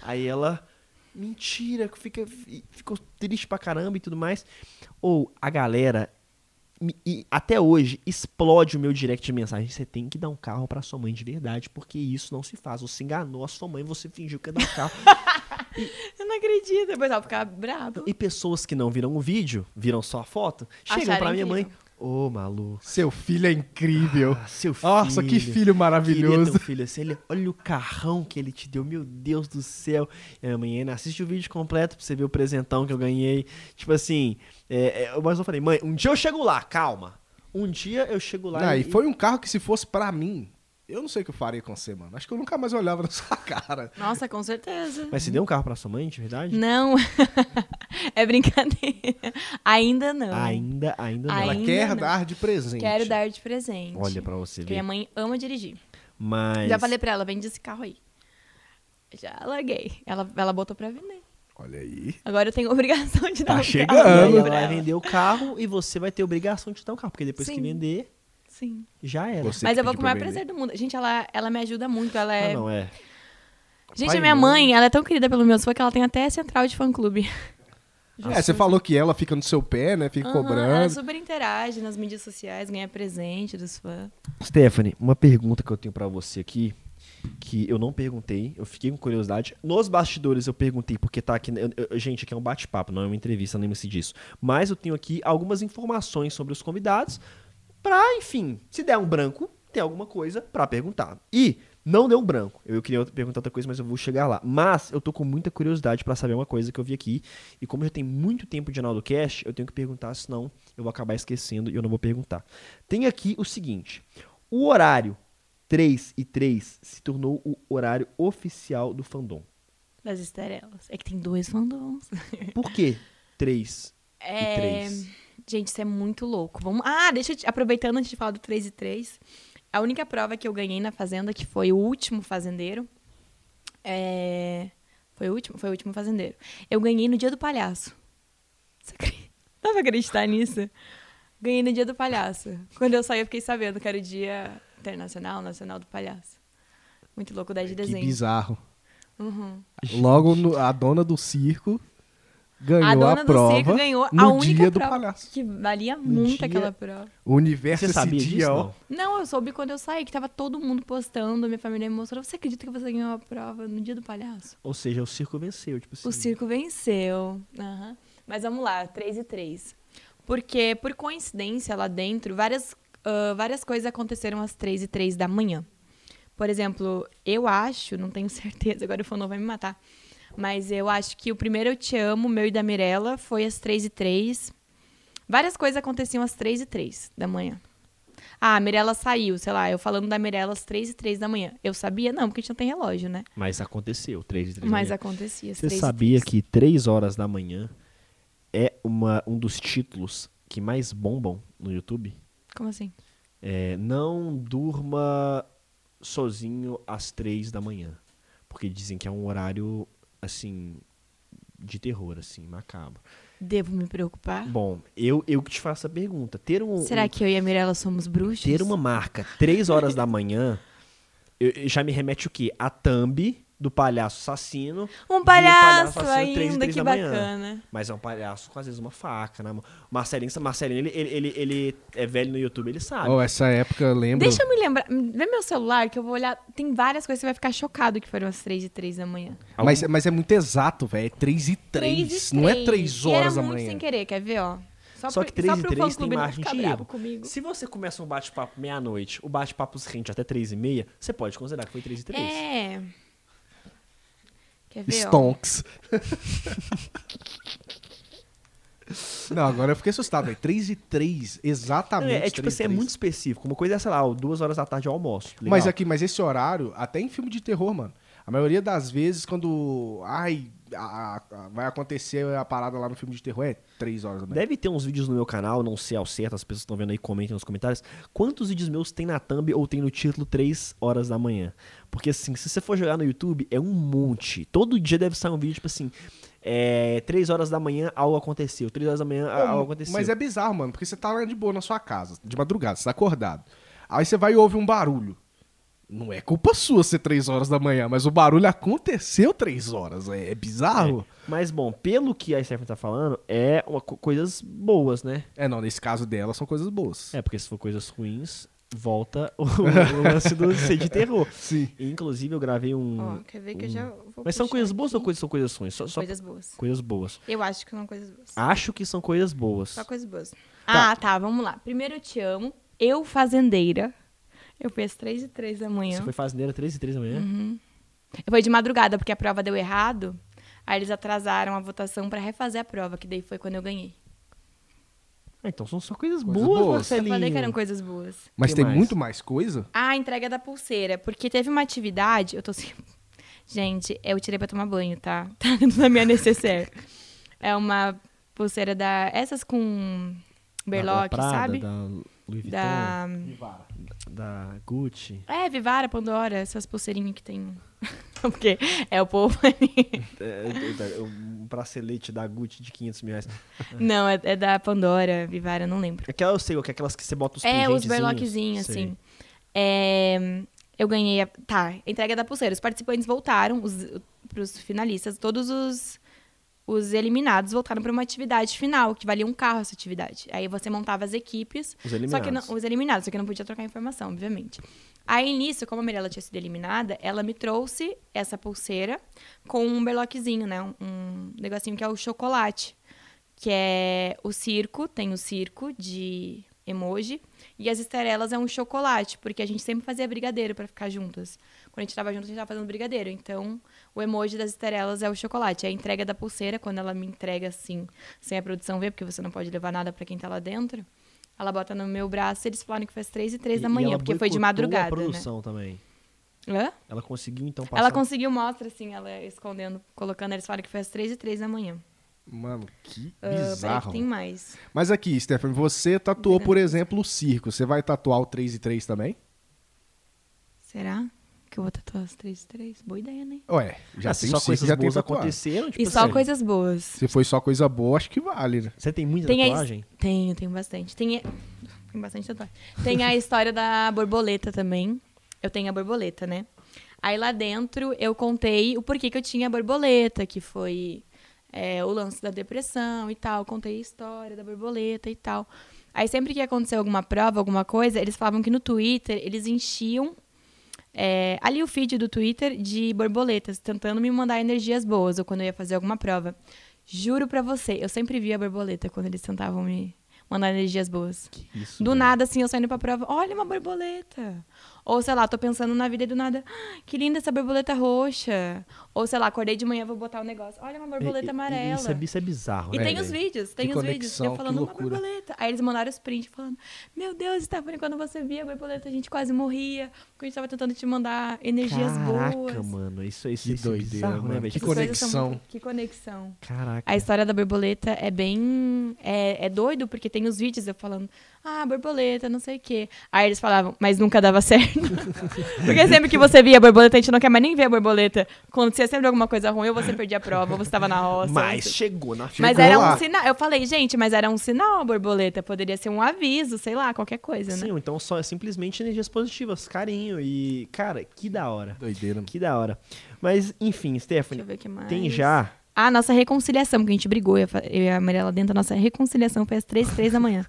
Aí ela, mentira, fica, ficou triste pra caramba e tudo mais. Ou a galera e até hoje explode o meu direct de mensagem. Você tem que dar um carro pra sua mãe de verdade, porque isso não se faz. Você enganou a sua mãe, você fingiu que ia dar um carro. Eu não acredito. Depois ela ficar bravo. e pessoas que não viram o vídeo, viram só a foto, chegam Acharam pra minha mãe. Ô, Malu. Seu filho é incrível. ah, seu filho. Nossa, que filho maravilhoso. filho assim. Ele, olha o carrão que ele te deu, meu Deus do céu. E a mãe, Ana, assiste o vídeo completo pra você ver o presentão que eu ganhei. Tipo assim, é, é, mas eu falei, mãe, um dia eu chego lá, calma. Um dia eu chego lá Não, e foi um carro que se fosse pra mim, eu não sei o que eu faria com você, mano. Acho que eu nunca mais olhava na sua cara. Nossa, com certeza. Mas você deu um carro pra sua mãe, de verdade? Não. é brincadeira. Ainda não. Ainda, ainda não. Ela Ainda quer não. dar de presente. Quero dar de presente. Olha pra você Porque ver. minha mãe ama dirigir. Mas. Já falei pra ela, vende esse carro aí. Já larguei. Ela, ela botou pra vender. Olha aí. Agora eu tenho obrigação de dar Tá um chegando. Carro aí ela pra vai ela. vender o carro e você vai ter obrigação de dar o carro. Porque depois que Sim. vender, Sim. já era. Você Mas eu vou com o maior pra prazer do mundo. Gente, ela, ela me ajuda muito. Ela é. Ah, não, é. Gente, Pai a minha mãe. mãe, ela é tão querida pelo meus fãs que ela tem até central de fã-clube. É, você falou que ela fica no seu pé, né? Fica Ela cobrando. super interage nas mídias sociais, ganha presente dos fãs. Stephanie, uma pergunta que eu tenho pra você aqui, que eu não perguntei, eu fiquei com curiosidade. Nos bastidores eu perguntei, porque tá aqui. eu- eu- gente, aqui é um bate-papo, não é uma entrevista, lembre-se disso. Mas eu tenho aqui algumas informações sobre os convidados, pra, enfim, se der um branco, ter alguma coisa pra perguntar. E não deu um branco. Eu queria perguntar outra coisa, mas eu vou chegar lá. Mas eu tô com muita curiosidade pra saber uma coisa que eu vi aqui. E como já tem muito tempo de Analdo Cash, eu tenho que perguntar, senão eu vou acabar esquecendo e eu não vou perguntar. Tem aqui o seguinte: o horário 3 e 3 se tornou o horário oficial do fandom. Das estrelas. É que tem dois fandoms. Por que 3 É... e 3? Gente, isso é muito louco. Vamos... Ah, deixa eu te... Aproveitando antes de falar do 3 e 3. A única prova que eu ganhei na Fazenda, que foi o último fazendeiro. É... Foi o último? Foi o último fazendeiro. Eu ganhei no dia do palhaço. Você acredita? Dá pra acreditar nisso? Ganhei no dia do palhaço. Quando eu saí, eu fiquei sabendo que era o dia internacional, nacional do palhaço. Muito louco, 10 de Que dezembro. bizarro. Uhum. Logo, no- a dona do circo ganhou A a, dona do prova circo ganhou no a única dia do prova palhaço. que valia muito dia- aquela prova. O universo Você sabia dia, disso? ó. Não? Não, eu soube quando eu saí, que tava todo mundo postando, minha família me mostrou. Você acredita que você ganhou a prova no dia do palhaço? Ou seja, o circo venceu, tipo assim. O circo venceu. Aham. Mas vamos lá, 3 e 3. Porque, por coincidência, lá dentro, várias, ah, várias coisas aconteceram às 3 e 3 da manhã. Por exemplo, eu acho, não tenho certeza, agora o Fonô vai me matar. Mas eu acho que o primeiro Eu Te Amo, meu e da Mirella, foi às 3 e 3. Várias coisas aconteciam às 3 e 3 da manhã. Ah, a Mirella saiu, sei lá, eu falando da Mirella às 3 e 3 da manhã. Eu sabia, não, porque a gente não tem relógio, né? Mas aconteceu, 3 e 3 Mas manhã. acontecia Você 3 sabia 3. que 3 horas da manhã é uma, um dos títulos que mais bombam no YouTube? Como assim? É, não durma sozinho às 3 da manhã. Porque dizem que é um horário, assim, de terror, assim, macabro. Devo me preocupar? Bom, eu, eu que te faço a pergunta. Ter um, Será um- que eu e a Mirella somos bruxos? ter uma marca 3 horas da manhã eu- eu- já me remete o quê? A thumb do palhaço assassino. Um palhaço assassino, três e ainda, três que da manhã. bacana. Mas é um palhaço com, às vezes, uma faca na mão. Marcelinho, Marcelinho ele, ele, ele, ele é velho no YouTube, ele sabe. Ó, essa época, lembra? Deixa eu me lembrar. Vê meu celular que eu vou olhar. Tem várias coisas que você vai ficar chocado que foram às 3 e 3 da manhã. Mas, mas é muito exato, velho. É 3 e 3. Três e Não é três. 3 E horas da muito manhã. sem querer, quer ver, ó? Só pro- que 3 e pro 3 fã-clube tem margem de erro. comigo. Se você começa um bate-papo meia-noite, o bate-papo rende até 3 e meia, você pode considerar que foi 3 e 3. É. Quer ver? Stonks. Não, agora eu fiquei assustado, velho. 3 e 3, exatamente. É, é tipo 3 e assim, é 3. muito específico. Uma coisa é, sei lá, duas horas da tarde ao almoço. Legal. Mas aqui, mas esse horário, até em filme de terror, mano. A maioria das vezes, quando. Ai, a- a- vai acontecer a parada lá no filme de terror, é 3 horas da manhã. Deve ter uns vídeos no meu canal, não sei ao certo, as pessoas estão vendo aí, comentem nos comentários. Quantos vídeos meus tem na thumb ou tem no título 3 horas da manhã? Porque assim, se você for jogar no YouTube, é um monte. Todo dia deve sair um vídeo, tipo assim, é, 3 horas da manhã algo aconteceu, 3 horas da manhã algo aconteceu. Mas é bizarro, mano, porque você tá lá de boa na sua casa, de madrugada, você tá acordado. Aí você vai e ouve um barulho. Não é culpa sua ser três horas da manhã, mas o barulho aconteceu três horas. É, é bizarro. Mas, bom, pelo que a Stephanie tá falando, é uma co- coisas boas, né? É. não, nesse caso dela são coisas boas. É, porque se for coisas ruins, volta o, o lance do ser de terror. Sim. E, inclusive, eu gravei um... Ó, quer ver que eu já vou Mas são coisas boas aqui. ou coisas, são coisas ruins? Só, só Coisas boas. coisas boas. Eu acho que são coisas boas. Acho que são coisas boas. Só coisas boas. Ah, tá, vamos lá. Primeiro eu te amo. Eu, fazendeira. Eu fui às três e três da manhã. Você foi fazendeira 3 e 3 da manhã? Uhum. Eu fui de madrugada, porque a prova deu errado. Aí eles atrasaram a votação pra refazer a prova, que daí foi quando eu ganhei. Ah, então são só coisas, Coisas boas, boas. Eu Marcelinho. falei que eram coisas boas. Mas Que tem mais? muito mais coisa? A entrega da pulseira, porque teve uma atividade. Eu tô assim. Gente, eu tirei pra tomar banho, tá? Tá dentro da minha necessaire. É uma pulseira da. Essas com Da- berlock, da Prada, sabe? Da Louis Vuitton, Da. da Gucci. É, Vivara, Pandora, essas pulseirinhas que tem. Porque é o povo ali. É, é, é, um bracelete da Gucci de 500 mil reais. Não, é, é da Pandora, Vivara, não lembro. Aquela eu sei, que é aquelas que você bota os É, os Sei. assim. É, eu ganhei a. Tá, entrega da pulseira. Os participantes voltaram, os, pros finalistas, todos os, os eliminados voltaram para uma atividade final, que valia um carro essa atividade. Aí você montava as equipes. Os Só que não, eliminados. os eliminados, só que não podia trocar informação, obviamente. Aí, nisso, como a Mirella tinha sido eliminada, ela me trouxe essa pulseira com um berloquezinho, né? Um, um negocinho que é o chocolate. Que é o circo, tem o circo de emoji. E as estrelas é um chocolate, porque a gente sempre fazia brigadeiro pra ficar juntas. Quando a gente tava juntas, a gente tava fazendo brigadeiro. Então, o emoji das estrelas é o chocolate. A entrega da pulseira, quando ela me entrega assim, sem a produção ver, porque você não pode levar nada pra quem tá lá dentro. Ela bota no meu braço e eles falaram que às três e três da E- manhã, porque foi de madrugada, a né? produção também. Hã? Ela conseguiu, então, passar... Ela conseguiu, mostra assim, ela escondendo, colocando, eles falaram que foi às três e três da manhã. Mano, que Ah, bizarro. que tem mais. Mas aqui, Stephanie, você tatuou, por exemplo, o circo. Você vai tatuar o 3 e 3 também? Será que eu vou tatuar as três e três? Boa ideia, né? Ué, já Ah, tem só circo, coisas já boas aconteceram, tipo E só assim, coisas boas. Se foi só coisa boa, acho que vale, né? Você tem muita Tem a tatuagem? Tenho, tenho bastante. Tem, tem bastante tatuagem. Tem a história da borboleta também. Eu tenho a borboleta, né? Aí lá dentro eu contei o porquê que eu tinha a borboleta, que foi é, o lance da depressão e tal. Contei a história da borboleta e tal. Aí sempre que ia acontecer alguma prova, alguma coisa, eles falavam que no Twitter eles enchiam é, ali o feed do Twitter de borboletas, tentando me mandar energias boas ou quando eu ia fazer alguma prova. Juro pra você, eu sempre via a borboleta quando eles tentavam me mandar energias boas. Isso, Do velho. nada, assim, eu saindo pra prova, olha uma borboleta. Ou, sei lá, tô pensando na vida e do nada, "Ah, que linda essa borboleta roxa. Ou, sei lá, acordei de manhã, vou botar um negócio, olha uma borboleta E- e- amarela. Isso é, isso é bizarro, E né, tem os vídeos, tem Que os vídeos. conexão, Eu que falando uma borboleta. Aí eles mandaram os prints falando: Meu Deus, Stephanie, quando você via a borboleta, a gente quase morria. Porque a gente tava tentando te mandar energias Caraca, boas. mano, isso, isso, Que isso é doideira, bizarro, né, velho? Que Tipo, conexão. muito- Que conexão. Caraca. A história da borboleta é bem. É, é doido, porque tem os vídeos eu falando, ah, borboleta, não sei o quê. Aí eles falavam, mas nunca dava certo. porque sempre que você via a borboleta, a gente não quer mais nem ver a borboleta. Acontecia sempre alguma coisa ruim, ou você perdia a prova, ou você tava na roça. Mas ou você- chegou na Mas Chegou era lá. um sinal. Eu falei, gente, mas era um sinal a borboleta. Poderia ser um aviso, sei lá, qualquer coisa, Sim, né? ou então só é simplesmente energias positivas, carinho e, cara, que da hora. Doideira. mano. Que da hora. Mas, enfim, Deixa Stephanie, eu ver o que mais. tem já. Ah, nossa reconciliação, que a gente brigou. Eu e a Mariela dentro da nossa reconciliação foi às três, três da manhã.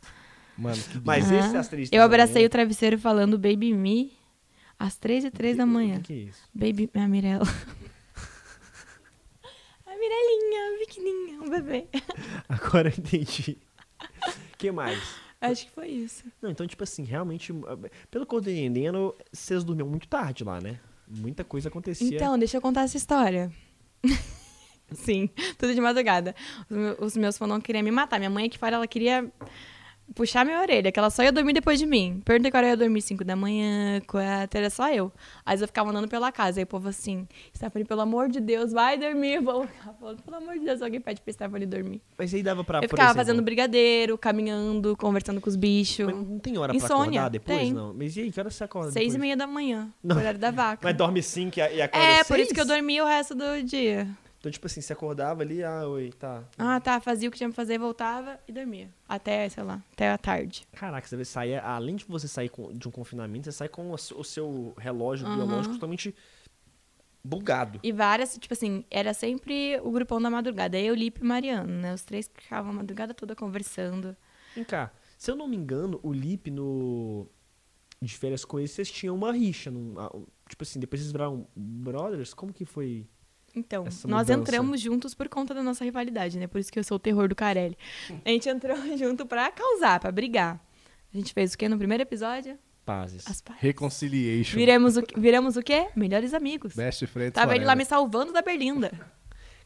Mano, que Mas Aham. esse é as três Eu abracei o travesseiro falando Baby Me às três e três da manhã. O que, que é isso? Baby, a Mirella. A Mirelinha, pequenininha, um bebê. Agora eu entendi. que mais? Acho que foi isso. Não, então, tipo assim, realmente, pelo que eu tô entendendo, vocês dormiam muito tarde lá, né? Muita coisa acontecia. Então, deixa eu contar essa história. Sim, tudo de madrugada. Os, meu- os meus fãs não queriam me matar. Minha mãe aqui fora, ela queria puxar minha orelha, que ela só ia dormir depois de mim. Perguntei hora eu ia dormir 5 da manhã, 4, era só eu. Aí eu ficava andando pela casa, aí o povo assim, Stephanie, pelo amor de Deus, vai dormir. Vou falando, pelo amor de Deus, alguém pede pra Stephanie dormir. Mas aí dava pra, eu ficava exemplo, fazendo brigadeiro, caminhando, conversando com os bichos. Mas não tem hora Insônia, pra acordar depois, tem. não? Mas e aí, que hora você acorda Seis e depois? meia da manhã, Não. horário da vaca. Mas dorme cinco e, e acorda É, seis? por isso que eu dormi o resto do dia. Então, tipo assim, você acordava ali, ah, oi, tá. Ah, tá, fazia o que tinha pra fazer, voltava e dormia. Até, sei lá, até a tarde. Caraca, você sair, além de você sair com- de um confinamento, você sai com o seu- relógio Aham. biológico totalmente bugado. E várias, tipo assim, era sempre o grupão da madrugada. Eu, Lipe e Mariano, né? Os três que ficavam a madrugada toda conversando. Vem cá, se eu não me engano, o Lipe no. De férias com ele, vocês tinham uma rixa. num- Tipo assim, depois vocês viraram brothers? Como que foi? Então, Essa nós mudança. entramos juntos por conta da nossa rivalidade, né? Por isso que eu sou o terror do Carelli. A gente entrou junto pra causar, pra brigar. A gente fez o quê no primeiro episódio? Pazes. As pazes. Reconciliation. Viramos o, viramos o quê? Melhores amigos. Best friends Tava ele lá me salvando da Berlinda.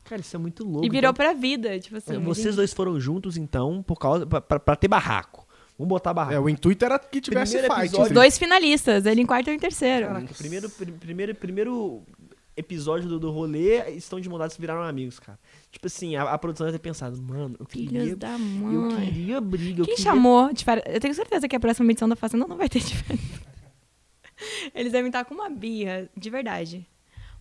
Cara, isso é muito louco. E virou então, pra vida, tipo assim. é, vocês gente- dois foram juntos, então, por causa. Pra, pra- pra ter barraco. Vamos botar barraco. É, o intuito era que tivesse Primeiro fight. episódio- Os dois finalistas, ele em quarto e eu em terceiro. Caraca, primeiro, pri- primeiro, primeiro episódio do, do rolê, estão de mudados viraram amigos, cara. Tipo assim, a, a produção deve ter pensado, mano, eu Filhos queria. da Eu mãe. queria briga. eu Quem queria... chamou Eu tenho certeza que a próxima edição da Fazenda não vai ter diferença. Eles devem estar com uma birra, de verdade.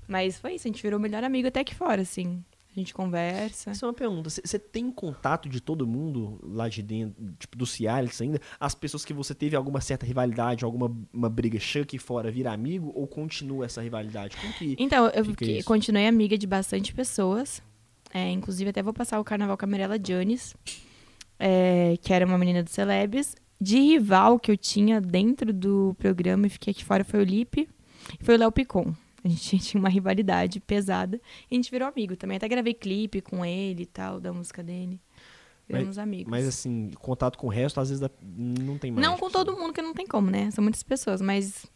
Mas foi isso, a gente virou o melhor amigo até aqui fora, assim. A gente conversa. Essa é uma pergunta. Você tem contato de todo mundo lá de dentro, tipo, do Cialis ainda? As pessoas que você teve alguma certa rivalidade, alguma uma briga aqui fora, vira amigo? Ou continua essa rivalidade? Como que. Então, eu isso. continuei amiga de bastante pessoas. É, inclusive, até vou passar o carnaval com a Mirella Jones, é, que era uma menina do Celebs. De rival que eu tinha dentro do programa e fiquei aqui fora foi o Lipe foi o Léo Picon. A gente tinha uma rivalidade pesada e a gente virou amigo também. Até gravei clipe com ele e tal, da música dele. Viramos amigos. Mas assim, contato com o resto, às vezes não tem mais. não com todo mundo, que não tem como, né? São muitas pessoas, mas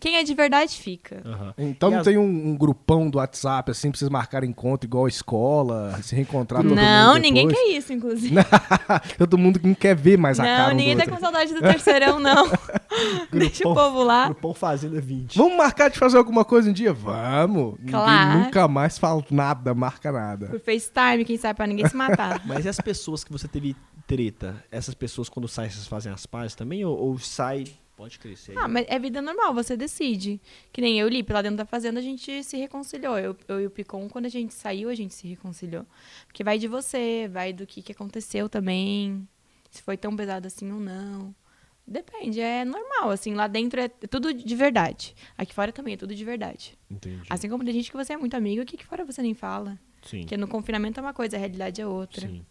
quem é de verdade fica. Aham. Então E não as- tem um, um grupão do WhatsApp, assim, pra vocês marcarem encontro igual a escola, se reencontrar todo Não, mundo ninguém depois? quer isso, inclusive. todo mundo que não quer ver mais a não, cara um do ninguém tá outro. com saudade do terceirão, não. Deixa o povo lá. Grupão Fazenda 20. Vamos marcar de fazer alguma coisa um dia? Vamos! Claro. Ninguém nunca mais fala nada, marca nada. Por FaceTime, quem sabe, pra ninguém se matar. Mas e as pessoas que você teve treta? Essas pessoas, quando saem, vocês fazem as pazes também? Ou, ou sai. Pode crescer. Ah, mas é vida normal, você decide. Que nem eu e o Lipe, lá dentro da fazenda, a gente se reconciliou. Eu, eu e o Picon, quando a gente saiu, a gente se reconciliou. Porque vai de você, vai do que, que aconteceu também. Se foi tão pesado assim ou não. Depende, é normal, assim, lá dentro é tudo de verdade. Aqui fora também é tudo de verdade. Entendi. Assim como tem gente que você é muito amigo, aqui fora você nem fala. Sim. Porque no confinamento é uma coisa, a realidade é outra. Sim.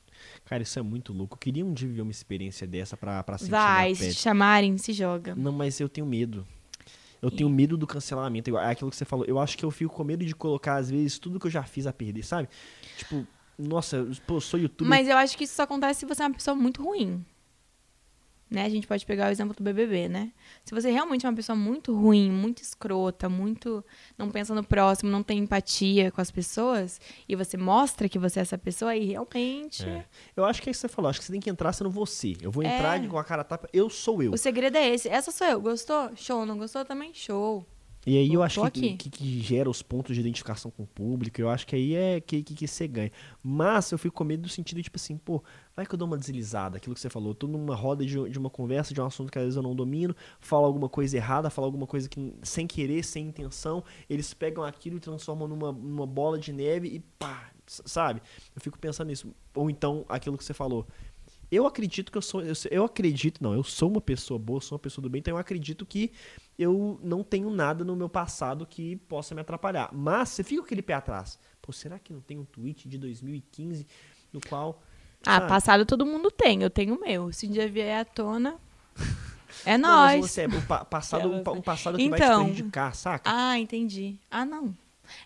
Cara, isso é muito louco. Eu queria um dia viver uma experiência dessa pra, pra sentir Vai, se te chamarem, se joga. Não, mas eu tenho medo. Eu tenho medo do cancelamento. É aquilo que você falou. Eu acho que eu fico com medo de colocar, às vezes, tudo que eu já fiz a perder, sabe? Tipo, nossa, eu sou youtuber. Mas eu acho que isso só acontece se você é uma pessoa muito ruim. Né? A gente pode pegar o exemplo do BBB, né? Se você realmente é uma pessoa muito ruim, muito escrota, muito não pensa no próximo, não tem empatia com as pessoas, e você mostra que você é essa pessoa, aí realmente É. Eu acho que é isso que você falou. Acho que você tem que entrar sendo você. Eu vou entrar É. de- com a cara tapa. Eu sou eu. o segredo é esse. Essa sou eu. Gostou? Show. Não gostou? Também show. E aí eu acho que, que, que gera os pontos de identificação com o público. Eu acho que aí é que, que, que você ganha. Mas eu fico com medo do sentido de, tipo assim, pô, vai que eu dou uma deslizada, aquilo que você falou. Eu tô numa roda de, de uma conversa de um assunto que às vezes eu não domino, falo alguma coisa errada, falo alguma coisa que sem querer, sem intenção, eles pegam aquilo e transformam numa, numa bola de neve e pá, sabe? Eu fico pensando nisso. Ou então aquilo que você falou. Eu acredito que eu sou. Eu, eu acredito, não, eu sou uma pessoa boa, sou uma pessoa do bem, então eu acredito que eu não tenho nada no meu passado que possa me atrapalhar. Mas você fica com aquele pé atrás. Pô, será que não tem um tweet de 2015 no qual. Ah, sabe? passado todo mundo tem. Eu tenho o meu. Se um dia vier à tona, é nóis. você é um pa- passado, um, um passado que vai Então. te prejudicar, saca? Ah, entendi. Ah, não.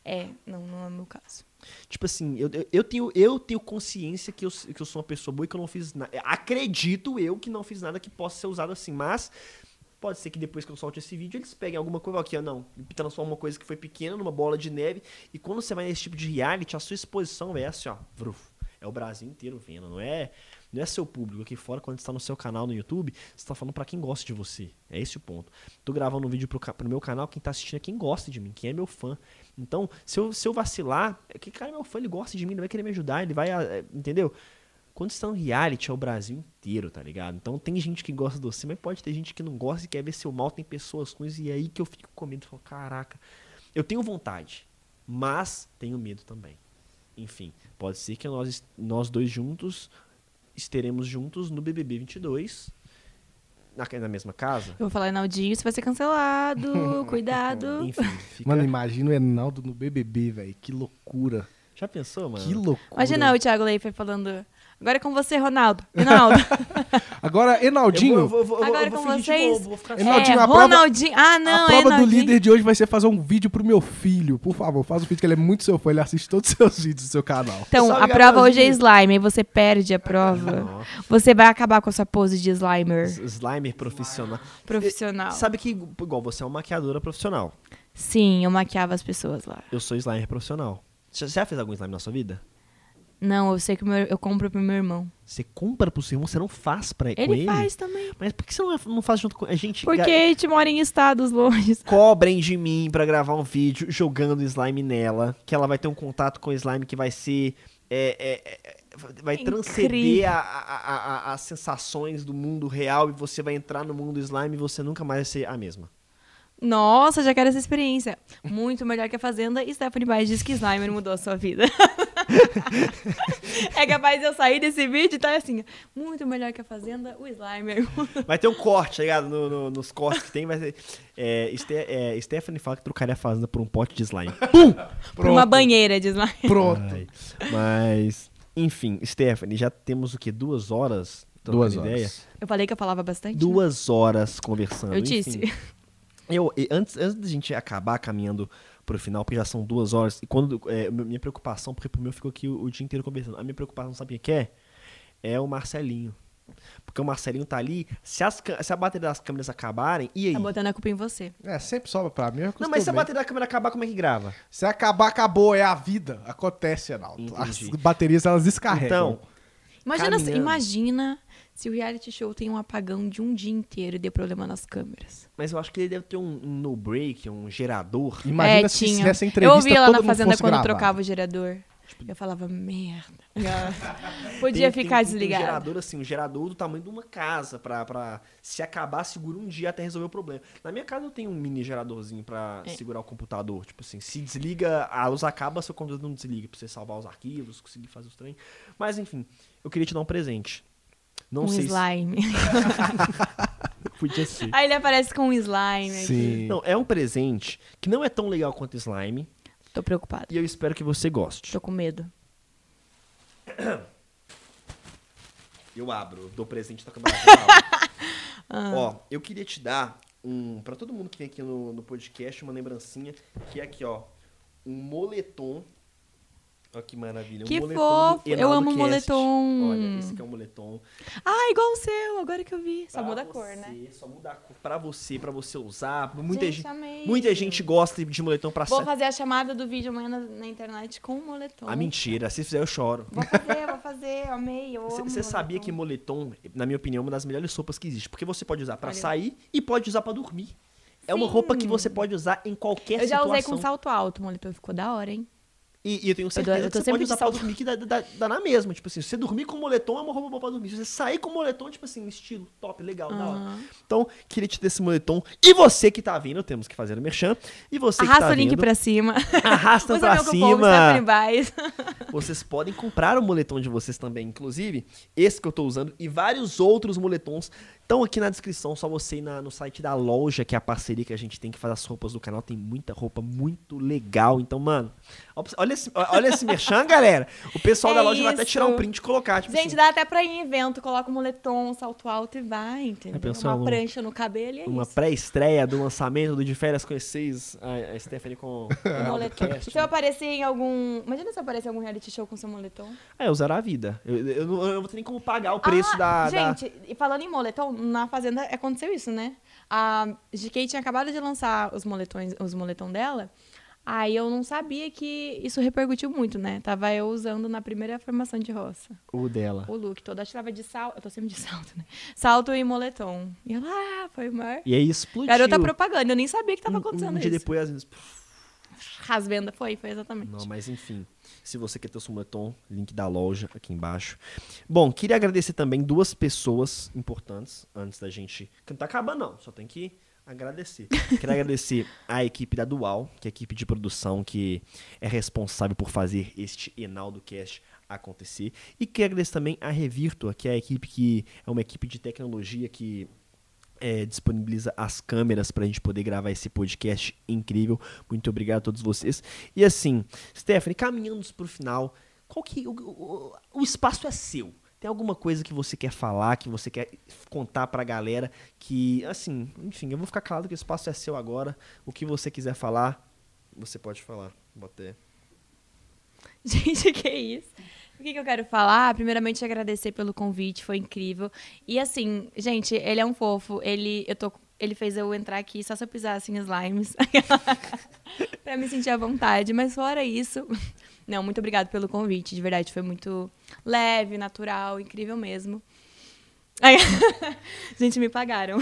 É, não, não é o meu caso. Tipo assim, eu, eu, tenho, eu tenho consciência que eu, que eu sou uma pessoa boa e que eu não fiz nada. Acredito eu que não fiz nada que possa ser usado assim, mas pode ser que depois que eu solte esse vídeo eles peguem alguma coisa aqui, não, transforma uma coisa que foi pequena numa bola de neve e quando você vai nesse tipo de reality, a sua exposição é assim, ó, é o Brasil inteiro vendo, não é, não é seu público aqui fora quando está no seu canal no YouTube, você tá falando pra quem gosta de você. É esse o ponto. Tô gravando um vídeo ca- pro meu canal, quem tá assistindo é quem gosta de mim, quem é meu fã. Então, se eu, se eu vacilar, é que cara é meu fã, ele gosta de mim, ele vai querer me ajudar, ele vai, é, entendeu? Quando está no reality é o Brasil inteiro, tá ligado? Então tem gente que gosta de você, mas pode ter gente que não gosta e quer ver seu mal, tem pessoas ruins, e é aí que eu fico com medo, falo, caraca, eu tenho vontade, mas tenho medo também. enfim, pode ser que nós, nós dois juntos estaremos juntos no BBB 22, na, na mesma casa. Eu vou falar Enaldinho, isso vai ser cancelado. Cuidado. Enfim, fica... Mano, imagina o Enaldo no BBB, velho. Que loucura. já pensou, mano? Que loucura. Imagina o Thiago Leifert falando. Agora é com você, Ronaldo. Ronaldo. Agora, Enaldinho. Eu vou, eu vou, eu vou, Agora eu vou com vocês. bobo, Enaldinho, é, a prova- Ronaldinho. Ah, não, a prova do líder de hoje vai ser fazer um vídeo pro meu filho. Por favor, faz um vídeo que ele é muito seu fã. Ele assiste todos os seus vídeos do seu canal. Então, Salve, a prova hoje é slime, aí você perde a prova. Você vai acabar com a sua pose de slimer Slimer profissional. profissional. Sabe que, igual você é uma maquiadora profissional. Sim, eu maquiava as pessoas lá. Eu sou Slimer profissional. Você já fez algum slime na sua vida? Não, eu sei que meu- eu compro pro meu irmão. Você compra pro seu irmão, você não faz pra, com Ele ele? faz também. Mas por que você não, não faz junto com a gente? Porque a gente mora em estados longe. Cobrem de mim pra gravar um vídeo jogando slime nela. Que ela vai ter um contato com o slime que vai ser. é, é, é, vai Incrível. transcender a- a- a- as sensações do mundo real e você vai entrar no mundo slime e você nunca mais vai ser a mesma. Nossa, já quero essa experiência. Muito melhor que a Fazenda. E Stephanie Baez diz que Slimer mudou a sua vida. é capaz de eu sair desse vídeo e tá assim. Muito melhor que a Fazenda, o Slimer. Vai ter um corte, tá ligado? No- no- nos cortes que tem, vai ser. É, Ste- é, Stephanie fala que trocaria a fazenda por um pote de slime. Por uma banheira de Slimer. Pronto. Ai, Mas, enfim, Stephanie, já temos o quê? Duas horas? Duas ideia? horas. Eu falei que eu falava bastante. né? Duas horas conversando. Eu disse. enfim. Eu, antes, antes da gente acabar caminhando pro final, porque já são duas horas, e quando. é, minha preocupação, porque pro meu ficou aqui o, o dia inteiro conversando. A minha preocupação, sabe o que é? É o Marcelinho. Porque o Marcelinho tá ali, se, as, se a bateria das câmeras acabarem, e aí? Tá botando a culpa em você. É, sempre sobra pra mim. Não, mas se a bateria da câmera acabar, como é que grava? Se acabar, acabou. É a vida. Acontece, Enaldo. As baterias, elas descarregam. Então, Imagina, imagina se o reality show tem um apagão de um dia inteiro e dê problema nas câmeras. mas eu acho que ele deve ter um, um no-break, um gerador. Imagina é, se tinha. nessa entrevista eu ouvia lá na fazenda quando gravar. trocava o gerador. Eu falava, merda. Podia tem- ficar tem desligado. Um gerador assim, um gerador do tamanho de uma casa pra, pra se acabar, segura um dia até resolver o problema. Na minha casa eu tenho um mini geradorzinho pra É. segurar o computador. Tipo assim, se desliga, a luz acaba, seu computador não desliga. Pra você salvar os arquivos, conseguir fazer os trem. Mas enfim, eu queria te dar um presente. Não um sei slime. se podia ser. Aí ele aparece com um slime. aqui. Sim. Não, é um presente que não é tão legal quanto slime. Tô preocupada. E eu espero que você goste. Tô com medo. Eu abro, eu dou presente da câmera. Ah. Ó, eu queria te dar um. Pra todo mundo que vem aqui no, no podcast, uma lembrancinha. Que é aqui, ó. Um moletom. Olha que maravilha. Que um moletom fofo, eu amo Cast. moletom. Olha, esse aqui é um moletom. Ah, igual o seu, agora que eu vi. Só Pra muda a cor, né? Só muda a cor. Pra você, pra você usar. Muita Gente, gente, muita gente gosta de moletom pra Vou sa- fazer a chamada do vídeo amanhã na, na internet com o moletom. Ah, mentira. Se fizer, eu choro. Vou fazer, vou fazer. Amei, eu amo Você sabia que moletom. na minha opinião, é uma das melhores roupas que existe. Porque você pode usar pra Olha. sair e pode usar pra dormir. É uma Sim. roupa que você pode usar em qualquer Eu já situação. usei com salto alto, o moletom ficou da hora, hein? E, e eu tenho certeza eu tô que você pode de usar pra dormir que dá, dá, dá na mesma. Tipo assim, se você dormir com moletom, é uma roupa boa pra dormir. Se você sair com moletom, tipo assim, estilo top, legal, da hora. Então, queria te dar esse moletom. E você que tá vindo, temos que fazer o merchan. E você Arrasta que tá o link vindo, pra cima. arrasta pra cima. Vocês podem comprar o moletom de vocês também, inclusive esse que eu tô usando e vários outros moletons estão aqui na descrição, só você ir na- no site da loja, que é a parceria que a gente tem que fazer as roupas do canal, tem muita roupa muito legal. Então, mano, ó, olha esse, olha esse merchan, galera. O pessoal É da loja vai até isso. tirar um print e colocar, tipo Gente, assim, dá até pra ir em evento, coloca um moletom, um salto alto e vai, entendeu? pensou Uma uma- prancha no cabelo e é uma isso. pré-estreia do lançamento do De Férias com vocês, a, a Stephanie com o Um moletom. Cast. Se eu aparecer em algum... Imagina se eu aparecer em algum reality show com seu moletom. É, eu zero a vida. Eu, eu, não- eu não vou ter nem como pagar o preço Ah, da, da- Gente, e falando em moletom, na Fazenda aconteceu isso, né? A GK tinha acabado de lançar os moletões, os moletom dela. Aí eu não sabia que isso repercutiu muito, né? Tava eu usando na primeira formação de roça. o dela. O look todo. Acho que tava de salto. Eu tô sempre de salto, né? Salto e moletom. E ela, ah, foi o maior. E aí explodiu. Garota propaganda. Eu nem sabia que tava um, acontecendo um dia isso. depois, às vezes, Rasvenda foi, foi exatamente. Não, mas enfim. Se você quer ter o seu moletom, link da loja aqui embaixo. Bom, queria agradecer também duas pessoas importantes antes da gente. Que não tá acabando, não. Só tem que agradecer. Quero agradecer a equipe da Dual, que é a equipe de produção que é responsável por fazer este Enaldo Cast acontecer. E quero agradecer também a Revirtua, que é a equipe que é uma equipe de tecnologia que é, disponibiliza as câmeras para a gente poder gravar esse podcast incrível. Muito obrigado a todos vocês. E assim, Stephanie, caminhando para o final, qual que o, o, o espaço é seu? Tem alguma coisa que você quer falar, que você quer contar pra galera? Que, assim, enfim, eu vou ficar calado que o espaço é seu agora. O que você quiser falar, você pode falar. Botei. Gente, que isso? O que, que eu quero falar? Primeiramente, agradecer pelo convite, foi incrível. E assim, gente, ele é um fofo. Ele, eu tô, ele fez eu entrar aqui só se eu pisar assim slimes. pra me sentir à vontade. Mas fora isso. Não, muito obrigado pelo convite. De verdade, foi muito leve, natural, incrível mesmo. Aí, gente, me pagaram.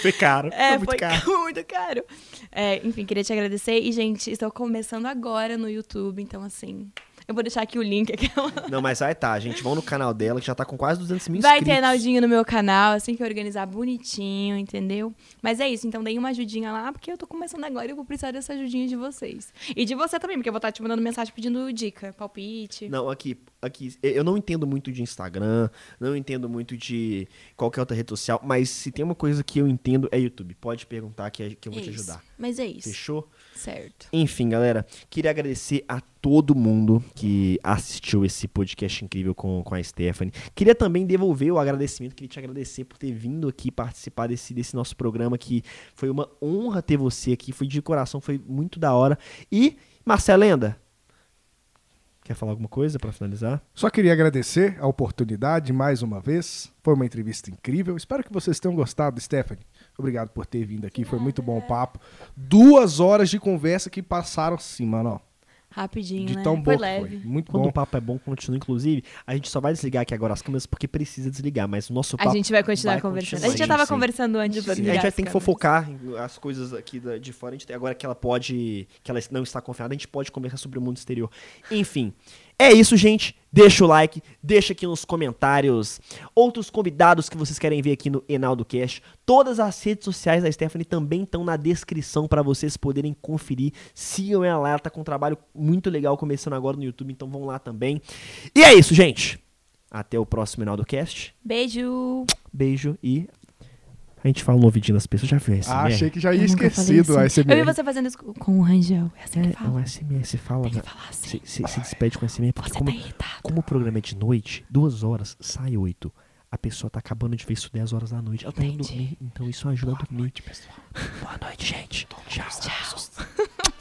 foi caro. É, foi muito foi caro. muito caro. É, enfim, queria te agradecer. E, gente, estou começando agora no YouTube, então, assim. Eu vou deixar aqui o link. Aquela... Não, mas vai tá, gente. Vão no canal dela, que já tá com quase 200 mil Vai inscritos. ter Naldinho no meu canal, assim que eu organizar bonitinho, entendeu? Mas é isso, então deem uma ajudinha lá, porque eu tô começando agora e eu vou precisar dessa ajudinha de vocês. E de você também, porque eu vou estar te mandando mensagem pedindo dica, palpite. Não, aqui, aqui, eu não entendo muito de Instagram, não entendo muito de qualquer outra rede social, mas se tem uma coisa que eu entendo é YouTube. Pode perguntar que, é- que eu vou te ajudar. Mas é isso. Fechou? Certo. Enfim, galera, queria agradecer a todo mundo que assistiu esse podcast incrível com, com a Stephanie. Queria também devolver o agradecimento, queria te agradecer por ter vindo aqui participar desse, desse nosso programa, que foi uma honra ter você aqui, foi de coração, foi muito da hora. E, Marcelenda, quer falar alguma coisa pra finalizar? Só queria agradecer a oportunidade mais uma vez. Foi uma entrevista incrível. Espero que vocês tenham gostado, Stephanie. Obrigado por ter vindo aqui. Foi muito bom o papo. Duas horas de conversa que passaram assim, mano. ó, Rapidinho, De né? tão foi leve. foi. Muito Quando bom. o papo é bom, continua. Inclusive, a gente só vai desligar aqui agora as câmeras porque precisa desligar, mas o nosso papo A gente vai continuar vai conversando. continuar, a gente já tava sim. conversando antes de a gente vai ter que fofocar as coisas aqui de fora. A gente tem- agora que ela pode. que ela não está confiada, a gente pode conversar sobre o mundo exterior. Enfim. É isso, gente. Deixa o like, deixa aqui nos comentários outros convidados que vocês querem ver aqui no Enaldo Cash. Todas as redes sociais da Stephanie também estão na descrição para vocês poderem conferir. Sigam ela lá, ela tá com um trabalho muito legal começando agora no YouTube, então vão lá também. E é isso, gente. Até o próximo Enaldo Cast. Beijo. Beijo e a gente fala no ouvidinho das pessoas. Já viu esse? Ah, achei que já ia Eu esquecido a assim. Eu vi SMR. você fazendo isso com o Rangel. É assim que É, é fala. um SMR, você fala. Tem que né? falar assim. Se, se, se despede com SMR, porque Você como, tá irritado. como o programa é de noite, duas horas, sai oito. A pessoa tá acabando de ver isso 10 horas da noite. Ela tá indo Entendi. dormir, então isso ajuda a dormir. pessoal. Boa noite, gente. Tchau. Tchau.